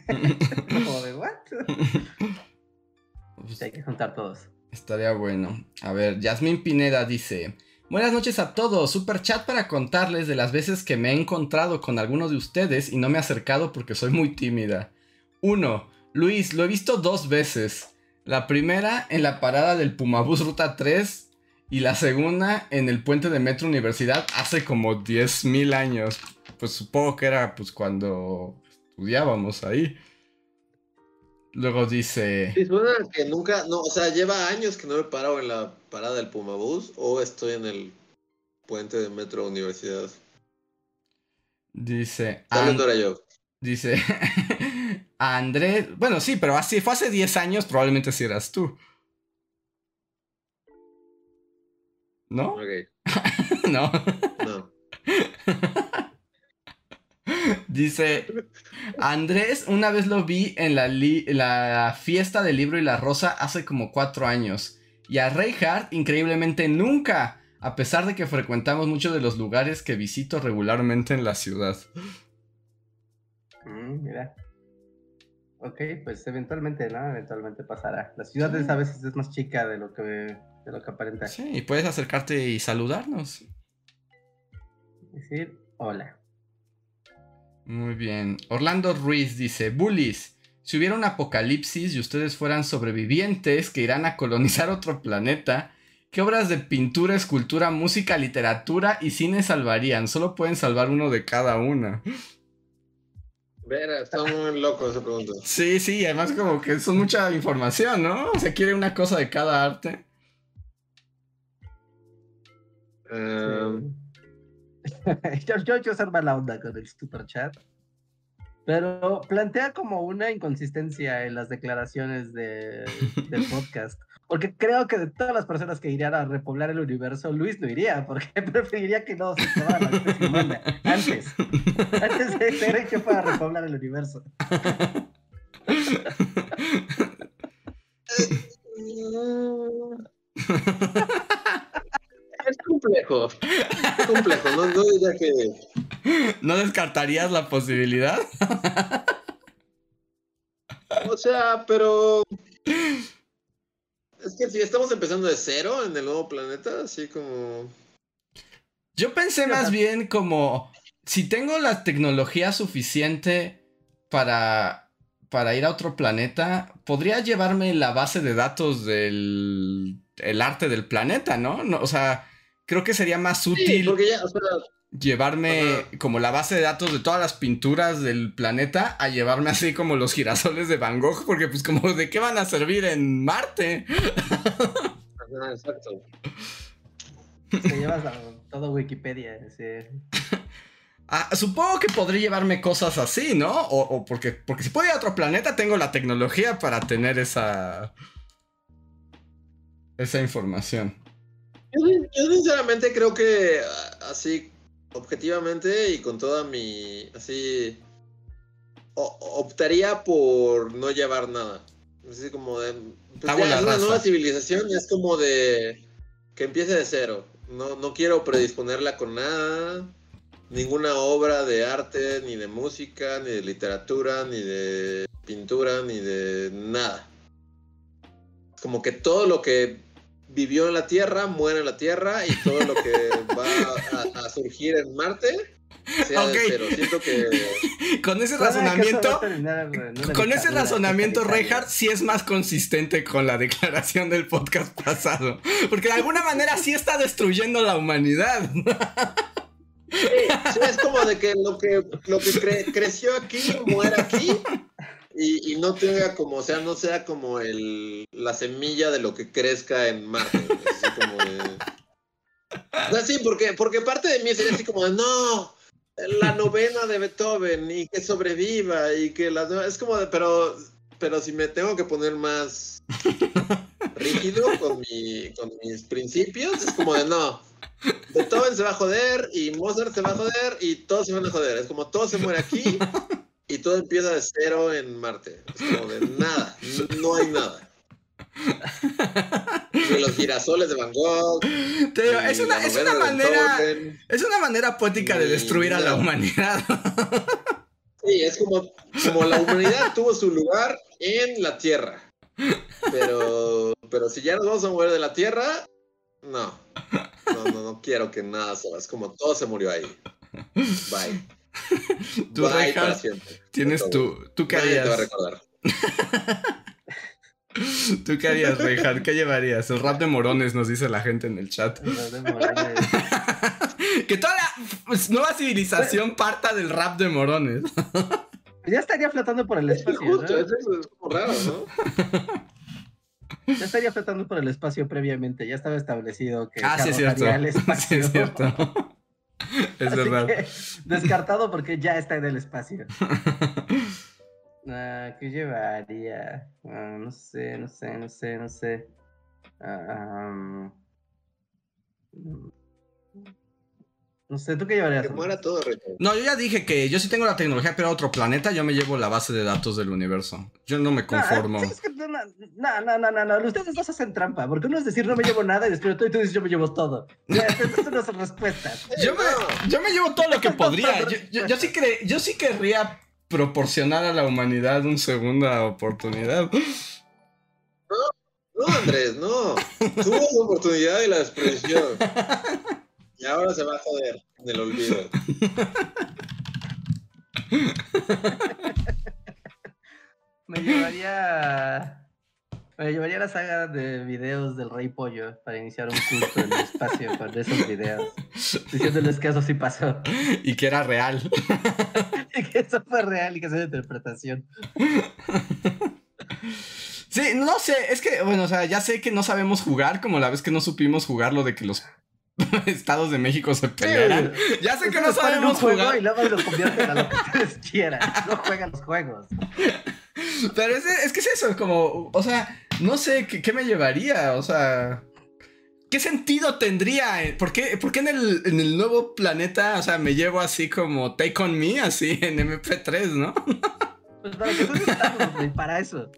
Como de, ¿what? Pues, Hay que juntar todos. estaría bueno. A ver, Yasmín Pineda dice: Buenas noches a todos. Super chat para contarles de las veces que me he encontrado con alguno de ustedes y no me he acercado porque soy muy tímida. 1. Luis, lo he visto dos veces. La primera en la parada del Pumabús Ruta 3 y la segunda en el puente de Metro Universidad hace como 10.000 años. Pues supongo que era pues cuando estudiábamos ahí. Luego dice... Sí, suena que nunca, no, o sea, lleva años que no me paro en la parada del Pumabús o estoy en el puente de metro universidad. Dice. Tal vez An- no era yo. Dice. Andrés. Bueno, sí, pero así fue hace 10 años, probablemente si eras tú. ¿No? Ok, no. no. Dice. Andrés, una vez lo vi en la, fiesta del libro y la rosa hace como cuatro años. Y a Reinhardt, increíblemente, nunca. A pesar de que frecuentamos muchos de los lugares que visito regularmente en la ciudad. Mm, mira. Ok, pues eventualmente, ¿no? Eventualmente pasará. La ciudad es, a veces es más chica de lo que, de lo que aparenta. Sí, y puedes acercarte y saludarnos. Decir hola. Muy bien. Orlando Ruiz dice, Bullies, si hubiera un apocalipsis y ustedes fueran sobrevivientes que irán a colonizar otro planeta, ¿qué obras de pintura, escultura, música, literatura y cine salvarían? Solo pueden salvar uno de cada una. Vera, está muy loco esa pregunta. Sí, sí, además como que son mucha información, ¿no? Se quiere una cosa de cada arte. Em, yo, yo quiero ser mala onda con el super chat. Pero plantea como una inconsistencia en las declaraciones de- del podcast. Porque creo que de todas las personas que irían a repoblar el universo, Luis no iría, porque preferiría que no se acabara la humana antes. Antes de ser hecho para repoblar el universo. Complejo. Complejo, no, no diría que. ¿No descartarías la posibilidad? O sea, pero. Es que si estamos empezando de cero en el nuevo planeta, así como. Yo pensé más bien como si tengo la tecnología suficiente para, para ir a otro planeta, podría llevarme la base de datos del el arte del planeta, ¿no? no o sea, creo que sería más Sí, útil porque ya, o sea, llevarme como la base de datos de todas las pinturas del planeta a llevarme así como los girasoles de Van Gogh, porque pues como de qué van a servir en Marte. ajá, exacto. Te llevas a todo Wikipedia. sí. Ah, supongo que podría llevarme cosas así, ¿no? O, o porque, porque si puedo ir a otro planeta, tengo la tecnología para tener esa. esa información. Yo, yo sinceramente creo que ah, así, objetivamente y con toda mi. así. o- optaría por no llevar nada. Así como de. pues Hago ya, la es una nueva civilización, es como de. que empiece de cero. No, no quiero predisponerla con nada. Ninguna obra de arte, ni de música, ni de literatura, ni de pintura, ni de nada. Como que todo lo que vivió en la Tierra muere en la Tierra y todo lo que va a, a surgir en Marte sea Ok. de cero. Siento que Con ese razonamiento. terminar Con ese razonamiento. Reinhardt sí es más consistente con la declaración del podcast pasado. Porque de alguna manera sí está destruyendo la humanidad. sí, sí, es como de que lo que, lo que cre- creció aquí muera aquí y, y no tenga como, o sea, no sea como el, la semilla de lo que crezca en Marte. Así como. O sea, sí, porque, porque parte de mí sería así como de, no, la novena de Beethoven y que sobreviva y que nuevas- es como de, pero, pero si me tengo que poner más rígido con, mi, con mis principios, es como de, no, Beethoven se va a joder y Mozart se va a joder y todos se van a joder. Es como todo se muere aquí y todo empieza de cero en Marte. Es como de nada, no hay nada. Los girasoles de Van Gogh. Te digo, es una, es una manera. Beethoven. Es una manera poética de destruir a la humanidad. Sí, es como, como la humanidad tuvo su lugar en la Tierra. Pero, pero si ya nos vamos a mover de la Tierra, no. No, no, no quiero que nada se va. Es como todo se murió ahí. Bye. Tú, Bye tienes tu. ¿Tú qué Nadie te va a harías? recordar. ¿Tú qué harías, Reinhardt? ¿Qué llevarías? El rap de morones, nos dice la gente en el chat. Los de Morales. Que toda la pues, nueva civilización parta del rap de morones. Ya estaría flotando por el Es espacio. justo, ¿no? es, eso, es como raro, ¿no? Ya estaría flotando por el espacio previamente, ya estaba establecido que Ah, sí, es cierto. arrojaría al Sí, es espacio. cierto. Es Así verdad. que, descartado porque ya está en el espacio. Ah, ¿Qué llevaría? Ah, no sé, no sé, no sé, no sé. Ah, mm, no sé, ¿tú qué llevarías? Que muera todo. No, yo ya dije que yo sí tengo la tecnología, pero a otro planeta yo me llevo la base de datos del universo. Yo no me conformo. No, no, no, no, no, ustedes dos hacen trampa, porque uno es decir no me llevo nada y después tú, y tú dices yo me llevo todo. Ya, Estas no son respuestas. Yo me, yo me llevo todo lo que podría. Yo, yo- yo sí cre- yo sí querría proporcionar a la humanidad una segunda oportunidad. No, Andrés, no. Tuvo la oportunidad y la despreció. Y ahora se va a joder en el olvido. Me llevaría. Me llevaría la saga de videos del Rey Pollo para iniciar un culto en el espacio con esos videos. Diciéndoles que eso sí pasó. Y que era real. Y que eso fue real y que es una interpretación. Sí, no sé, es que, bueno, o sea, ya sé que no sabemos jugar, como la vez que no supimos jugar lo de que los estados de México se pelearan. Ya sé que no Ustedes sabemos juego jugar. Y luego lo convierten a lo que ustedes quieran. No juegan los juegos. Pero es, es que es eso, es como, o sea, no sé qué, qué me llevaría, o sea, ¿qué sentido tendría? ¿Por qué, por qué en, el, en el nuevo planeta, o sea, me llevo así como Take On Me, así en MP3, ¿no? Pues para que tú para eso.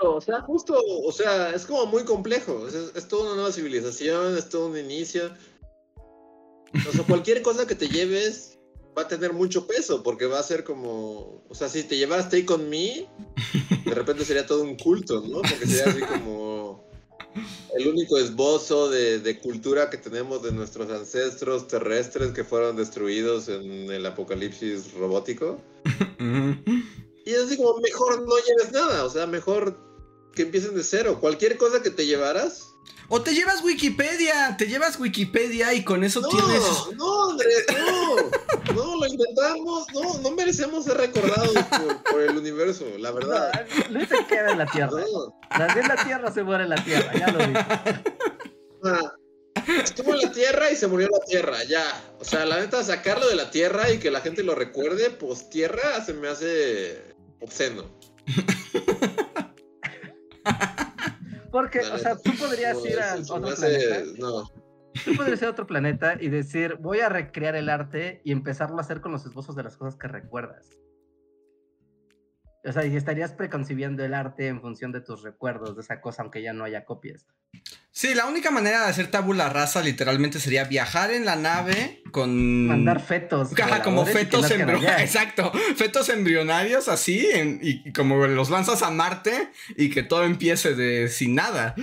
O sea, justo, o sea, es como muy complejo. es, es toda una nueva civilización, es todo un inicio. O sea, cualquier cosa que te lleves va a tener mucho peso, porque va a ser como. O sea, si te llevaras Take on Me, de repente sería todo un culto, ¿no? Porque sería así como. El único esbozo de, de cultura que tenemos de nuestros ancestros terrestres que fueron destruidos en el apocalipsis robótico. Y es así como, mejor no lleves nada, o sea, mejor que empiecen de cero. Cualquier cosa que te llevaras. O te llevas Wikipedia, te llevas Wikipedia y con eso No, tienes... no, Andrés, no. No, lo intentamos, no, no merecemos ser recordados por, por el universo, la No, verdad. Luis se queda en la tierra. No, Nació en la tierra, se muere en la tierra. Ya lo vi. ah, estuvo en la tierra y se murió en la tierra, ya. O sea, la neta, sacarlo de la tierra y que la gente lo recuerde, pues tierra se me hace obsceno. Porque, o sea, tú podrías No, ir a otro hace- planeta. No. Tú podrías ir a otro planeta y decir, voy a recrear el arte y empezarlo a hacer con los esbozos de las cosas que recuerdas. O sea, y estarías preconcibiendo el arte en función de tus recuerdos de esa cosa, aunque ya no haya copias. Sí, la única manera de hacer tabula rasa literalmente sería viajar en la nave con... Mandar fetos. Ajá, como fetos embrionarios. Exacto. Fetos embrionarios así. en- y, como los lanzas a Marte y que todo empiece de sin nada.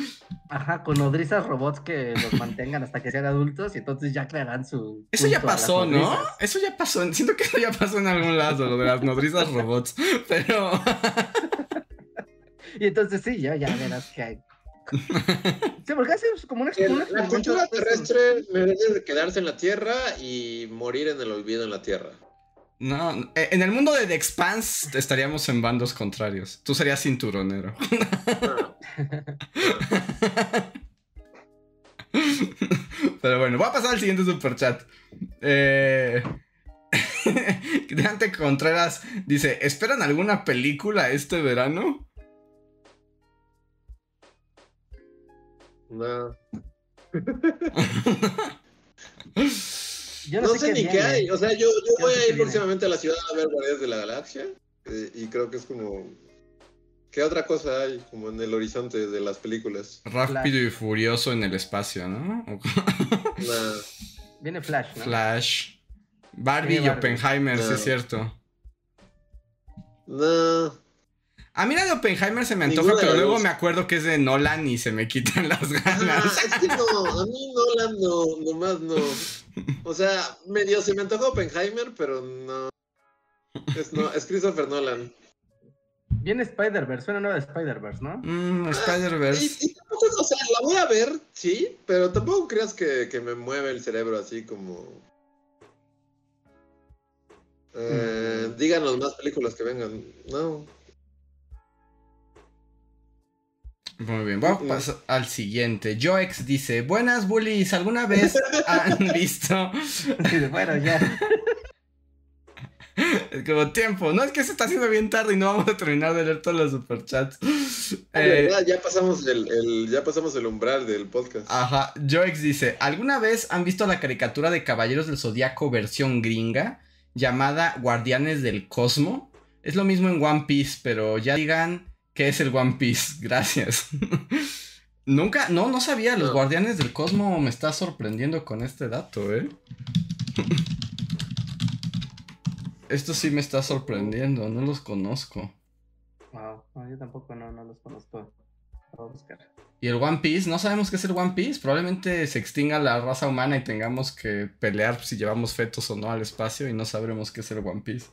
Ajá, con nodrizas robots que los mantengan hasta que sean adultos y entonces ya crearán su. Eso ya pasó, ¿no? nodrizas. Eso ya pasó. Siento que eso ya pasó en algún lado, lo de las nodrizas robots. Pero. Y entonces sí, ya, ya verás que hay. Sí, porque hace como una, El- un la cultura terrestre merece de quedarse en la Tierra y morir en el olvido en la Tierra. No, eh, en el mundo de The Expanse estaríamos en bandos contrarios. Tú serías cinturonero. No. Pero bueno, voy a pasar al siguiente superchat. Eh... Dante Contreras dice: ¿Esperan alguna película este verano? No, Yo no, No sé, ni qué viene. hay. O sea, yo, voy a ir próximamente a la ciudad a ver Guardianes de la Galaxia. eh, y creo que es como. ¿Qué otra cosa hay como en el horizonte de las películas? Rápido y furioso en el espacio, ¿no? Nah. Viene Flash, ¿no? Flash. Barbie Sí, y Barbie. Oppenheimer, sí No. es cierto. No. A mí la de Oppenheimer se me antoja, pero luego me acuerdo que es de Nolan y se me quitan las Ah, ganas. es que no, a mí Nolan no, nomás no. O sea, medio se me antoja Oppenheimer, pero no. Es, no, es Christopher Nolan. Viene Spider-Verse, suena nueva de Spider-Verse, ¿no? Mm, Y, Spider-Verse. y tampoco, o sea, la voy a ver, sí, pero tampoco creas que, que me mueve el cerebro así como. Eh, Mm. Díganos más películas que vengan. No. Muy bien, vamos a pasar al siguiente. Joex dice, buenas bullies, ¿alguna vez han visto? bueno, ya. Es como tiempo, no es que se está haciendo bien tarde y no vamos a terminar de leer todos los superchats. Eh, ya pasamos el, ya pasamos el umbral del podcast. Ajá, Joex dice, ¿alguna vez han visto la caricatura de Caballeros del Zodíaco versión gringa llamada Guardianes del Cosmo? Es lo mismo en One Piece, pero ya digan ¿Qué es el One Piece? Gracias. Nunca, no, no sabía. Los Guardianes del Cosmo me está sorprendiendo con este dato, ¿eh? Esto sí me está sorprendiendo, no los conozco. Wow, yo tampoco no, no los conozco. Voy a buscar. ¿Y el One Piece? No sabemos qué es el One Piece. Probablemente se extinga la raza humana y tengamos que pelear si llevamos fetos o no al espacio y no sabremos qué es el One Piece.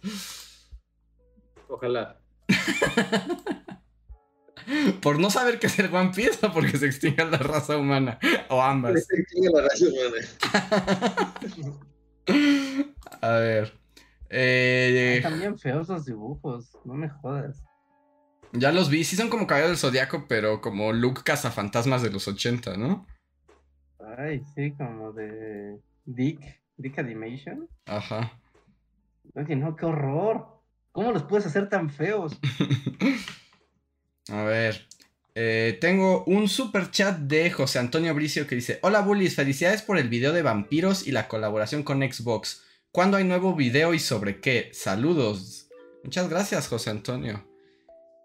Ojalá. ¿Por no saber qué es el One Piece o porque se extinga la raza humana? O ambas. Se extingue la raza humana. A ver. Eh, también feos los dibujos, no me jodas. Ya los vi, sí son como Cabello del Zodiaco, pero como Luke cazafantasmas de los 80, ¿no? Ay, sí, como de Dick, Dick Animation. Ajá. Oye, no, qué horror. ¿Cómo los puedes hacer tan feos? A ver. Eh, tengo un super chat de José Antonio Bricio que dice: Hola Bullies, felicidades por el video de vampiros y la colaboración con Xbox. ¿Cuándo hay nuevo video y sobre qué? Saludos. Muchas gracias, José Antonio.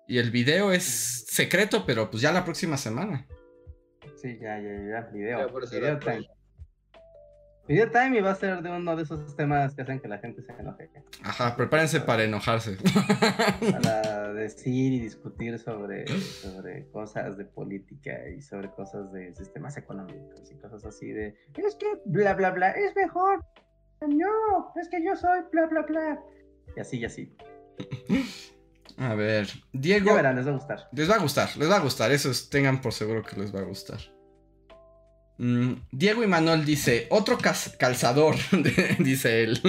Y el video es secreto, pero pues ya la próxima semana. Sí, ya, ya, ya. Video. video. Video time y va a ser de uno de esos temas que hacen que la gente se enoje. Ajá, prepárense para enojarse. Para decir y discutir sobre, sobre cosas de política y sobre cosas de sistemas económicos y cosas así de es que bla bla bla es mejor. No, es que yo soy bla bla bla. Y así y así. A ver, Diego. verán, les va a gustar. Les va a gustar, les va a gustar. Eso tengan por seguro que les va a gustar. Mm, Diego y Manuel dice, otro calzador, dice él.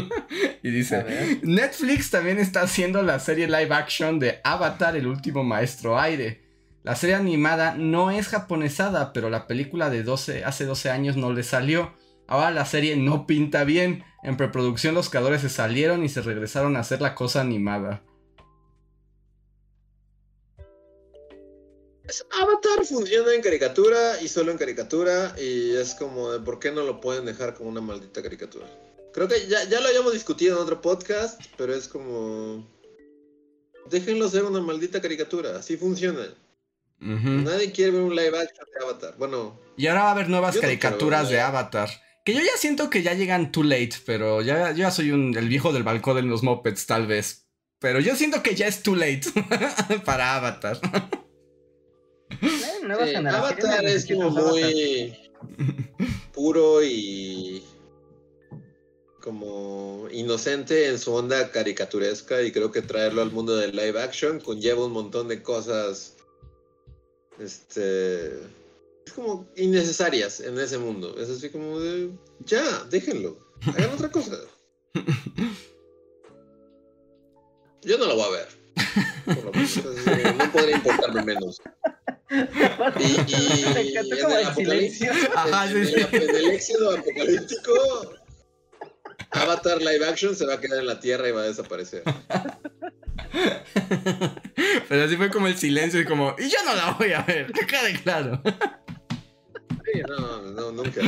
y dice, Netflix también está haciendo la serie live action de Avatar, el último maestro aire. La serie animada no es japonesada, pero la película de 12, hace 12 años no le salió. Ahora la serie no pinta bien. En preproducción los creadores se salieron y se regresaron a hacer la cosa animada. Avatar funciona en caricatura y solo en caricatura y es como de por qué no lo pueden dejar como una maldita caricatura. Creo que ya, lo habíamos discutido en otro podcast, pero es como... Déjenlo ser una maldita caricatura, así funciona. Nadie quiere ver un live action de Avatar. Bueno. Y ahora va a haber nuevas caricaturas de Avatar. Que yo ya siento que ya llegan too late, pero ya, yo ya soy el viejo del balcón de los mopeds, tal vez. Pero yo siento que ya es too late para Avatar. Avatar es como muy puro y como inocente en su onda caricaturesca y creo que traerlo al mundo del live action conlleva un montón de cosas este es como innecesarias en ese mundo. Es así como de ya, déjenlo. Hagan otra cosa. Yo no lo voy a ver. no podría importarme menos. Y, y Me encantó como el, silencio. Ajá, sí, sí. En el éxito apocalíptico, Avatar live action se va a quedar en la tierra y va a desaparecer. Pero así fue como el silencio y como, y yo no la voy a ver, que quede claro. Sí, no, no, nunca.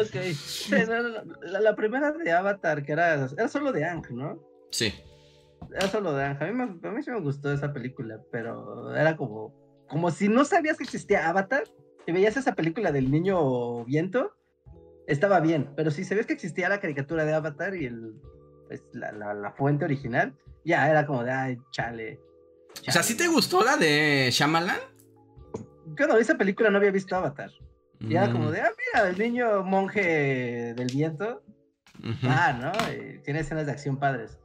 ok. la, la, primera de Avatar, que era, era solo de Ang, ¿no? Sí. Era solo de Anja. A mí, me, a mí sí me gustó esa película, pero era como, como si no sabías que existía Avatar y veías esa película del niño viento, estaba bien, pero si sabías que existía la caricatura de Avatar y el, pues, la, la, fuente original, ya era como de, ay, chale. O sea, ¿sí te gustó la de Shyamalan? Yo esa película no había visto Avatar. Y era como mm. de, ah, mira, el niño monje del viento. Ah, ¿no? tiene escenas de acción padres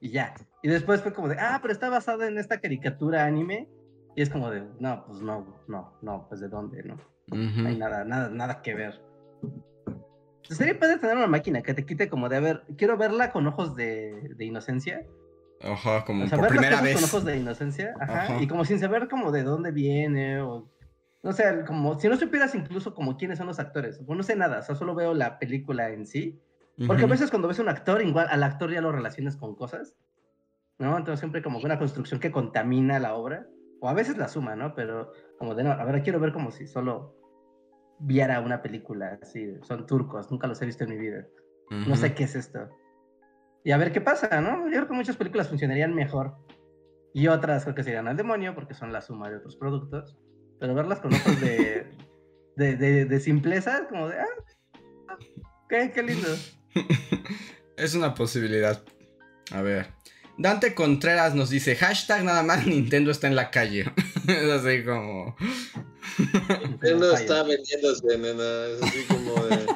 y ya. Y después fue como de, ah, pero está basado en esta caricatura anime. Y es como de, no, pues no, no, no, pues de dónde, ¿no? No hay nada, nada, nada que ver. Sería padre tener una máquina que te quite como de, a ver, quiero verla con ojos de, de inocencia. Ajá, como O sea, por primera vez. con ojos de inocencia, ajá, Ajá. y como sin saber como de dónde viene, o no sé, como si no supieras incluso como quiénes son los actores, o no sé nada, o sea, solo veo la película en sí, porque a Ujú. veces cuando ves un actor, igual al actor ya lo relacionas con cosas, ¿no? Entonces siempre como una construcción que contamina la obra, o a veces la suma, ¿no? Pero como de no, a ver, quiero ver como si solo viera una película así, son turcos, nunca los he visto en mi vida, no sé qué es esto. Y a ver qué pasa, ¿no? Yo creo que muchas películas funcionarían mejor. Y otras creo que serían al demonio porque son la suma de otros productos. Pero verlas con ojos de, de, de, de simpleza, como de, ah, qué, qué lindo. Es una posibilidad. A ver. Dante Contreras nos dice, hashtag nada más Nintendo está en la calle. es así como... Falla. está vendiéndose, nena. Es así como de.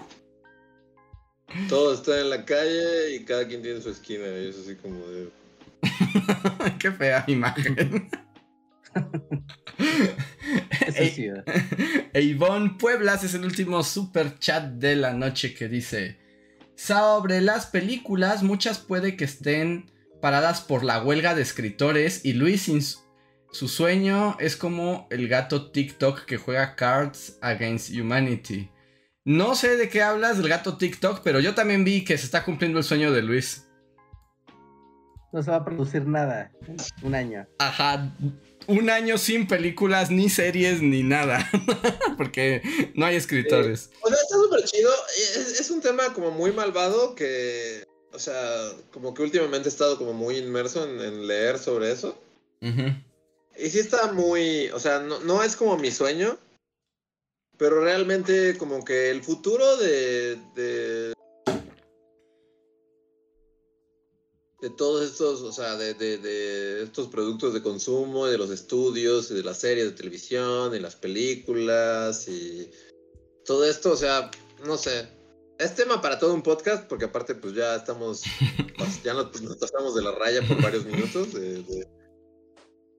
Todo está en la calle y cada quien tiene su esquina. Y es así como de. Qué fea imagen. E Ivonne Pueblas es el último super chat de la noche que dice: Sobre las películas, muchas puede que estén paradas por la huelga de escritores. Y Luis, sin su, su sueño es como el gato TikTok que juega Cards Against Humanity. No sé de qué hablas del gato TikTok, pero yo también vi que se está cumpliendo el sueño de Luis. No se va a producir nada. en Un año. Ajá, un año sin películas, ni series, ni nada. Porque no hay escritores. O sea, está súper chido. Es, es un tema como muy malvado que. O sea, como que últimamente he estado como muy inmerso en, en leer sobre eso. Y sí está muy. O sea, no, no es como mi sueño. Pero realmente, como que el futuro de. de de todos estos, o sea, de, de, de estos productos de consumo, de los estudios, y de las series de televisión, y las películas, y todo esto, o sea, no sé. Es tema para todo un podcast, porque aparte, pues ya estamos, ya nos, nos pasamos de la raya por varios minutos. de-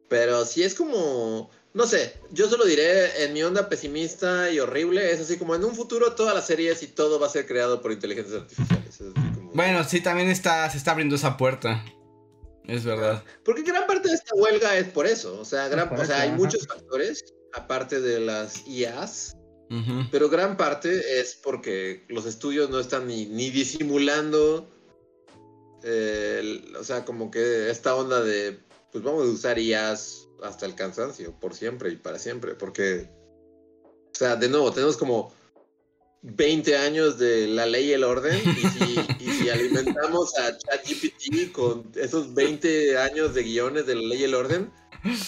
Pero sí es como, no sé, yo solo diré en mi onda pesimista y horrible, es así como en un futuro todas las series y todo va a ser creado por inteligencias artificiales. es así Bueno, sí, también está, se está abriendo esa puerta. Es verdad. Porque gran parte de esta huelga es por eso. O sea, gran, o sea hay ajá. muchos factores, aparte de las IAs, pero gran parte es porque los estudios no están ni, ni disimulando. eh, el- o sea, como que esta onda de, pues vamos a usar IAs hasta el cansancio, por siempre y para siempre. Porque, o sea, de nuevo, tenemos como 20 años de la ley y el orden. Y si, y si alimentamos a ChatGPT con esos 20 años de guiones de la ley y el orden,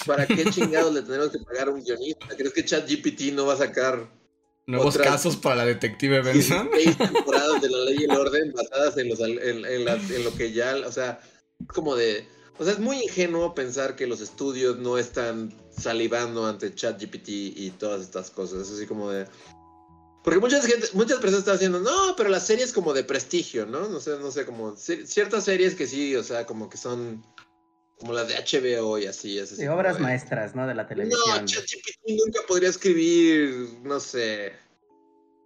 ¿para qué chingados le tenemos que pagar a un guionista? ¿Crees que ChatGPT no va a sacar Nuevos Otras- casos para la detective Benson. 16 temporadas de la ley y el orden basadas en, los, en, en las- en lo que ya, o sea, es como de, o sea, es muy ingenuo pensar que los estudios no están salivando ante ChatGPT y todas estas cosas, es así como de, porque muchas gente, muchas personas están diciendo, no, pero las series como de prestigio, ¿no? No sé, no sé, como ciertas series que sí, o sea, como que son como las de HBO y así, así Sí, como obras maestras, ¿no? De la No, televisión. ChatGPT nunca podría escribir, no sé,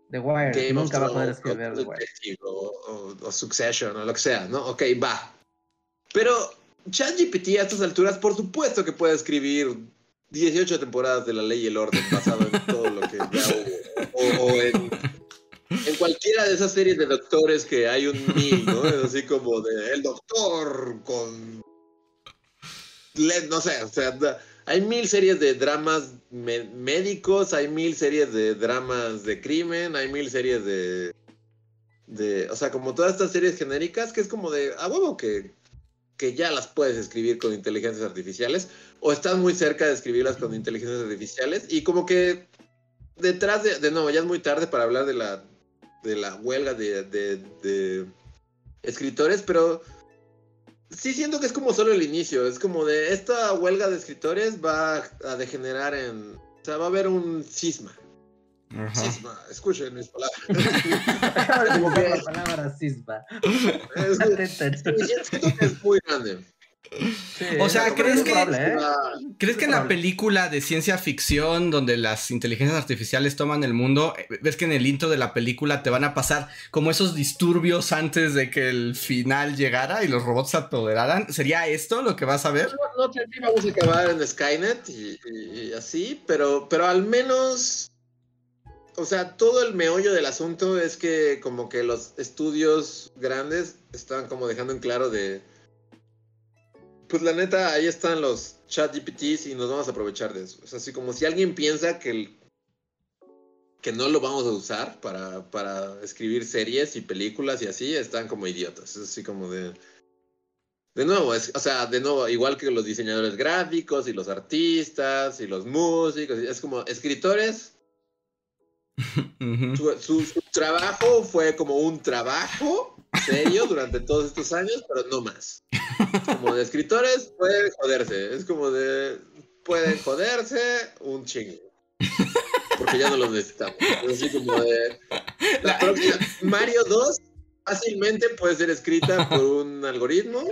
The Wire. Game of Nunca va a poder escribir o, The Wire. O, o- o Succession o lo que sea, ¿no? Ok, va. Pero ChatGPT a estas alturas, por supuesto que puede escribir 18 temporadas de La Ley y el Orden basado en todo lo que ya hubo. O, en, cualquiera de esas series de doctores que hay un mil, ¿no? Es así como de El Doctor con... No sé, o sea, hay mil series de dramas médicos, hay mil series de dramas de crimen, hay mil series de, de, o sea, como todas estas series genéricas que es como de, a huevo que, que ya las puedes escribir con inteligencias artificiales o estás muy cerca de escribirlas con inteligencias artificiales y como que detrás de, de nuevo, ya es muy tarde para hablar de la, de la huelga de, de, de escritores, pero sí siento que es como solo el inicio. Es como de esta huelga de escritores va a degenerar en. O sea, va a haber un cisma. Ajá. Cisma, escuchen mis palabras. Como que- la palabra cisma. Es, Atento. sí, siento que es muy grande. O sea, ¿crees que, ¿eh? ¿crees que en la película de ciencia ficción donde las inteligencias artificiales toman el mundo, eh, ves que en el intro de la película te van a pasar como esos disturbios antes de que el final llegara y los robots se apoderaran? ¿Sería esto lo que vas a ver? No, no sé si vamos a acabar en Skynet y, así, pero, pero al menos o sea, todo el meollo del asunto es que como que los estudios grandes están como dejando en claro de... Pues la neta, ahí están los chat GPTs y nos vamos a aprovechar de eso. Es así como si alguien piensa que, que no lo vamos a usar para, para escribir series y películas y así, están como idiotas. Es así como de... De nuevo, es, o sea, de nuevo, igual que los diseñadores gráficos y los artistas y los músicos, es como escritores su, trabajo fue como un trabajo serio durante todos estos años, pero no más. Como de escritores pueden joderse, es como de pueden joderse un chingo. Porque ya no los necesitamos. Así como de la próxima Mario 2 fácilmente puede ser escrita por un algoritmo.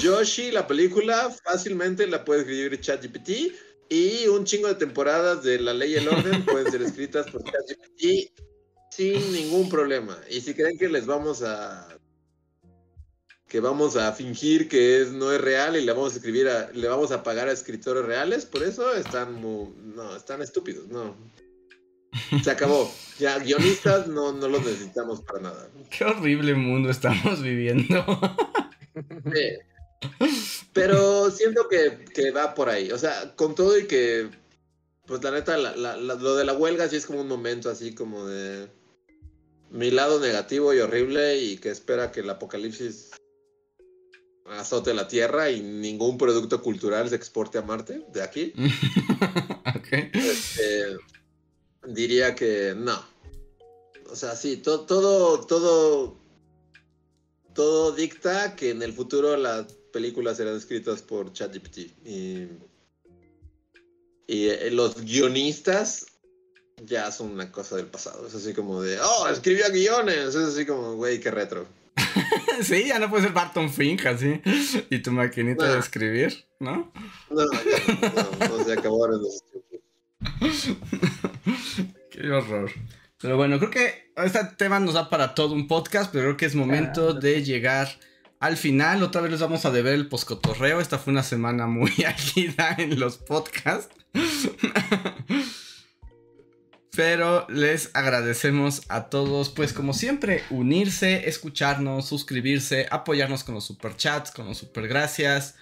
Yoshi, la película, fácilmente la puede escribir ChatGPT y un chingo de temporadas de La Ley y el Orden pueden ser escritas por ChatGPT sin ningún problema. Y si creen que les vamos a que vamos a fingir que es no es real y le vamos a escribir le vamos a pagar a escritores reales, por eso están muy, no, están estúpidos, no. Se acabó. Ya guionistas no, no los necesitamos para nada. Qué horrible mundo estamos viviendo. Sí. Pero siento que, va por ahí. O sea, con todo y que, pues la neta, lo de la huelga sí es como un momento así como de mi lado negativo y horrible y que espera que el apocalipsis azote la Tierra y ningún producto cultural se exporte a Marte de aquí. Este, diría que no. O sea, sí, todo, todo, todo, todo dicta que en el futuro la películas eran escritas por ChatGPT. Y, y eh, los guionistas ya son una cosa del pasado. Es así como de, oh, escribía guiones. Es así como, güey, qué retro. sí, ya no puede ser Barton Fink así. Y tu maquinita de escribir, ¿no? No, ya, no, no, se acabaron los Qué horror. Pero bueno, creo que este tema nos da para todo un podcast, pero creo que es momento de llegar al final, otra vez les vamos a deber el poscotorreo. Esta fue una semana muy ágida en los podcasts. Pero les agradecemos a todos, pues como siempre, unirse, escucharnos, suscribirse, apoyarnos con los superchats, con los supergracias,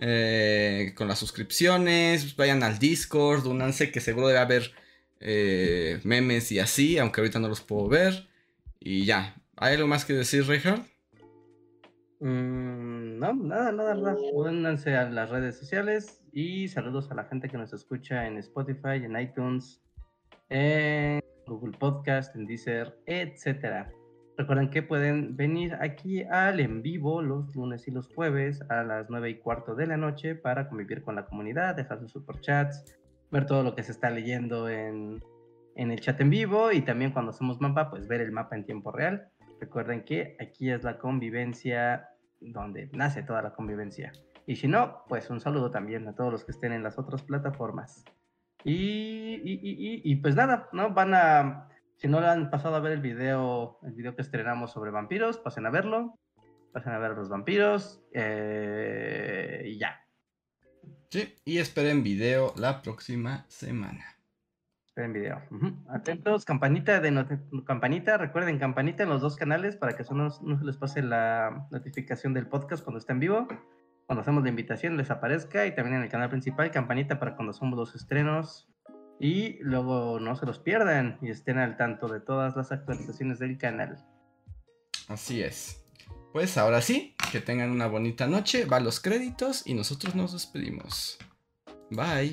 eh, con las suscripciones, vayan al Discord, únanse que seguro debe haber eh, memes y así, aunque ahorita no los puedo ver. Y ya, ¿hay algo más que decir, Richard? Mm, no, nada, nada, nada. Únanse a las redes sociales y saludos a la gente que nos escucha en Spotify, en iTunes, en Google Podcast, en Deezer, etcétera. Recuerden que pueden venir aquí al en vivo los lunes y los jueves a las 9 y cuarto de la noche para convivir con la comunidad, dejar sus superchats, ver todo lo que se está leyendo en, en el chat en vivo y también cuando hacemos mapa, pues ver el mapa en tiempo real. Recuerden que aquí es la convivencia donde nace toda la convivencia. Y si no, pues un saludo también a todos los que estén en las otras plataformas. Y, y, pues nada, ¿no? Van a, si no le han pasado a ver el video, el video que estrenamos sobre vampiros, pasen a verlo. Pasen a ver los vampiros. Eh, y ya. Sí, y esperen video la próxima semana en video. Atentos, campanita de campanita, recuerden campanita en los dos canales para que no, no se les pase la notificación del podcast cuando está en vivo. Cuando hacemos la invitación les aparezca y también en el canal principal campanita para cuando somos los estrenos y luego no se los pierdan y estén al tanto de todas las actualizaciones del canal. Así es. Pues ahora sí, que tengan una bonita noche, va los créditos y nosotros nos despedimos. Bye.